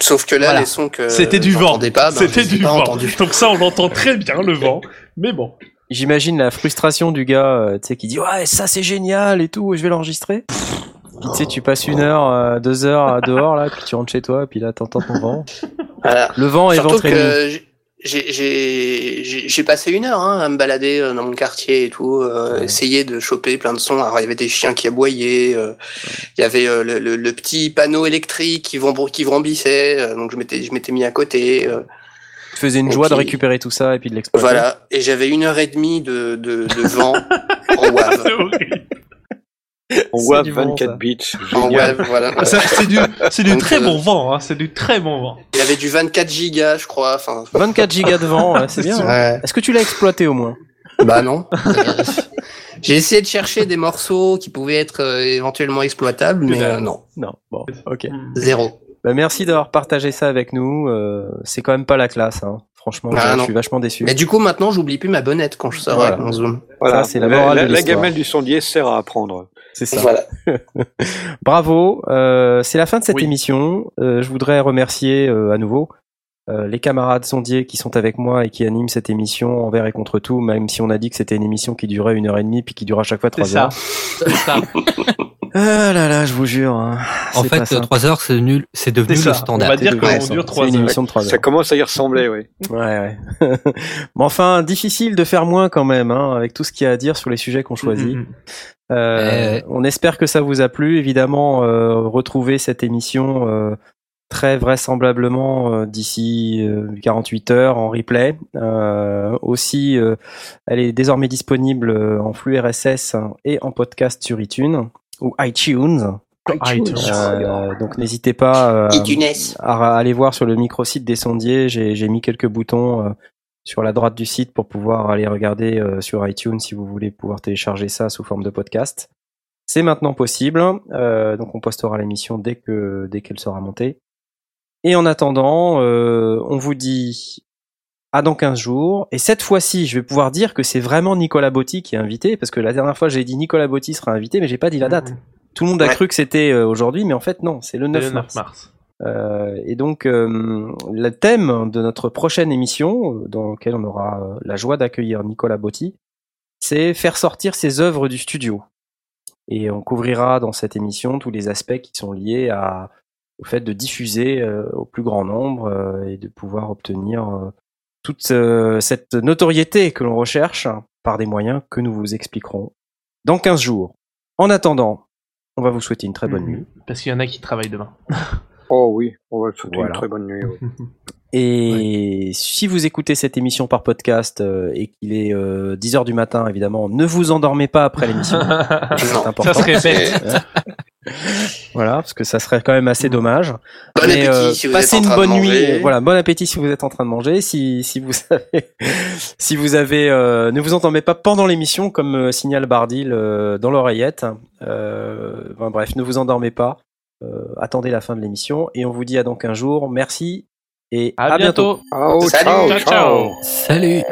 Sauf que là, Voilà. les sons que C'était du vent. ben, C'était du pas vent. Donc ça, on l'entend très bien le vent. Mais bon. J'imagine la frustration du gars, euh, tu sais, qui dit ouais ça c'est génial et tout, je vais l'enregistrer. Puis tu sais, tu passes une heure, euh, deux heures dehors là, puis tu rentres chez toi, puis là t'entends ton vent. Voilà. Le vent est Surtout ventre j'ai- j'ai- j'ai j'ai- j'ai passé une heure hein, à me balader euh, dans mon quartier et tout, euh, essayer de choper plein de sons. Alors il y avait des chiens qui aboyaient, euh, il y avait euh, le, le- le petit panneau électrique qui, vomb- qui vrombissait, euh, donc je m'étais je m'étais mis à côté. euh, Tu faisais une joie de récupérer tout ça et puis de l'exploiter. voilà, et j'avais une heure et demie de, de, de vent en wave. On voit du vent, 24 ça. bits. Génial. voilà. Ah, ça, C'est du, c'est du Donc, très euh, bon vent. Hein. C'est du très bon vent. Il y avait du 24 gigas, je crois. Enfin, 24 gigas de vent, ouais, c'est bien. hein. Est-ce que tu l'as exploité au moins? Bah non. J'ai essayé de chercher des morceaux qui pouvaient être euh, éventuellement exploitables, mais euh, non, Non. Bon, ok. zéro. Bah, merci d'avoir partagé ça avec nous. euh, c'est quand même pas la classe. Hein. Franchement, Ah, je, non. suis vachement déçu. Mais du coup, maintenant, j'oublie plus ma bonnette quand je sors Voilà. avec mon zoom. Voilà. Ça, c'est la morale la, la gamelle du sondier sert à apprendre. C'est ça. Voilà. Bravo. Euh, c'est la fin de cette Oui. émission. Euh, je voudrais remercier euh, à nouveau euh, les camarades sondiers qui sont avec moi et qui animent cette émission envers et contre tout, même si on a dit que c'était une émission qui durait une heure et demie puis qui dure à chaque fois C'est trois ça. heures. C'est ça. Ah là là, je vous jure. hein, En fait, pas simple. 3 heures, c'est nul, c'est devenu le ça. On standard. va dire qu'on dure c'est trois une heures. Ça commence à y ressembler, oui. Ouais, ouais. Mais enfin, difficile de faire moins quand même, hein, avec tout ce qu'il y a à dire sur les sujets qu'on choisit. Mhm. Euh, Euh. On espère que ça vous a plu. Évidemment, euh, retrouvez cette émission euh, très vraisemblablement euh, d'ici euh, 48 heures en replay. Euh, aussi, euh, elle est désormais disponible en flux RSS hein, et en podcast sur iTunes ou iTunes. iTunes. Euh, donc n'hésitez pas euh, iTunes. à aller voir sur le microsite des sondiers. J'ai j'ai mis quelques boutons euh, sur la droite du site pour pouvoir aller regarder euh, sur iTunes si vous voulez pouvoir télécharger ça sous forme de podcast. C'est maintenant possible, euh, donc on postera l'émission dès que dès qu'elle sera montée. Et en attendant, euh, on vous dit à dans 15 jours. Et cette fois-ci, je vais pouvoir dire que c'est vraiment Nicolas Botti qui est invité, parce que la dernière fois j'ai dit Nicolas Botti sera invité, mais j'ai pas dit la date. Tout le monde a Ouais. cru que c'était euh, aujourd'hui, mais en fait non, c'est le 9 Le 9 mars. mars. Euh, et donc, euh, le thème de notre prochaine émission, dans laquelle on aura la joie d'accueillir Nicolas Botti, c'est faire sortir ses œuvres du studio. Et on couvrira dans cette émission tous les aspects qui sont liés à, au fait de diffuser euh, au plus grand nombre euh, et de pouvoir obtenir euh, toute euh, cette notoriété que l'on recherche par des moyens que nous vous expliquerons dans 15 jours. En attendant, on va vous souhaiter une très bonne Mhm. nuit. Parce qu'il y en a qui travaillent demain. Oh oui, on va le souhaiter Voilà. une très bonne nuit. oui. Et si vous écoutez cette émission par podcast euh, et qu'il est euh, 10 heures du matin, évidemment, ne vous endormez pas après l'émission. C'est important. Ça se répète. Voilà, parce que ça serait quand même assez dommage. Bon Mais, appétit euh, si vous passez êtes en une train bonne de nuit. manger. Voilà, bon appétit si vous êtes en train de manger. Si, si vous avez, si vous avez, euh, ne vous entendez pas pendant l'émission, comme euh, signale Bardil euh, dans l'oreillette. Euh, enfin, bref, ne vous endormez pas. Euh, attendez la fin de l'émission et on vous dit à donc un jour. Merci et À, à bientôt. bientôt. Ciao, Salut. ciao, Ciao, ciao. Salut